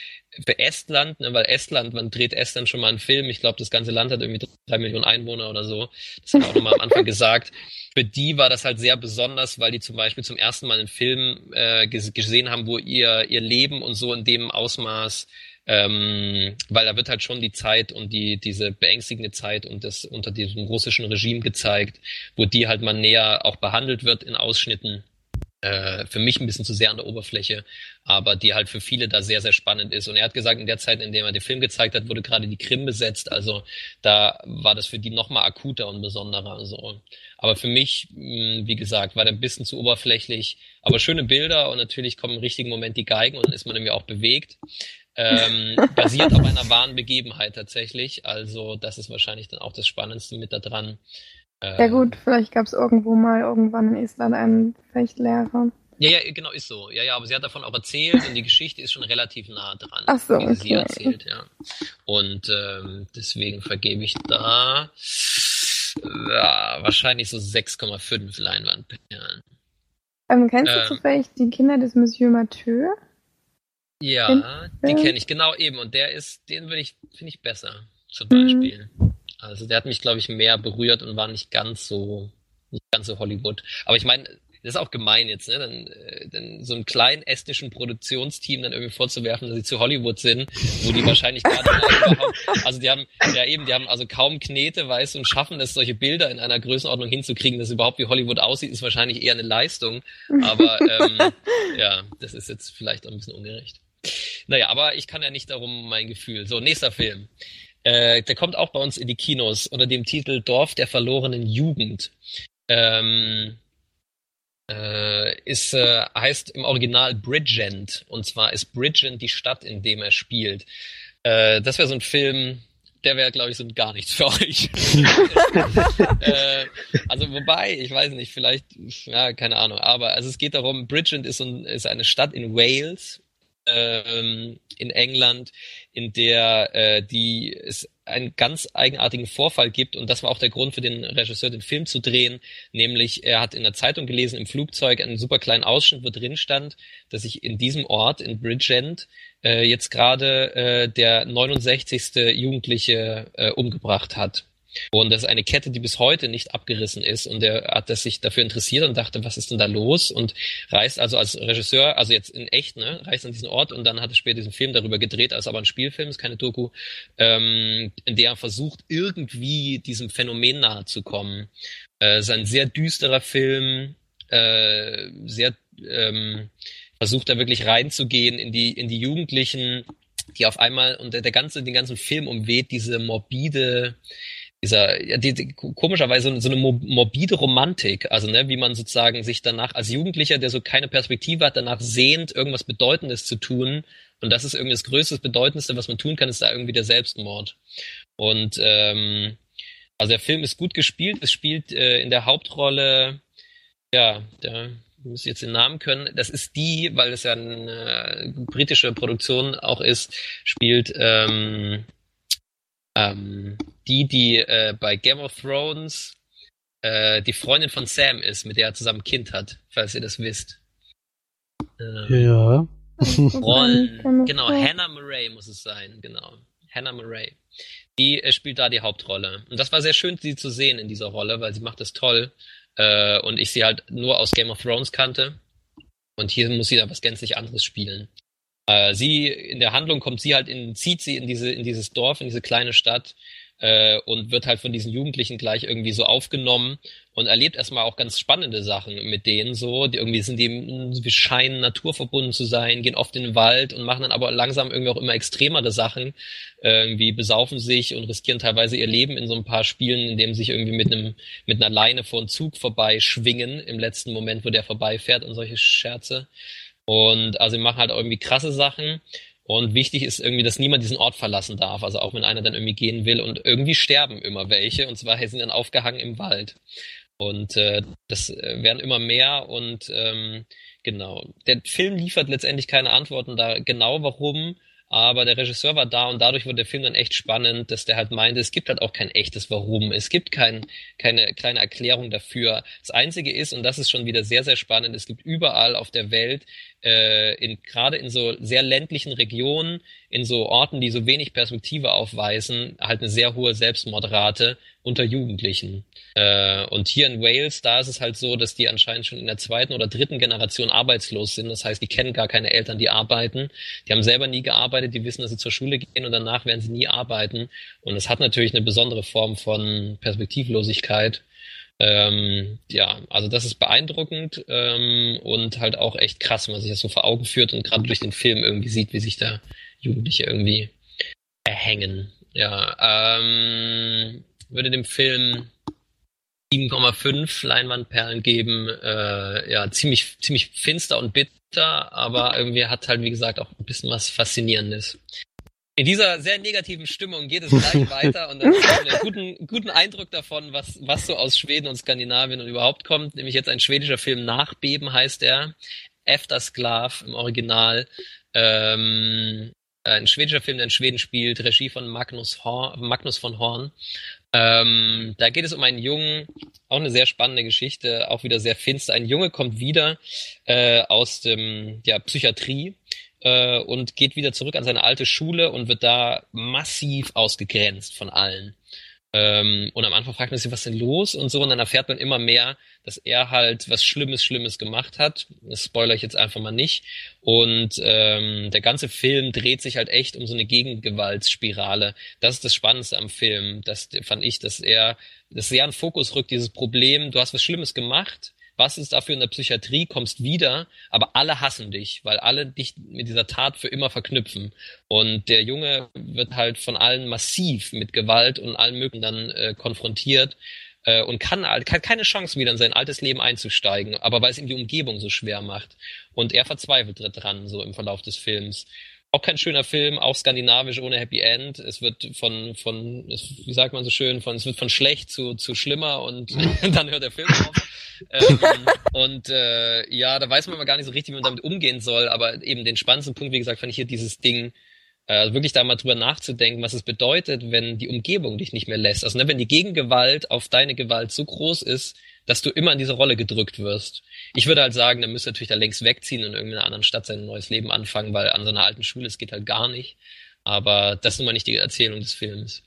für Estland, ne, weil Estland, man dreht Estland schon mal einen Film, ich glaube, das ganze Land hat irgendwie drei Millionen Einwohner oder so, das hat er auch nochmal am Anfang [LAUGHS] gesagt. Für die war das halt sehr besonders, weil die zum Beispiel zum ersten Mal einen Film äh, gesehen haben, wo ihr, ihr Leben und so in dem Ausmaß ähm, weil da wird halt schon die Zeit und die diese beängstigende Zeit und das unter diesem russischen Regime gezeigt, wo die halt mal näher auch behandelt wird in Ausschnitten äh, für mich ein bisschen zu sehr an der Oberfläche, aber die halt für viele da sehr, sehr spannend ist. Und er hat gesagt, in der Zeit, in der er den Film gezeigt hat, wurde gerade die Krim besetzt. Also da war das für die nochmal akuter und besonderer. So. Aber für mich, mh, wie gesagt, war der ein bisschen zu oberflächlich. Aber schöne Bilder und natürlich kommen im richtigen Moment die Geigen und dann ist man irgendwie auch bewegt. ähm, [LAUGHS] basiert auf einer wahren Begebenheit tatsächlich. Also das ist wahrscheinlich dann auch das Spannendste mit da dran. Ja gut, vielleicht gab es irgendwo mal irgendwann in Island einen Fechtlehrer. Ja, ja, genau, ist so. Ja, ja, aber sie hat davon auch erzählt und die Geschichte ist schon relativ nah dran, Ach so, wie okay. sie erzählt, ja. Und ähm, deswegen vergebe ich da ja, wahrscheinlich so 6,5 Leinwandperlen. Ähm, kennst Ähm. du zufällig die Kinder des Monsieur Mathieu? Ja, die kenne ich genau eben und der ist, den würde ich, finde ich besser, zum Mhm. Also der hat mich, glaube ich, mehr berührt und war nicht ganz so, nicht ganz so Hollywood. Aber ich meine, das ist auch gemein jetzt, ne? Dann, äh, dann so einem kleinen estnischen Produktionsteam dann irgendwie vorzuwerfen, dass sie zu Hollywood sind, wo die wahrscheinlich gerade überhaupt, [LAUGHS] also die haben, ja eben, die haben also kaum Knete, weißt und schaffen es, solche Bilder in einer Größenordnung hinzukriegen, dass überhaupt wie Hollywood aussieht, ist wahrscheinlich eher eine Leistung. Aber ähm, [LAUGHS] ja, das ist jetzt vielleicht auch ein bisschen ungerecht. Naja, aber ich kann ja nicht darum mein Gefühl. So, nächster Film. Äh, der kommt auch bei uns in die Kinos unter dem Titel Dorf der verlorenen Jugend. Ähm, Äh, ist, äh, heißt im Original Bridgend. Und zwar ist Bridgend die Stadt, in dem er spielt. Äh, das wäre so ein Film, der wäre, glaube ich, so gar nichts für euch. [LAUGHS] äh, also wobei, ich weiß nicht, vielleicht, ja, keine Ahnung. Aber also es geht darum, Bridgend ist, ein, ist eine Stadt in Wales, ähm, in England, in der äh, die es einen ganz eigenartigen Vorfall gibt und das war auch der Grund für den Regisseur, den Film zu drehen, nämlich er hat in der Zeitung gelesen, im Flugzeug einen super kleinen Ausschnitt, wo drin stand, dass sich in diesem Ort, in Bridgend, äh, jetzt gerade äh, der 69. Jugendliche äh, umgebracht hat. Und das ist eine Kette, die bis heute nicht abgerissen ist. Und er hat das sich dafür interessiert und dachte, was ist denn da los? Und reist also als Regisseur, also jetzt in echt, ne, reist an diesen Ort und dann hat er später diesen Film darüber gedreht, als aber ein Spielfilm, ist keine Doku, ähm, in der er versucht, irgendwie diesem Phänomen nahe zu kommen. Äh, ist ein sehr düsterer Film, äh, sehr ähm, versucht da wirklich reinzugehen in die, in die Jugendlichen, die auf einmal, und der, der ganze, den ganzen Film umweht, diese morbide, dieser, die, die, komischerweise so eine morbide Romantik, also ne, wie man sozusagen sich danach als Jugendlicher, der so keine Perspektive hat, danach sehnt, irgendwas Bedeutendes zu tun. Und das ist irgendwie das größte, Bedeutendste, was man tun kann, ist da irgendwie der Selbstmord. Und ähm, also der Film ist gut gespielt. Es spielt äh, in der Hauptrolle, ja, der muss jetzt den Namen können. Das ist die, weil es ja eine britische Produktion auch ist, spielt ähm, ähm, die, die äh, bei Game of Thrones äh, die Freundin von Sam ist, mit der er zusammen ein Kind hat, falls ihr das wisst. Ähm, ja. Rollen. Genau, Hannah Murray muss es sein, genau. Hannah Murray. Die äh, spielt da die Hauptrolle. Und das war sehr schön, sie zu sehen in dieser Rolle, weil sie macht das toll. Äh, und ich sie halt nur aus Game of Thrones kannte. Und hier muss sie da was gänzlich anderes spielen. Äh, sie, in der Handlung kommt sie halt in, zieht sie in diese, in dieses Dorf, in diese kleine Stadt, äh, und wird halt von diesen Jugendlichen gleich irgendwie so aufgenommen und erlebt erstmal auch ganz spannende Sachen mit denen so. Die irgendwie sind die, scheinen naturverbunden zu sein, gehen oft in den Wald und machen dann aber langsam irgendwie auch immer extremere Sachen. Irgendwie besaufen sich und riskieren teilweise ihr Leben in so ein paar Spielen, indem sich irgendwie mit einem, mit einer Leine vor einem Zug vorbeischwingen im letzten Moment, wo der vorbeifährt und solche Scherze. Und also sie machen halt irgendwie krasse Sachen. Und wichtig ist irgendwie, dass niemand diesen Ort verlassen darf. Also auch wenn einer dann irgendwie gehen will und irgendwie sterben immer welche. Und zwar [LAUGHS] sind dann aufgehangen im Wald. Und äh, das äh, werden immer mehr und ähm, genau. Der Film liefert letztendlich keine Antworten da genau warum, aber der Regisseur war da und dadurch wurde der Film dann echt spannend, dass der halt meinte, es gibt halt auch kein echtes Warum. Es gibt kein, keine kleine Erklärung dafür. Das Einzige ist, und das ist schon wieder sehr, sehr spannend, es gibt überall auf der Welt äh, in, gerade in so sehr ländlichen Regionen, in so Orten, die so wenig Perspektive aufweisen, halt eine sehr hohe Selbstmordrate unter Jugendlichen. Äh, und hier in Wales, da ist es halt so, dass die anscheinend schon in der zweiten oder dritten Generation arbeitslos sind. Das heißt, die kennen gar keine Eltern, die arbeiten. Die haben selber nie gearbeitet, die wissen, dass sie zur Schule gehen und danach werden sie nie arbeiten. Und es hat natürlich eine besondere Form von Perspektivlosigkeit. Ähm, ja, also das ist beeindruckend ähm, und halt auch echt krass, wenn man sich das so vor Augen führt und gerade durch den Film irgendwie sieht, wie sich da Jugendliche irgendwie erhängen. Ja, ähm, würde dem Film 7,5 Leinwandperlen geben. Äh, ja, ziemlich, ziemlich finster und bitter, aber irgendwie hat halt, wie gesagt, auch ein bisschen was Faszinierendes. In dieser sehr negativen Stimmung geht es gleich weiter und dann [LAUGHS] haben wir einen guten, guten Eindruck davon, was, was so aus Schweden und Skandinavien und überhaupt kommt. Nämlich jetzt ein schwedischer Film Nachbeben heißt er. Efter Sklav im Original. Ähm, ein schwedischer Film, der in Schweden spielt, Regie von Magnus, Horn, Magnus von Horn. Ähm, da geht es um einen Jungen, auch eine sehr spannende Geschichte, auch wieder sehr finster. Ein Junge kommt wieder äh, aus dem ja, Psychiatrie äh, und geht wieder zurück an seine alte Schule und wird da massiv ausgegrenzt von allen. Ähm, und am Anfang fragt man sich, was ist denn los und so, und dann erfährt man immer mehr, dass er halt was Schlimmes, Schlimmes gemacht hat. Das spoiler ich jetzt einfach mal nicht. Und ähm, der ganze Film dreht sich halt echt um so eine Gegengewaltsspirale. Das ist das Spannendste am Film. Das fand ich, dass er, dass sehr an Fokus rückt, dieses Problem, du hast was Schlimmes gemacht, was ist dafür in der Psychiatrie, kommst wieder, aber alle hassen dich, weil alle dich mit dieser Tat für immer verknüpfen. Und der Junge wird halt von allen massiv mit Gewalt und allem möglichen dann äh, konfrontiert. äh, und kann, hat keine Chance wieder in sein altes Leben einzusteigen, aber weil es ihm die Umgebung so schwer macht. Und er verzweifelt dran, so im Verlauf des Films auch kein schöner Film, auch skandinavisch ohne Happy End. Es wird von, von, wie sagt man so schön, von, es wird von schlecht zu, zu schlimmer und [LAUGHS] dann hört der Film auf. Ähm, [LAUGHS] und äh, ja, da weiß man mal gar nicht so richtig, wie man damit umgehen soll, aber eben den spannendsten Punkt, wie gesagt, fand ich hier dieses Ding, äh, wirklich da mal drüber nachzudenken, was es bedeutet, wenn die Umgebung dich nicht mehr lässt. Also ne, wenn die Gegengewalt auf deine Gewalt so groß ist, dass du immer in diese Rolle gedrückt wirst. Ich würde halt sagen, dann müsste natürlich da längst wegziehen und in irgendeiner anderen Stadt sein neues Leben anfangen, weil an so einer alten Schule, es geht halt gar nicht. Aber das ist nun mal nicht die Erzählung des Films.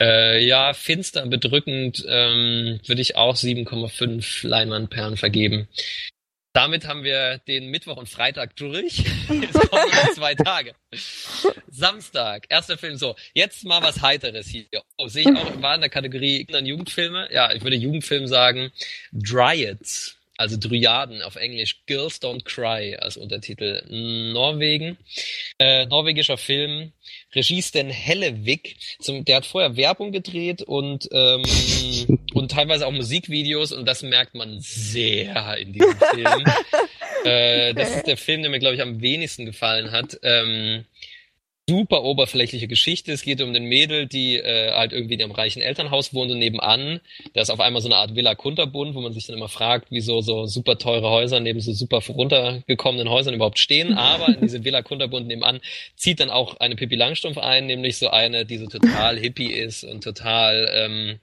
Äh, ja, finster, bedrückend, ähm, würde ich auch 7,5 Leinwandperlen vergeben. Damit haben wir den Mittwoch und Freitag durch. [LAUGHS] Jetzt kommen noch zwei Tage. Samstag, erster Film. So, jetzt mal was Heiteres hier. Oh, sehe ich auch, war in der Kategorie Jugendfilme. Ja, ich würde Jugendfilm sagen. Dryads also Dryaden auf Englisch, Girls Don't Cry als Untertitel. Norwegen, äh, norwegischer Film, Regie Sten Hellevik, zum, der hat vorher Werbung gedreht und, ähm, [LAUGHS] und teilweise auch Musikvideos und das merkt man sehr in diesem Film. [LAUGHS] äh, das ist der Film, der mir, glaube ich, am wenigsten gefallen hat. Ähm, super oberflächliche Geschichte. Es geht um den Mädel, die äh, halt irgendwie in einem reichen Elternhaus wohnt und nebenan, da ist auf einmal so eine Art Villa Kunterbund, wo man sich dann immer fragt, wieso so super teure Häuser neben so super runtergekommenen Häusern überhaupt stehen. [LAUGHS] Aber in diese Villa Kunterbund nebenan zieht dann auch eine Pippi Langstrumpf ein, nämlich so eine, die so total hippie ist und total ähm,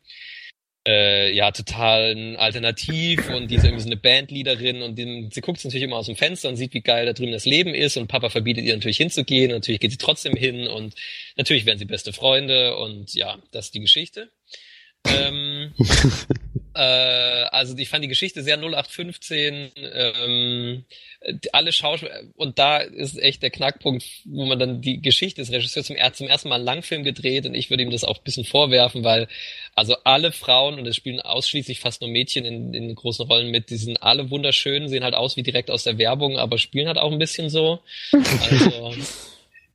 äh, ja total alternativ und die ist irgendwie so eine Bandleaderin und die, sie guckt natürlich immer aus dem Fenster und sieht, wie geil da drüben das Leben ist und Papa verbietet ihr natürlich hinzugehen. Natürlich geht sie trotzdem hin und natürlich werden sie beste Freunde und ja, das ist die Geschichte. ähm, äh, [LAUGHS] also ich fand die Geschichte sehr 0815. Ähm, alle Schauspieler und da ist echt der Knackpunkt, wo man dann die Geschichte des Regisseurs zum, zum ersten Mal einen Langfilm gedreht und ich würde ihm das auch ein bisschen vorwerfen, weil also alle Frauen und es spielen ausschließlich fast nur Mädchen in, in großen Rollen mit, die sind alle wunderschön, sehen halt aus wie direkt aus der Werbung, aber spielen halt auch ein bisschen so. [LAUGHS] Also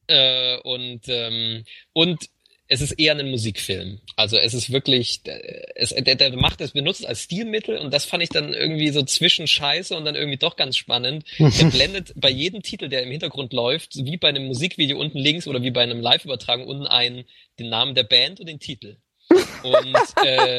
äh, und ähm, und es ist eher ein Musikfilm. Also es ist wirklich, es, der, der macht es, benutzt als Stilmittel und das fand ich dann irgendwie so zwischen Scheiße und dann irgendwie doch ganz spannend. er [LAUGHS] blendet bei jedem Titel, der im Hintergrund läuft, wie bei einem Musikvideo unten links oder wie bei einem Live-Übertragung unten einen, den Namen der Band und den Titel. Und äh,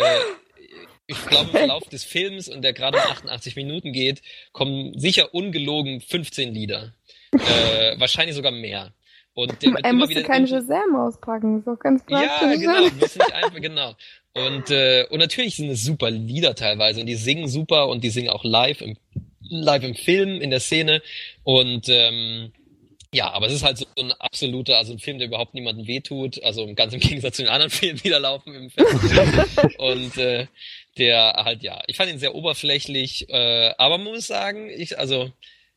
ich glaube, im Verlauf des Films, und der gerade um 88 Minuten geht, kommen sicher ungelogen 15 Lieder. Äh, wahrscheinlich sogar mehr. Und der er musste keinen Shazam auspacken, so ganz praktisch. Ja, genau, muss nicht einfach, genau. Und, äh, und natürlich sind es super Lieder teilweise und die singen super und die singen auch live im, live im Film, in der Szene und ähm, ja, aber es ist halt so ein absoluter, also ein Film, der überhaupt niemandem wehtut, also ganz im Gegensatz zu den anderen [LAUGHS] Filmen, die da laufen im Film. und äh, der halt, ja, ich fand ihn sehr oberflächlich, äh, aber man muss sagen, ich, also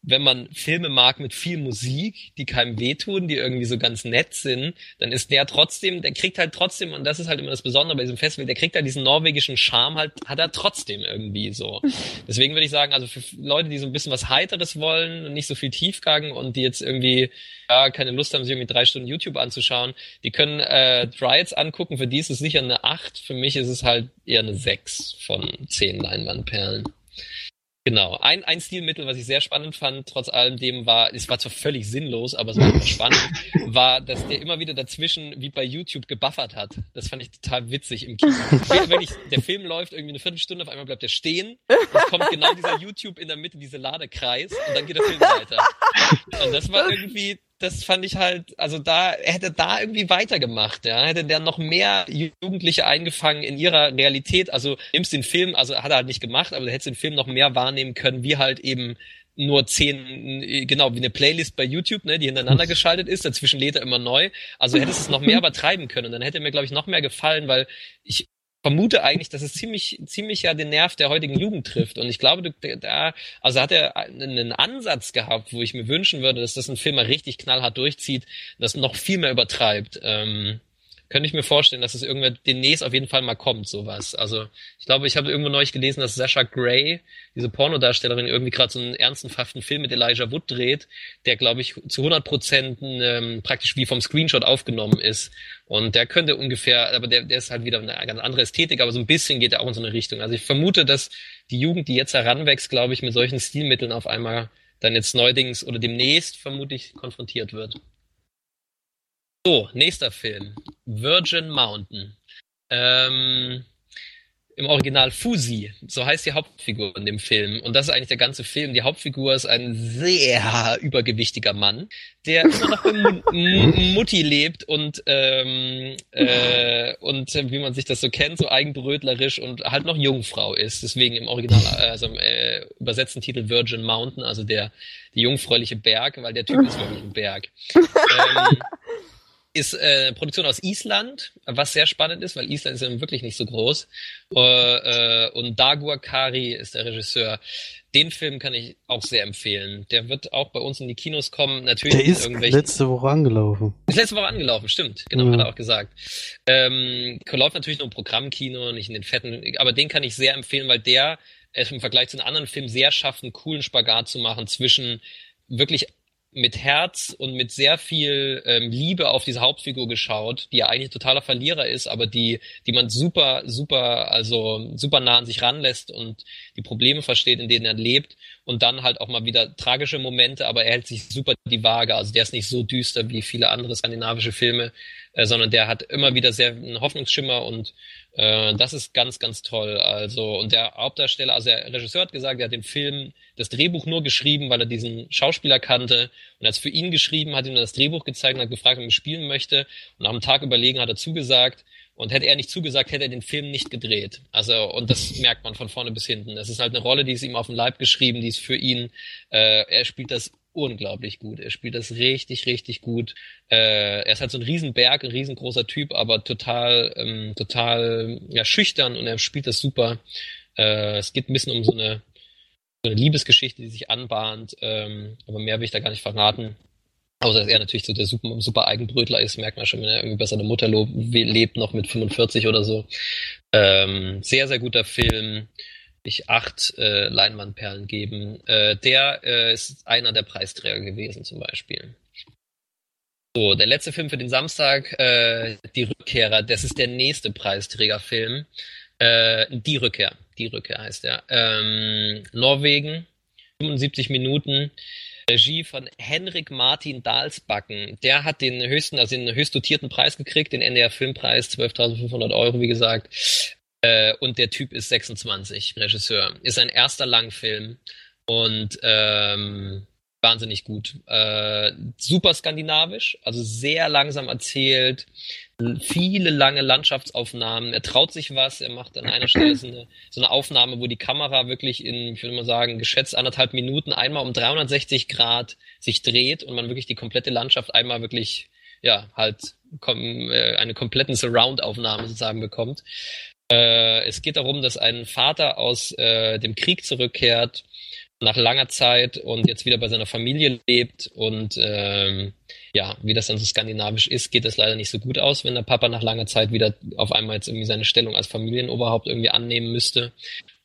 wenn man Filme mag mit viel Musik, die keinem wehtun, die irgendwie so ganz nett sind, dann ist der trotzdem, der kriegt halt trotzdem, und das ist halt immer das Besondere bei diesem Festival, der kriegt halt diesen norwegischen Charme halt, hat er trotzdem irgendwie so. [LAUGHS] Deswegen würde ich sagen, also für Leute, die so ein bisschen was Heiteres wollen und nicht so viel Tiefgang und die jetzt irgendwie ja, keine Lust haben, sich irgendwie drei Stunden YouTube anzuschauen, die können äh, Dryads angucken, für die ist es sicher eine acht, für mich ist es halt eher eine sechs von zehn Leinwandperlen. Genau. Ein, ein Stilmittel, was ich sehr spannend fand, trotz allem dem war, es war zwar völlig sinnlos, aber es war einfach spannend, [LAUGHS] war, dass der immer wieder dazwischen wie bei YouTube gebuffert hat. Das fand ich total witzig im Kino. Wirklich, der Film läuft irgendwie eine Viertelstunde, auf einmal bleibt er stehen, es kommt genau dieser YouTube in der Mitte, diese Ladekreis und dann geht der Film weiter. Und das war irgendwie das fand ich halt, also da hätte da irgendwie weitergemacht, ja, hätte der noch mehr Jugendliche eingefangen in ihrer Realität. Also nimmst den Film, also hat er halt nicht gemacht, aber du hättest den Film noch mehr wahrnehmen können, wie halt eben nur zehn, genau, wie eine Playlist bei YouTube, ne, die hintereinander [LAUGHS] geschaltet ist, dazwischen lädt er immer neu. Also hättest du es noch mehr [LAUGHS] übertreiben können. Und dann hätte mir, glaube ich, noch mehr gefallen, weil ich vermute eigentlich, dass es ziemlich, ziemlich ja den Nerv der heutigen Jugend trifft. Und ich glaube, da, also hat er einen Ansatz gehabt, wo ich mir wünschen würde, dass das ein Film mal richtig knallhart durchzieht, das noch viel mehr übertreibt. Ähm, könnte ich mir vorstellen, dass es irgendwann demnächst auf jeden Fall mal kommt, sowas. Also ich glaube, ich habe irgendwo neulich gelesen, dass Sasha Gray, diese Pornodarstellerin, irgendwie gerade so einen ernsthaften Film mit Elijah Wood dreht, der, glaube ich, zu 100 Prozent ähm, praktisch wie vom Screenshot aufgenommen ist. Und der könnte ungefähr, aber der, der ist halt wieder eine ganz andere Ästhetik, aber so ein bisschen geht er auch in so eine Richtung. Also ich vermute, dass die Jugend, die jetzt heranwächst, glaube ich, mit solchen Stilmitteln auf einmal dann jetzt neuerdings oder demnächst vermutlich konfrontiert wird. So, nächster Film. Virgin Mountain. Ähm, Im Original Fusi, so heißt die Hauptfigur in dem Film. Und das ist eigentlich der ganze Film. Die Hauptfigur ist ein sehr übergewichtiger Mann, der immer noch bei [LAUGHS] Mutti lebt und, ähm, äh, und wie man sich das so kennt, so eigenbrötlerisch und halt noch Jungfrau ist. Deswegen im Original, [LAUGHS] also im äh, übersetzten Titel Virgin Mountain, also der die jungfräuliche Berg, weil der Typ ist wirklich ein Berg. [LAUGHS] Ähm, ist äh, Produktion aus Island, was sehr spannend ist, weil Island ist ja wirklich nicht so groß. Äh, äh, und Dagur Kari ist der Regisseur. Den Film kann ich auch sehr empfehlen. Der wird auch bei uns in die Kinos kommen. Natürlich der ist letzte Woche angelaufen. Ist letzte Woche angelaufen, stimmt. Genau, ja. hat er auch gesagt. Ähm, läuft natürlich nur im Programmkino, nicht in den fetten, aber den kann ich sehr empfehlen, weil der es im Vergleich zu den anderen Filmen sehr schafft, einen coolen Spagat zu machen zwischen wirklich mit Herz und mit sehr viel ähm, Liebe auf diese Hauptfigur geschaut, die ja eigentlich totaler Verlierer ist, aber die, die man super, super, also super nah an sich ranlässt und die Probleme versteht, in denen er lebt und dann halt auch mal wieder tragische Momente, aber er hält sich super die Waage. Also der ist nicht so düster wie viele andere skandinavische Filme, äh, sondern der hat immer wieder sehr einen Hoffnungsschimmer und äh, das ist ganz, ganz toll. Also, und der Hauptdarsteller, also der Regisseur hat gesagt, er hat den Film, das Drehbuch nur geschrieben, weil er diesen Schauspieler kannte und hat es für ihn geschrieben, hat ihm das Drehbuch gezeigt und hat gefragt, ob er spielen möchte. Und nach einem Tag überlegen hat er zugesagt. Und hätte er nicht zugesagt, hätte er den Film nicht gedreht. Also, und das merkt man von vorne bis hinten. Das ist halt eine Rolle, die ist ihm auf den Leib geschrieben, die ist für ihn, äh, er spielt das unglaublich gut. Er spielt das richtig, richtig gut. Äh, er ist halt so ein Riesenberg, ein riesengroßer Typ, aber total, ähm, total ja, schüchtern und er spielt das super. Äh, es geht ein bisschen um so eine, so eine Liebesgeschichte, die sich anbahnt, ähm, aber mehr will ich da gar nicht verraten. Außer dass er natürlich so der super, super Eigenbrötler ist, merkt man schon, wenn er irgendwie bei seiner Mutter lebt, noch mit 45 oder so. Ähm, sehr, sehr guter Film ich acht äh, Leinwandperlen geben. Äh, der äh, ist einer der Preisträger gewesen zum Beispiel. So, der letzte Film für den Samstag, äh, Die Rückkehrer, das ist der nächste Preisträgerfilm. Äh, die Rückkehr, die Rückkehr heißt er. Ähm, Norwegen, 75 Minuten. Regie von Henrik Martin Dahlsbacken. Der hat den höchsten, also den höchst dotierten Preis gekriegt, den NDR Filmpreis, 12.500 Euro, wie gesagt. Äh, und der Typ ist 26, Regisseur. Ist ein erster Langfilm und ähm, wahnsinnig gut. Äh, super skandinavisch, also sehr langsam erzählt, viele lange Landschaftsaufnahmen. Er traut sich was, er macht an einer Stelle so eine, so eine Aufnahme, wo die Kamera wirklich in, ich würde mal sagen, geschätzt anderthalb Minuten einmal um 360 Grad sich dreht und man wirklich die komplette Landschaft einmal wirklich, ja, halt kom äh, eine kompletten Surround-Aufnahme sozusagen bekommt. Äh, es geht darum, dass ein Vater aus äh, dem Krieg zurückkehrt nach langer Zeit und jetzt wieder bei seiner Familie lebt und ähm, ja, wie das dann so skandinavisch ist, geht das leider nicht so gut aus, wenn der Papa nach langer Zeit wieder auf einmal jetzt irgendwie seine Stellung als Familienoberhaupt irgendwie annehmen müsste.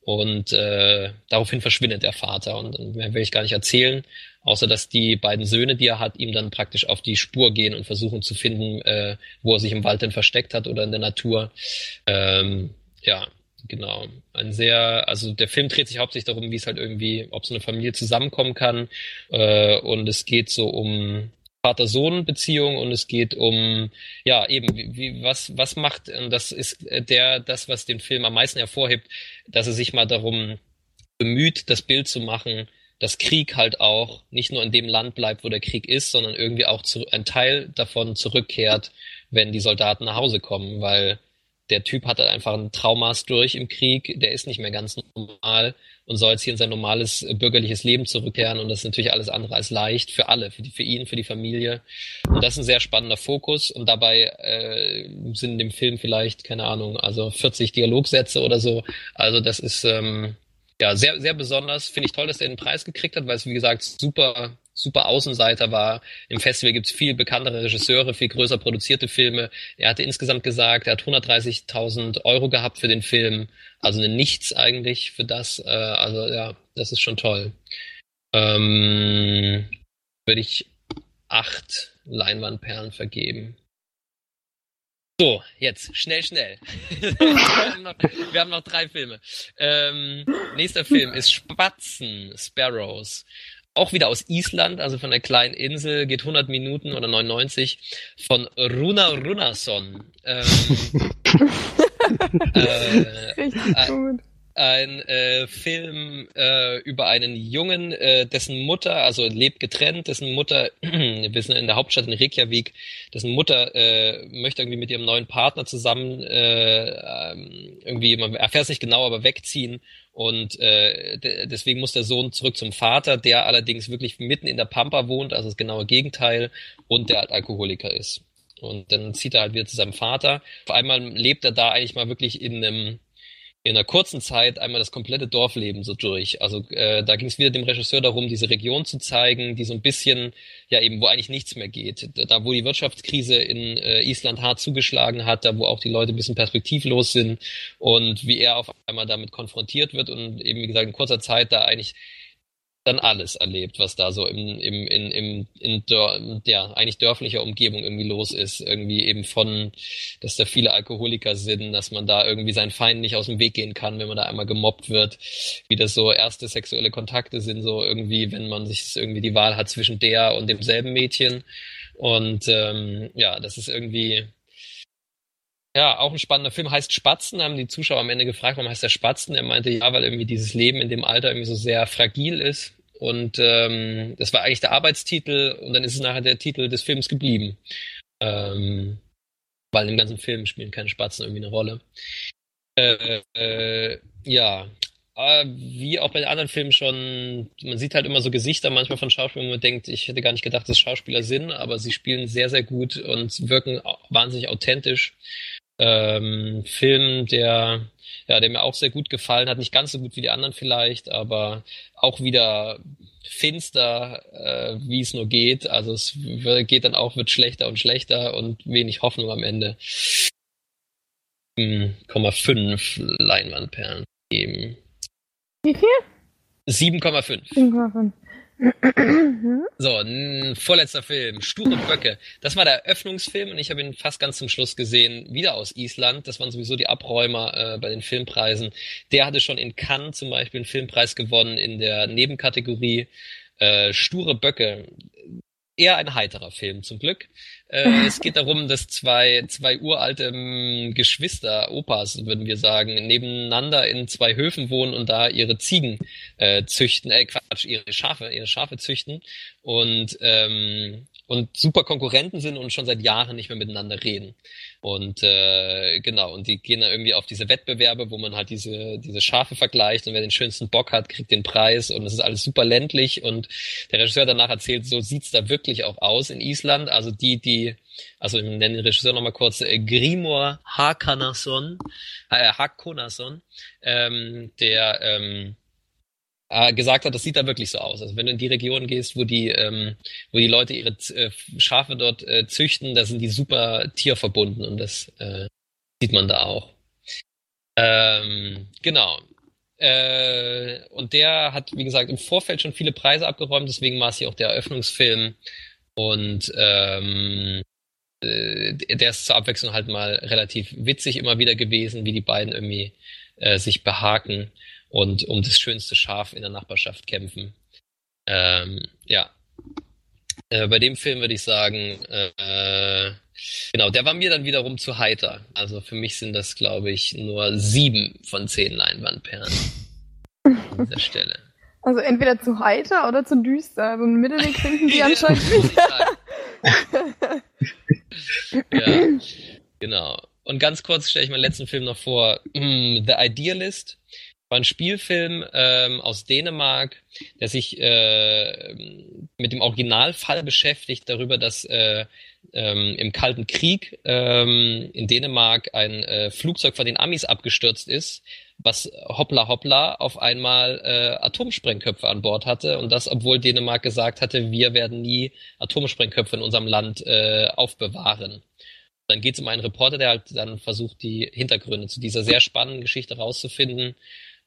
Und äh, daraufhin verschwindet der Vater und mehr will ich gar nicht erzählen, außer dass die beiden Söhne, die er hat, ihm dann praktisch auf die Spur gehen und versuchen zu finden, äh, wo er sich im Wald denn versteckt hat oder in der Natur. Ähm, ja, genau. Ein sehr, also der Film dreht sich hauptsächlich darum, wie es halt irgendwie, ob so eine Familie zusammenkommen kann. Äh, und es geht so um Vater-Sohn-Beziehung und es geht um, ja, eben, wie, wie, was, was macht, und das ist der, das, was den Film am meisten hervorhebt, dass er sich mal darum bemüht, das Bild zu machen, dass Krieg halt auch nicht nur in dem Land bleibt, wo der Krieg ist, sondern irgendwie auch zu, ein Teil davon zurückkehrt, wenn die Soldaten nach Hause kommen, weil der Typ hat halt einfach ein Traumas durch im Krieg, der ist nicht mehr ganz normal und soll jetzt hier in sein normales äh, bürgerliches Leben zurückkehren und das ist natürlich alles andere als leicht für alle, für, die, für ihn, für die Familie. Und das ist ein sehr spannender Fokus und dabei äh, sind in dem Film vielleicht, keine Ahnung, also 40 Dialogsätze oder so. Also das ist ähm, ja sehr, sehr besonders. Finde ich toll, dass er den Preis gekriegt hat, weil es wie gesagt super super Außenseiter war. Im Festival gibt's viel bekanntere Regisseure, viel größer produzierte Filme. Er hatte insgesamt gesagt, er hat 130.000 Euro gehabt für den Film. Also Nichts eigentlich für das. Äh, also ja, das ist schon toll. Ähm, würde ich acht Leinwandperlen vergeben. So, jetzt, schnell, schnell. wir, haben noch, wir, haben noch, drei Filme. Ähm, nächster Film ist Spatzen, Sparrows. Auch wieder aus Island, also von der kleinen Insel, geht 100 Minuten oder 99 von Runa Runason. Ähm, [LAUGHS] äh, äh, ein äh, Film äh, über einen Jungen, äh, dessen Mutter, also lebt getrennt, dessen Mutter, [CLEARS THROAT] wir sind in der Hauptstadt in Reykjavik, dessen Mutter äh, möchte irgendwie mit ihrem neuen Partner zusammen äh, ähm, irgendwie, man erfährt es nicht genau, aber wegziehen und äh, deswegen muss der Sohn zurück zum Vater, der allerdings wirklich mitten in der Pampa wohnt, also das genaue Gegenteil und der halt Alkoholiker ist. Und dann zieht er halt wieder zu seinem Vater. Auf einmal lebt er da eigentlich mal wirklich in einem in einer kurzen Zeit einmal das komplette Dorfleben so durch. Also äh, da ging es wieder dem Regisseur darum, diese Region zu zeigen, die so ein bisschen, ja eben, wo eigentlich nichts mehr geht. Da, wo die Wirtschaftskrise in äh, Island hart zugeschlagen hat, da wo auch die Leute ein bisschen perspektivlos sind und wie er auf einmal damit konfrontiert wird und eben, wie gesagt, in kurzer Zeit da eigentlich dann alles erlebt, was da so im, im, in, im, in Dör, ja, eigentlich dörflicher Umgebung irgendwie los ist. Irgendwie eben von, dass da viele Alkoholiker sind, dass man da irgendwie seinen Feind nicht aus dem Weg gehen kann, wenn man da einmal gemobbt wird, wie das so erste sexuelle Kontakte sind, so irgendwie, wenn man sich irgendwie die Wahl hat zwischen der und demselben Mädchen. Und ähm, ja, das ist irgendwie, ja, auch ein spannender Film. Heißt Spatzen, haben die Zuschauer am Ende gefragt, warum heißt der Spatzen? Er meinte, ja, weil irgendwie dieses Leben in dem Alter irgendwie so sehr fragil ist. Und ähm, das war eigentlich der Arbeitstitel und dann ist es nachher der Titel des Films geblieben. Ähm, weil im ganzen Film spielen keine Spatzen irgendwie eine Rolle. Äh, äh, ja, aber wie auch bei den anderen Filmen schon, man sieht halt immer so Gesichter manchmal von Schauspielern, wo man denkt, ich hätte gar nicht gedacht, dass Schauspieler sind, aber sie spielen sehr, sehr gut und wirken wahnsinnig authentisch ähm, Film, der, ja, der mir auch sehr gut gefallen hat. Nicht ganz so gut wie die anderen vielleicht, aber auch wieder finster, äh, wie es nur geht. Also es geht dann auch, wird schlechter und schlechter und wenig Hoffnung am Ende. 7,5 Leinwandperlen geben. Wie viel? 7,5. 7,5. So, ein vorletzter Film, Sture Böcke. Das war der Eröffnungsfilm und ich habe ihn fast ganz zum Schluss gesehen, wieder aus Island. Das waren sowieso die Abräumer äh, bei den Filmpreisen. Der hatte schon in Cannes zum Beispiel einen Filmpreis gewonnen in der Nebenkategorie äh, Sture Böcke eher ein heiterer Film zum Glück. Äh, es geht darum, dass zwei, zwei uralte ähm, Geschwister, Opas, würden wir sagen, nebeneinander in zwei Höfen wohnen und da ihre Ziegen äh, züchten, äh, Quatsch, ihre Schafe, ihre Schafe züchten und ähm, und super Konkurrenten sind und schon seit Jahren nicht mehr miteinander reden. Und äh, genau, und die gehen dann irgendwie auf diese Wettbewerbe, wo man halt diese, diese Schafe vergleicht und wer den schönsten Bock hat, kriegt den Preis und es ist alles super ländlich und der Regisseur danach erzählt, so sieht's da wirklich auch aus in Island. Also die, die, also ich nenne den Regisseur nochmal kurz, äh, Grimor Hakanason, äh, Hakonason, ähm, der ähm, äh, gesagt hat, das sieht da wirklich so aus. Also wenn du in die Region gehst, wo die, ähm, wo die Leute ihre äh, Schafe dort äh, züchten, da sind die super tierverbunden und das äh, sieht man da auch. Ähm, genau. Äh, und der hat, wie gesagt, im Vorfeld schon viele Preise abgeräumt, deswegen war es hier auch der Eröffnungsfilm. Und ähm, äh, der ist zur Abwechslung halt mal relativ witzig immer wieder gewesen, wie die beiden irgendwie äh, sich behaken und um das schönste Schaf in der Nachbarschaft kämpfen. Ähm, ja. Äh, bei dem Film würde ich sagen, äh, genau, der war mir dann wiederum zu heiter. Also für mich sind das, glaube ich, nur sieben von zehn Leinwandperlen an dieser [LAUGHS] Stelle. Also entweder zu heiter oder zu düster. So ein Mittelweg finden die [LAUGHS] anscheinend nicht. ja, genau. Und ganz kurz stelle ich meinen letzten Film noch vor. The Idealist war ein Spielfilm ähm, aus Dänemark, der sich äh, mit dem Originalfall beschäftigt, darüber, dass äh, ähm, im Kalten Krieg ähm, in Dänemark ein äh, Flugzeug von den Amis abgestürzt ist, was hoppla hoppla auf einmal äh, Atomsprengköpfe an Bord hatte und das, obwohl Dänemark gesagt hatte, wir werden nie Atomsprengköpfe in unserem Land äh, aufbewahren. Dann geht es um einen Reporter, der halt dann versucht, die Hintergründe zu dieser sehr spannenden Geschichte rauszufinden.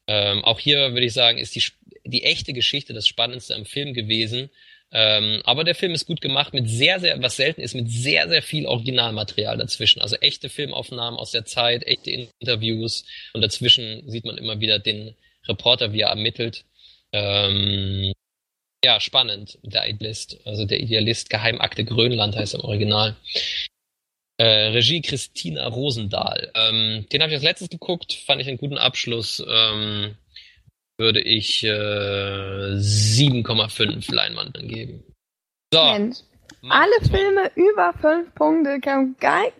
Ähm, auch hier würde ich sagen, ist die, die echte Geschichte das Spannendste am Film gewesen. Ähm, aber der Film ist gut gemacht mit sehr, sehr, was selten ist, mit sehr, sehr viel Originalmaterial dazwischen. Also echte Filmaufnahmen aus der Zeit, echte Interviews und dazwischen sieht man immer wieder den Reporter, wie er ermittelt. Ähm, ja, spannend, der Idealist, also der Idealist, Geheimakte Grönland heißt im Original. Äh, Regie Christina Rosendahl. Ähm, den habe ich als letztes geguckt, fand ich einen guten Abschluss. Ähm, würde ich äh, 7,5 Leinwanden geben. So. Mensch. Alle Filme über 5 Punkte, gar,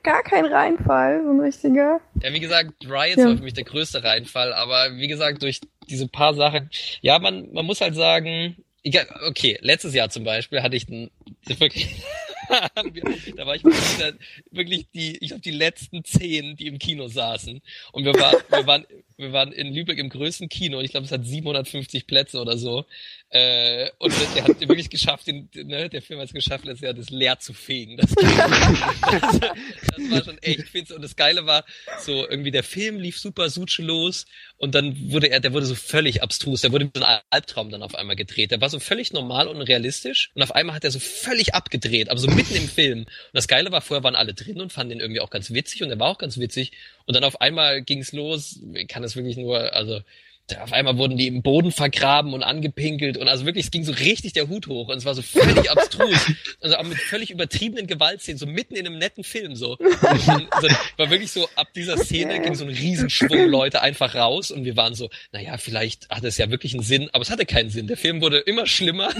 gar kein Reinfall, so ein richtiger. Ja, wie gesagt, Riots ja. war für mich der größte Reinfall, aber wie gesagt, durch diese paar Sachen, ja, man, man muss halt sagen, okay, letztes Jahr zum Beispiel hatte ich einen, wirklich, da war ich wirklich, die, ich glaube die letzten zehn, die im Kino saßen. Und wir waren, wir waren, wir waren in Lübeck im größten Kino. Ich glaube, es hat 750 Plätze oder so. Äh, und der hat wirklich geschafft, den, ne, der Film hat es geschafft, letztes Jahr das leer zu fegen. Das, das, [LAUGHS] das war schon echt finster. Und das Geile war, so irgendwie der Film lief super suche los und dann wurde er, der wurde so völlig abstrus. Der wurde mit so einem Albtraum dann auf einmal gedreht. Der war so völlig normal und realistisch und auf einmal hat er so völlig abgedreht, aber so mitten im Film. Und das Geile war, vorher waren alle drin und fanden den irgendwie auch ganz witzig und der war auch ganz witzig. Und dann auf einmal ging's los. Ich kann das wirklich nur, also auf einmal wurden die im Boden vergraben und angepinkelt und also wirklich, es ging so richtig der Hut hoch und es war so völlig abstrus. [LAUGHS] Also auch mit völlig übertriebenen Gewaltszenen, so mitten in einem netten Film so. Und [LAUGHS] dann, so war wirklich so, ab dieser Szene ging so ein Riesenschwung Leute einfach raus und wir waren so, naja, vielleicht hat es ja wirklich einen Sinn, aber es hatte keinen Sinn. Der Film wurde immer schlimmer, [LAUGHS]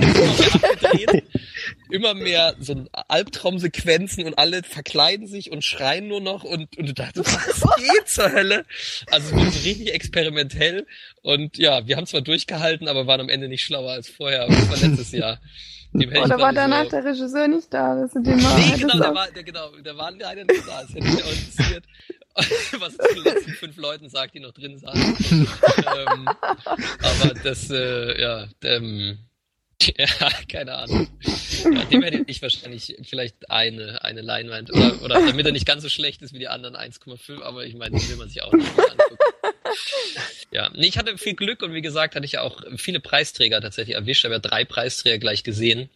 immer mehr so Albtraumsequenzen und alle verkleiden sich und schreien nur noch und, und du dachtest, was geht zur Hölle? Also es wurde so richtig experimentell und ja, wir haben zwar durchgehalten, aber waren am Ende nicht schlauer als vorher. Das war letztes Jahr. Oder war danach so, der Regisseur nicht da? Dass du den mal nee, genau, der war, der, genau, der war leider nicht da. Das hätte mich auch interessiert, [LAUGHS] was zu den letzten fünf Leuten sagt, die noch drin saßen. ähm, aber das, äh, ja, ähm, [LAUGHS] ja, keine Ahnung. Ja, dem hätte ich wahrscheinlich vielleicht eine, eine Leinwand. Oder, oder damit er nicht ganz so schlecht ist wie die anderen 1,5, aber ich meine, den will man sich auch nicht angucken. Ja, nee, ich hatte viel Glück und wie gesagt, hatte ich ja auch viele Preisträger tatsächlich erwischt. Ich habe ja drei Preisträger gleich gesehen,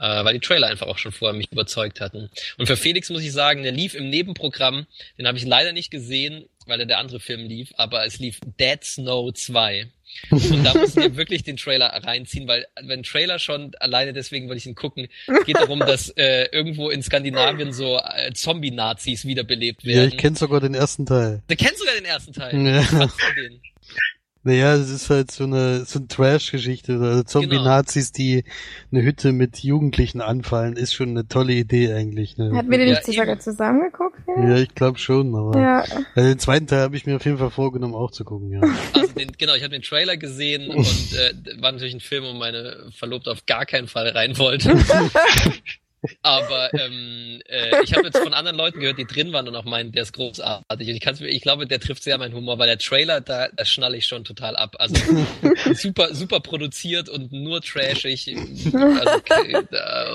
äh, weil die Trailer einfach auch schon vorher mich überzeugt hatten. Und für Felix muss ich sagen, der lief im Nebenprogramm, den habe ich leider nicht gesehen, weil er der andere Film lief, aber es lief Dead Snow 2. Und da mussten wir wirklich den Trailer reinziehen, weil wenn Trailer schon, alleine deswegen wollte ich ihn gucken, es geht darum, dass äh, irgendwo in Skandinavien so äh, Zombie-Nazis wiederbelebt werden. Ja, ich kenne sogar den ersten Teil. Du kennst sogar den ersten Teil. Ja. den? Naja, es ist halt so eine, so eine Trash-Geschichte. Also Zombie-Nazis, die eine Hütte mit Jugendlichen anfallen, ist schon eine tolle Idee eigentlich. Ne? Hatten wir den nicht ja, sogar zusammengeguckt? Ja, ja ich glaube schon, aber ja. also den zweiten Teil habe ich mir auf jeden Fall vorgenommen, auch zu gucken, ja. Also den, genau, ich habe den Trailer gesehen und äh, war natürlich ein Film, wo meine Verlobte auf gar keinen Fall rein wollte. [LAUGHS] Aber ähm, äh, ich habe jetzt von anderen Leuten gehört, die drin waren und auch meinen, der ist großartig. Und ich, kann's, ich glaube, der trifft sehr meinen Humor, weil der Trailer, da, da schnalle ich schon total ab. Also [LAUGHS] super, super produziert und nur trashig. Also, okay,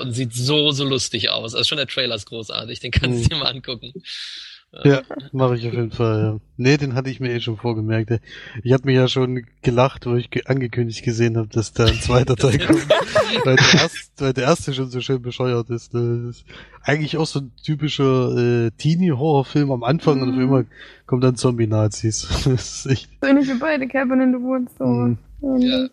und sieht so, so lustig aus. Also schon der Trailer ist großartig, den kannst du dir mal angucken. Ja, mache ich auf jeden Fall, ja. Nee, den hatte ich mir eh schon vorgemerkt. Ich habe mir ja schon gelacht, wo ich ge angekündigt gesehen habe, dass da ein zweiter [LAUGHS] Teil kommt. weil, der erste, weil der erste schon so schön bescheuert ist. Ne? Das ist eigentlich auch so ein typischer äh, Teenie-Horrorfilm am Anfang mhm. und auf einmal kommen dann Zombie-Nazis. [LAUGHS] So ähnlich wie beide Cabin in the Woods. So. Mhm. Ja.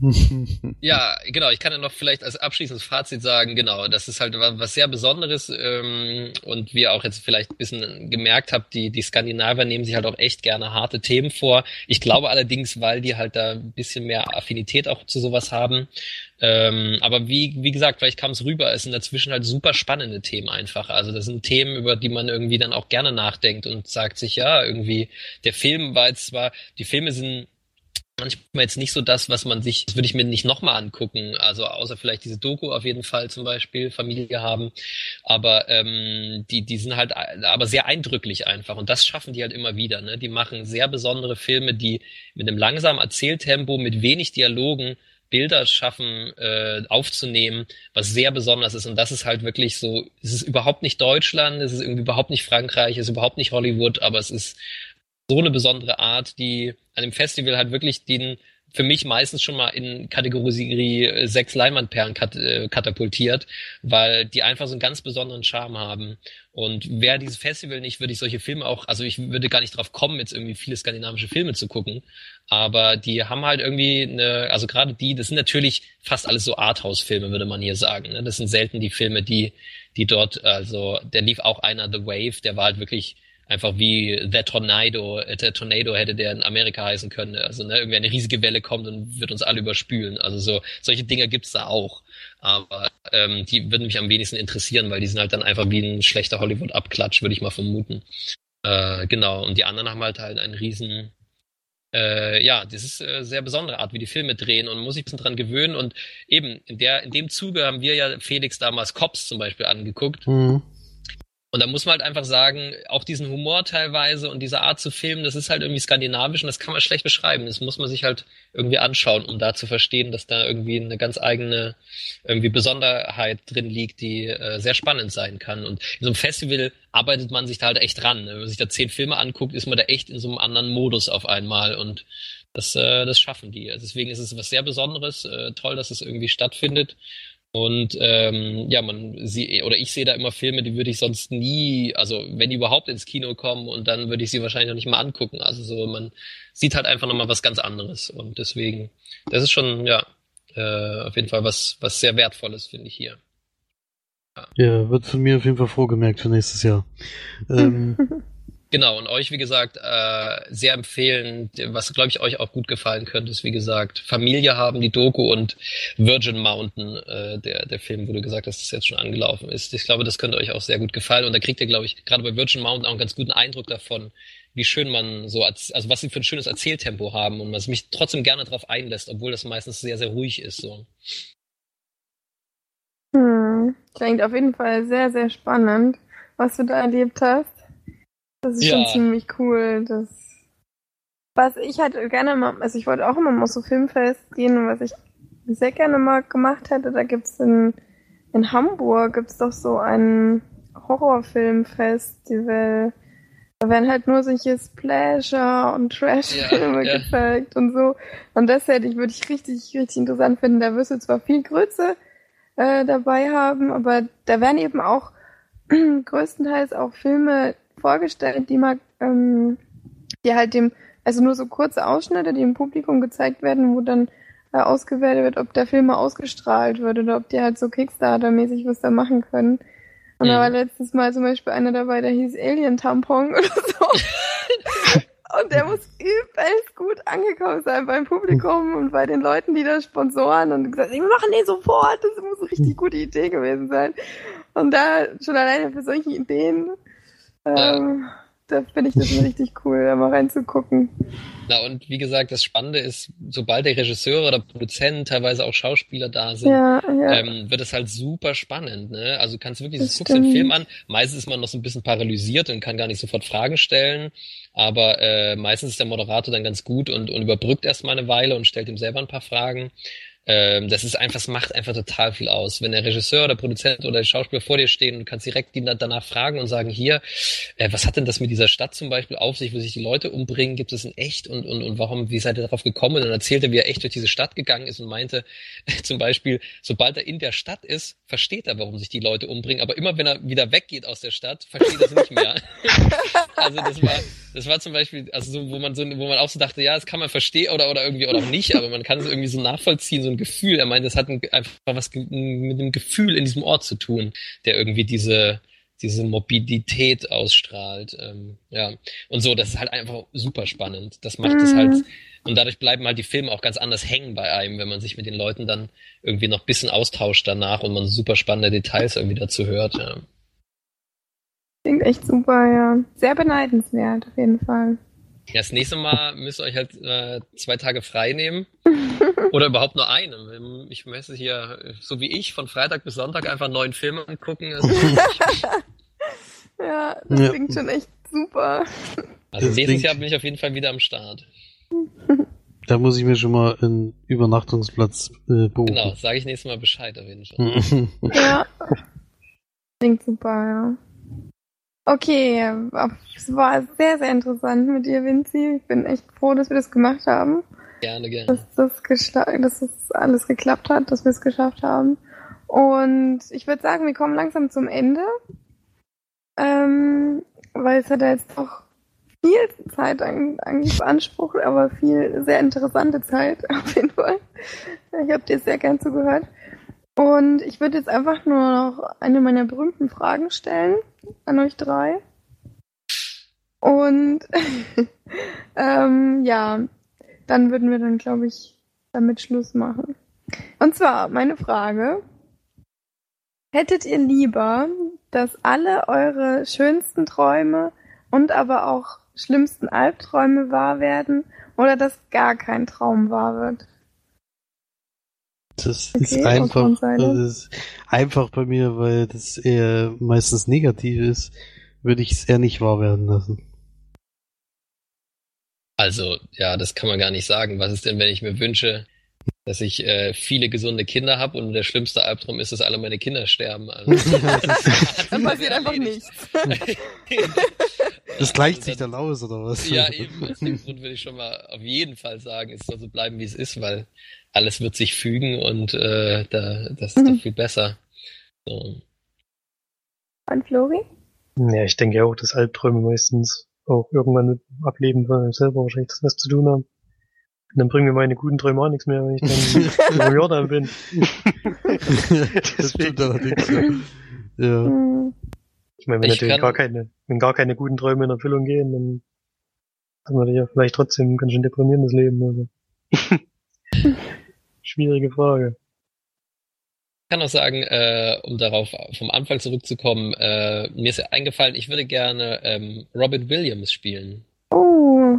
[LAUGHS] ja, genau. Ich kann ja noch vielleicht als abschließendes Fazit sagen, genau, das ist halt was sehr Besonderes ähm, und wie ihr auch jetzt vielleicht ein bisschen gemerkt habt, die, die Skandinavier nehmen sich halt auch echt gerne harte Themen vor. Ich glaube allerdings, weil die halt da ein bisschen mehr Affinität auch zu sowas haben. Ähm, aber wie, wie gesagt, vielleicht kam es rüber, es sind dazwischen halt super spannende Themen einfach. Also das sind Themen, über die man irgendwie dann auch gerne nachdenkt und sagt sich, ja, irgendwie, der Film war jetzt zwar, die Filme sind manchmal jetzt nicht so das, was man sich, das würde ich mir nicht nochmal angucken. Also außer vielleicht diese Doku auf jeden Fall zum Beispiel, Familie haben. Aber ähm, die, die sind halt aber sehr eindrücklich einfach. Und das schaffen die halt immer wieder. Ne? Die machen sehr besondere Filme, die mit einem langsamen Erzähltempo, mit wenig Dialogen Bilder schaffen, äh, aufzunehmen, was sehr besonders ist. Und das ist halt wirklich so, es ist überhaupt nicht Deutschland, es ist irgendwie überhaupt nicht Frankreich, es ist überhaupt nicht Hollywood, aber es ist so eine besondere Art, die an dem Festival halt wirklich den für mich meistens schon mal in Kategorie äh, sechs Leinwandperlen kat äh, katapultiert, weil die einfach so einen ganz besonderen Charme haben. Und wäre dieses Festival nicht, würde ich solche Filme auch, also ich würde gar nicht drauf kommen, jetzt irgendwie viele skandinavische Filme zu gucken. Aber die haben halt irgendwie eine, also gerade die, das sind natürlich fast alles so Arthouse-Filme, würde man hier sagen. Ne? Das sind selten die Filme, die, die dort, also der lief auch einer, The Wave, der war halt wirklich einfach wie The Tornado, äh, der Tornado hätte der in Amerika heißen können. Also ne, irgendwie eine riesige Welle kommt und wird uns alle überspülen. Also so solche Dinge gibt's da auch. Aber ähm, die würden mich am wenigsten interessieren, weil die sind halt dann einfach wie ein schlechter Hollywood-Abklatsch, würde ich mal vermuten. Äh, genau, und die anderen haben halt halt einen riesen äh, ja, das ist äh, sehr besondere Art, wie die Filme drehen und muss sich ein bisschen dran gewöhnen. Und eben, in der, in dem Zuge haben wir ja Felix damals Cops zum Beispiel angeguckt. Mhm. Und da muss man halt einfach sagen, auch diesen Humor teilweise und diese Art zu filmen, das ist halt irgendwie skandinavisch und das kann man schlecht beschreiben. Das muss man sich halt irgendwie anschauen, um da zu verstehen, dass da irgendwie eine ganz eigene irgendwie Besonderheit drin liegt, die äh, sehr spannend sein kann. Und in so einem Festival arbeitet man sich da halt echt ran. Wenn man sich da zehn Filme anguckt, ist man da echt in so einem anderen Modus auf einmal und das, äh, das schaffen die. Deswegen ist es was sehr Besonderes. Äh, toll, dass es irgendwie stattfindet. Und ähm, ja, man sie oder ich sehe da immer Filme, die würde ich sonst nie, also wenn die überhaupt ins Kino kommen und dann würde ich sie wahrscheinlich noch nicht mal angucken. Also so, man sieht halt einfach nochmal was ganz anderes. Und deswegen, das ist schon, ja, äh, auf jeden Fall was, was sehr Wertvolles, finde ich hier. Ja. ja, wird von mir auf jeden Fall vorgemerkt für nächstes Jahr. Ähm, [LAUGHS] Genau, und euch, wie gesagt, äh, sehr empfehlen, was, glaube ich, euch auch gut gefallen könnte, ist, wie gesagt, Familie haben, die Doku und Virgin Mountain, äh, der, der Film, wo du gesagt hast, dass das jetzt schon angelaufen ist. Ich glaube, das könnte euch auch sehr gut gefallen. Und da kriegt ihr, glaube ich, gerade bei Virgin Mountain auch einen ganz guten Eindruck davon, wie schön man so, als, also was sie für ein schönes Erzähltempo haben und was mich trotzdem gerne darauf einlässt, obwohl das meistens sehr, sehr ruhig ist. So. Hm, klingt auf jeden Fall sehr, sehr spannend, was du da erlebt hast. Das ist ja. schon ziemlich cool. Das was ich halt gerne mal, also ich wollte auch immer mal so Filmfest gehen und was ich sehr gerne mal gemacht hätte, da gibt's in, in Hamburg gibt's doch so ein Horrorfilmfestival. Da werden halt nur solche Splasher und Trash-Filme ja, [LAUGHS] ja. gezeigt und so. Und das hätte ich, würde ich richtig, richtig interessant finden. Da wirst du zwar viel Größe äh, dabei haben, aber da werden eben auch [CLEARS THROAT] größtenteils auch Filme vorgestellt, die mal, ähm, die halt dem, also nur so kurze Ausschnitte, die im Publikum gezeigt werden, wo dann äh, ausgewertet wird, ob der Film mal ausgestrahlt wird oder ob die halt so Kickstarter-mäßig was da machen können. Und mhm. da war letztes Mal zum Beispiel einer dabei, der hieß Alien Tampon oder so. [LAUGHS] und der muss übelst gut angekommen sein beim Publikum und bei den Leuten, die da sponsoren und gesagt, wir machen den sofort, das muss eine richtig gute Idee gewesen sein. Und da schon alleine für solche Ideen ähm, ja. Da finde ich das [LAUGHS] richtig cool, da mal reinzugucken. Na, und wie gesagt, das Spannende ist, sobald der Regisseur oder Produzent, teilweise auch Schauspieler da sind, ja, ja. Ähm, wird es halt super spannend. Ne? Also du kannst wirklich, das du guckst den Film an, meistens ist man noch so ein bisschen paralysiert und kann gar nicht sofort Fragen stellen, aber äh, meistens ist der Moderator dann ganz gut und, und überbrückt erstmal eine Weile und stellt ihm selber ein paar Fragen. Ähm, das ist einfach, das macht einfach total viel aus. Wenn der Regisseur oder Produzent oder der Schauspieler vor dir stehen und kannst direkt ihn danach fragen und sagen, hier, äh, was hat denn das mit dieser Stadt zum Beispiel auf sich, wo sich die Leute umbringen? Gibt es in echt und, und, und warum, wie seid ihr darauf gekommen? Und dann erzählte, wie er echt durch diese Stadt gegangen ist und meinte, [LAUGHS] zum Beispiel, sobald er in der Stadt ist, versteht er, warum sich die Leute umbringen. Aber immer wenn er wieder weggeht aus der Stadt, versteht er es nicht mehr. [LAUGHS] also das war, das war zum Beispiel, also so, wo man so, wo man auch so dachte, ja, das kann man verstehen oder, oder irgendwie oder auch nicht, aber man kann es irgendwie so nachvollziehen, so ein Gefühl. Er meint, das hat ein, einfach was mit dem Gefühl in diesem Ort zu tun, der irgendwie diese, diese Mobilität ausstrahlt. Ähm, ja. Und so, das ist halt einfach super spannend. Das macht es mhm. halt, und dadurch bleiben halt die Filme auch ganz anders hängen bei einem, wenn man sich mit den Leuten dann irgendwie noch bisschen austauscht danach und man super spannende Details irgendwie dazu hört. Ja. Klingt echt super, ja. Sehr beneidenswert, auf jeden Fall. Ja, das nächste Mal müsst ihr euch halt äh, zwei Tage frei nehmen. [LAUGHS] Oder überhaupt nur einen. Ich messe hier, so wie ich, von Freitag bis Sonntag einfach neuen Film angucken. [LAUGHS] Ja, das Ja. klingt schon echt super. also Das nächstes klingt- Jahr bin ich auf jeden Fall wieder am Start. Da muss ich mir schon mal einen Übernachtungsplatz äh, buchen. Genau, sage ich nächstes Mal Bescheid auf jeden Fall. [LAUGHS] Ja. Klingt super, ja. Okay, es war sehr, sehr interessant mit dir, Vinci. Ich bin echt froh, dass wir das gemacht haben. Gerne, gerne. dass das, dass das alles geklappt hat, dass wir es geschafft haben. Und ich würde sagen, wir kommen langsam zum Ende, ähm, weil es hat ja jetzt doch viel Zeit eigentlich beansprucht, aber viel sehr interessante Zeit [LAUGHS] auf jeden Fall. Ich habe dir sehr gern zugehört. Und ich würde jetzt einfach nur noch eine meiner berühmten Fragen stellen an euch drei. Und [LAUGHS] ähm, ja, dann würden wir dann, glaube ich, damit Schluss machen. Und zwar meine Frage. Hättet ihr lieber, dass alle eure schönsten Träume und aber auch schlimmsten Albträume wahr werden oder dass gar kein Traum wahr wird? Das Okay, ist einfach, das ist einfach bei mir, weil das eher meistens negativ ist, würde ich es eher nicht wahr werden lassen. Also, ja, das kann man gar nicht sagen. Was ist denn, wenn ich mir wünsche, dass ich äh, viele gesunde Kinder habe und der schlimmste Albtraum ist, dass alle meine Kinder sterben? Also, [LAUGHS] Dann passiert einfach nichts. [LAUGHS] Das gleicht sich dann aus, oder was? Ja, eben. Aus dem Grund würde ich schon mal auf jeden Fall sagen, es soll so bleiben, wie es ist, weil alles wird sich fügen und äh, da, das ist Mhm. doch viel besser. So. Und Flori? Ja, ich denke auch, dass Albträume meistens auch irgendwann mit dem Ableben von einem selber wahrscheinlich das was zu tun haben. Und dann bringen mir meine guten Träume auch nichts mehr, wenn ich dann [LAUGHS] über Jordan bin. [LAUGHS] das stimmt allerdings. Ja. ja. Hm, Ich meine, wenn Ich natürlich kann- gar keine, wenn gar keine guten Träume in Erfüllung gehen, dann hat man ja vielleicht trotzdem ein ganz schön deprimierendes Leben. Also. [LAUGHS] Schwierige Frage. Ich kann auch sagen, äh, um darauf vom Anfang zurückzukommen, äh, mir ist ja eingefallen, ich würde gerne ähm, Robin Williams spielen. Oh,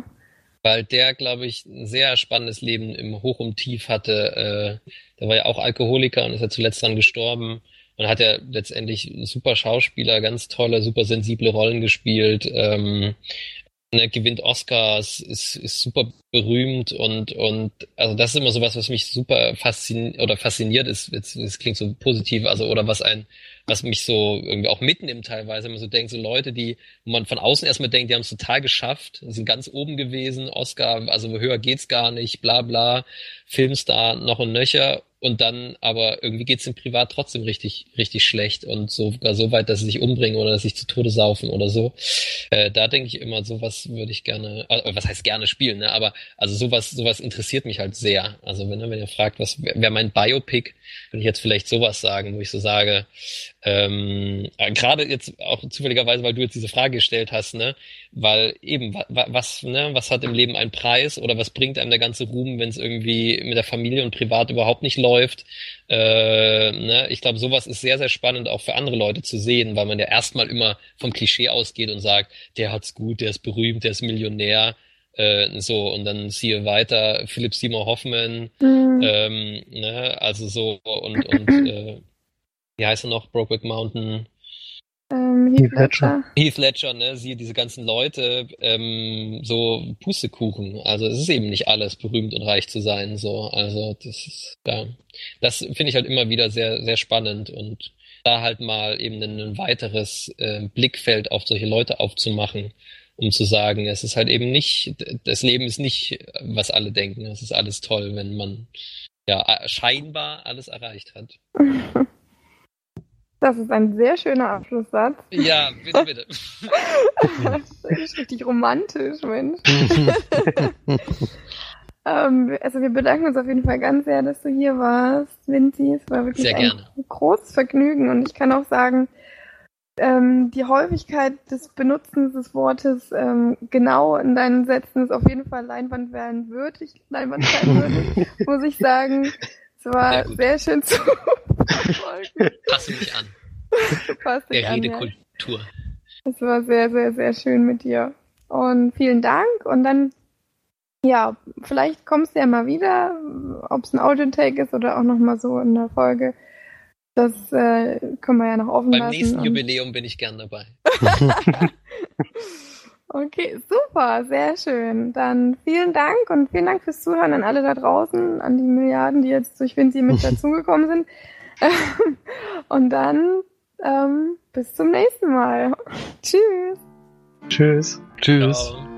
weil der, glaube ich, ein sehr spannendes Leben im Hoch und Tief hatte. Äh, der war ja auch Alkoholiker und ist ja zuletzt dran gestorben. Und hat ja letztendlich ein super Schauspieler, ganz tolle, super sensible Rollen gespielt. Ähm, ne, gewinnt Oscars, ist, ist super berühmt und, und also das ist immer sowas, was mich super fasziniert oder fasziniert ist, jetzt, das klingt so positiv, also oder was ein, was mich so irgendwie auch mitnimmt teilweise, wenn man so denkt, so Leute, die, wo man von außen erstmal denkt, die haben es total geschafft, sind ganz oben gewesen, Oscar, also höher geht's gar nicht, bla bla, Filmstar noch und nöcher und dann aber irgendwie geht's im Privat trotzdem richtig, richtig schlecht und sogar so weit, dass sie sich umbringen oder dass sie sich zu Tode saufen oder so. Äh, da denke ich immer, sowas würde ich gerne, äh, was heißt gerne spielen, ne? Aber also sowas, sowas interessiert mich halt sehr. Also wenn, wenn ihr fragt, was wäre mein Biopic, würde ich jetzt vielleicht sowas sagen, wo ich so sage, ähm, äh, gerade jetzt auch zufälligerweise, weil du jetzt diese Frage gestellt hast, ne? Weil eben, wa, wa, was, ne, was hat im Leben einen Preis oder was bringt einem der ganze Ruhm, wenn es irgendwie mit der Familie und privat überhaupt nicht läuft? Äh, ne? Ich glaube, sowas ist sehr, sehr spannend auch für andere Leute zu sehen, weil man ja erstmal immer vom Klischee ausgeht und sagt, der hat's gut, der ist berühmt, der ist Millionär. Äh, so, und dann siehe weiter Philipp Seymour Hoffman, hm, ähm, ne, also so und, und [CLEARS THROAT] äh, wie heißt er noch, Brokeback Mountain, ähm, Heath Heath Ledger. Heath Ledger, ne, siehe diese ganzen Leute, ähm, so Pustekuchen. Also es ist eben nicht alles, berühmt und reich zu sein, so. Also das ist, ja, das finde ich halt immer wieder sehr, sehr spannend und da halt mal eben ein, ein weiteres äh, Blickfeld auf solche Leute aufzumachen, um zu sagen, es ist halt eben nicht, das Leben ist nicht, was alle denken. Es ist alles toll, wenn man ja scheinbar alles erreicht hat. [LAUGHS] Das ist ein sehr schöner Abschlusssatz. Ja, bitte, bitte. Das [LAUGHS] ist richtig romantisch, Mensch. [LAUGHS] Ähm, also wir bedanken uns auf jeden Fall ganz sehr, dass du hier warst, Vinci. Es war wirklich Sehr ein gerne. großes Vergnügen und ich kann auch sagen, ähm, die Häufigkeit des Benutzens des Wortes ähm, genau in deinen Sätzen ist auf jeden Fall Leinwandperlen würdig, Leinwandperlen [LAUGHS] würdig, muss ich sagen. Es war Sehr schön zu [LAUGHS] verfolgen. Passe mich an. Passt dich Der an, ja. Redekultur. Es war sehr, sehr, sehr schön mit dir. Und vielen Dank. Und dann, ja, vielleicht kommst du ja mal wieder, ob es ein Audio-Take ist oder auch nochmal so in der Folge. Das äh, können wir ja noch offen Beim lassen. nächsten und- Jubiläum bin ich gern dabei. [LAUGHS] Okay, super, sehr schön. Dann vielen Dank und vielen Dank fürs Zuhören an alle da draußen, an die Milliarden, die jetzt durch Vinci mit [LAUGHS] dazugekommen sind. [LAUGHS] und dann ähm, bis zum nächsten Mal. Tschüss. Tschüss. Tschüss. Ciao.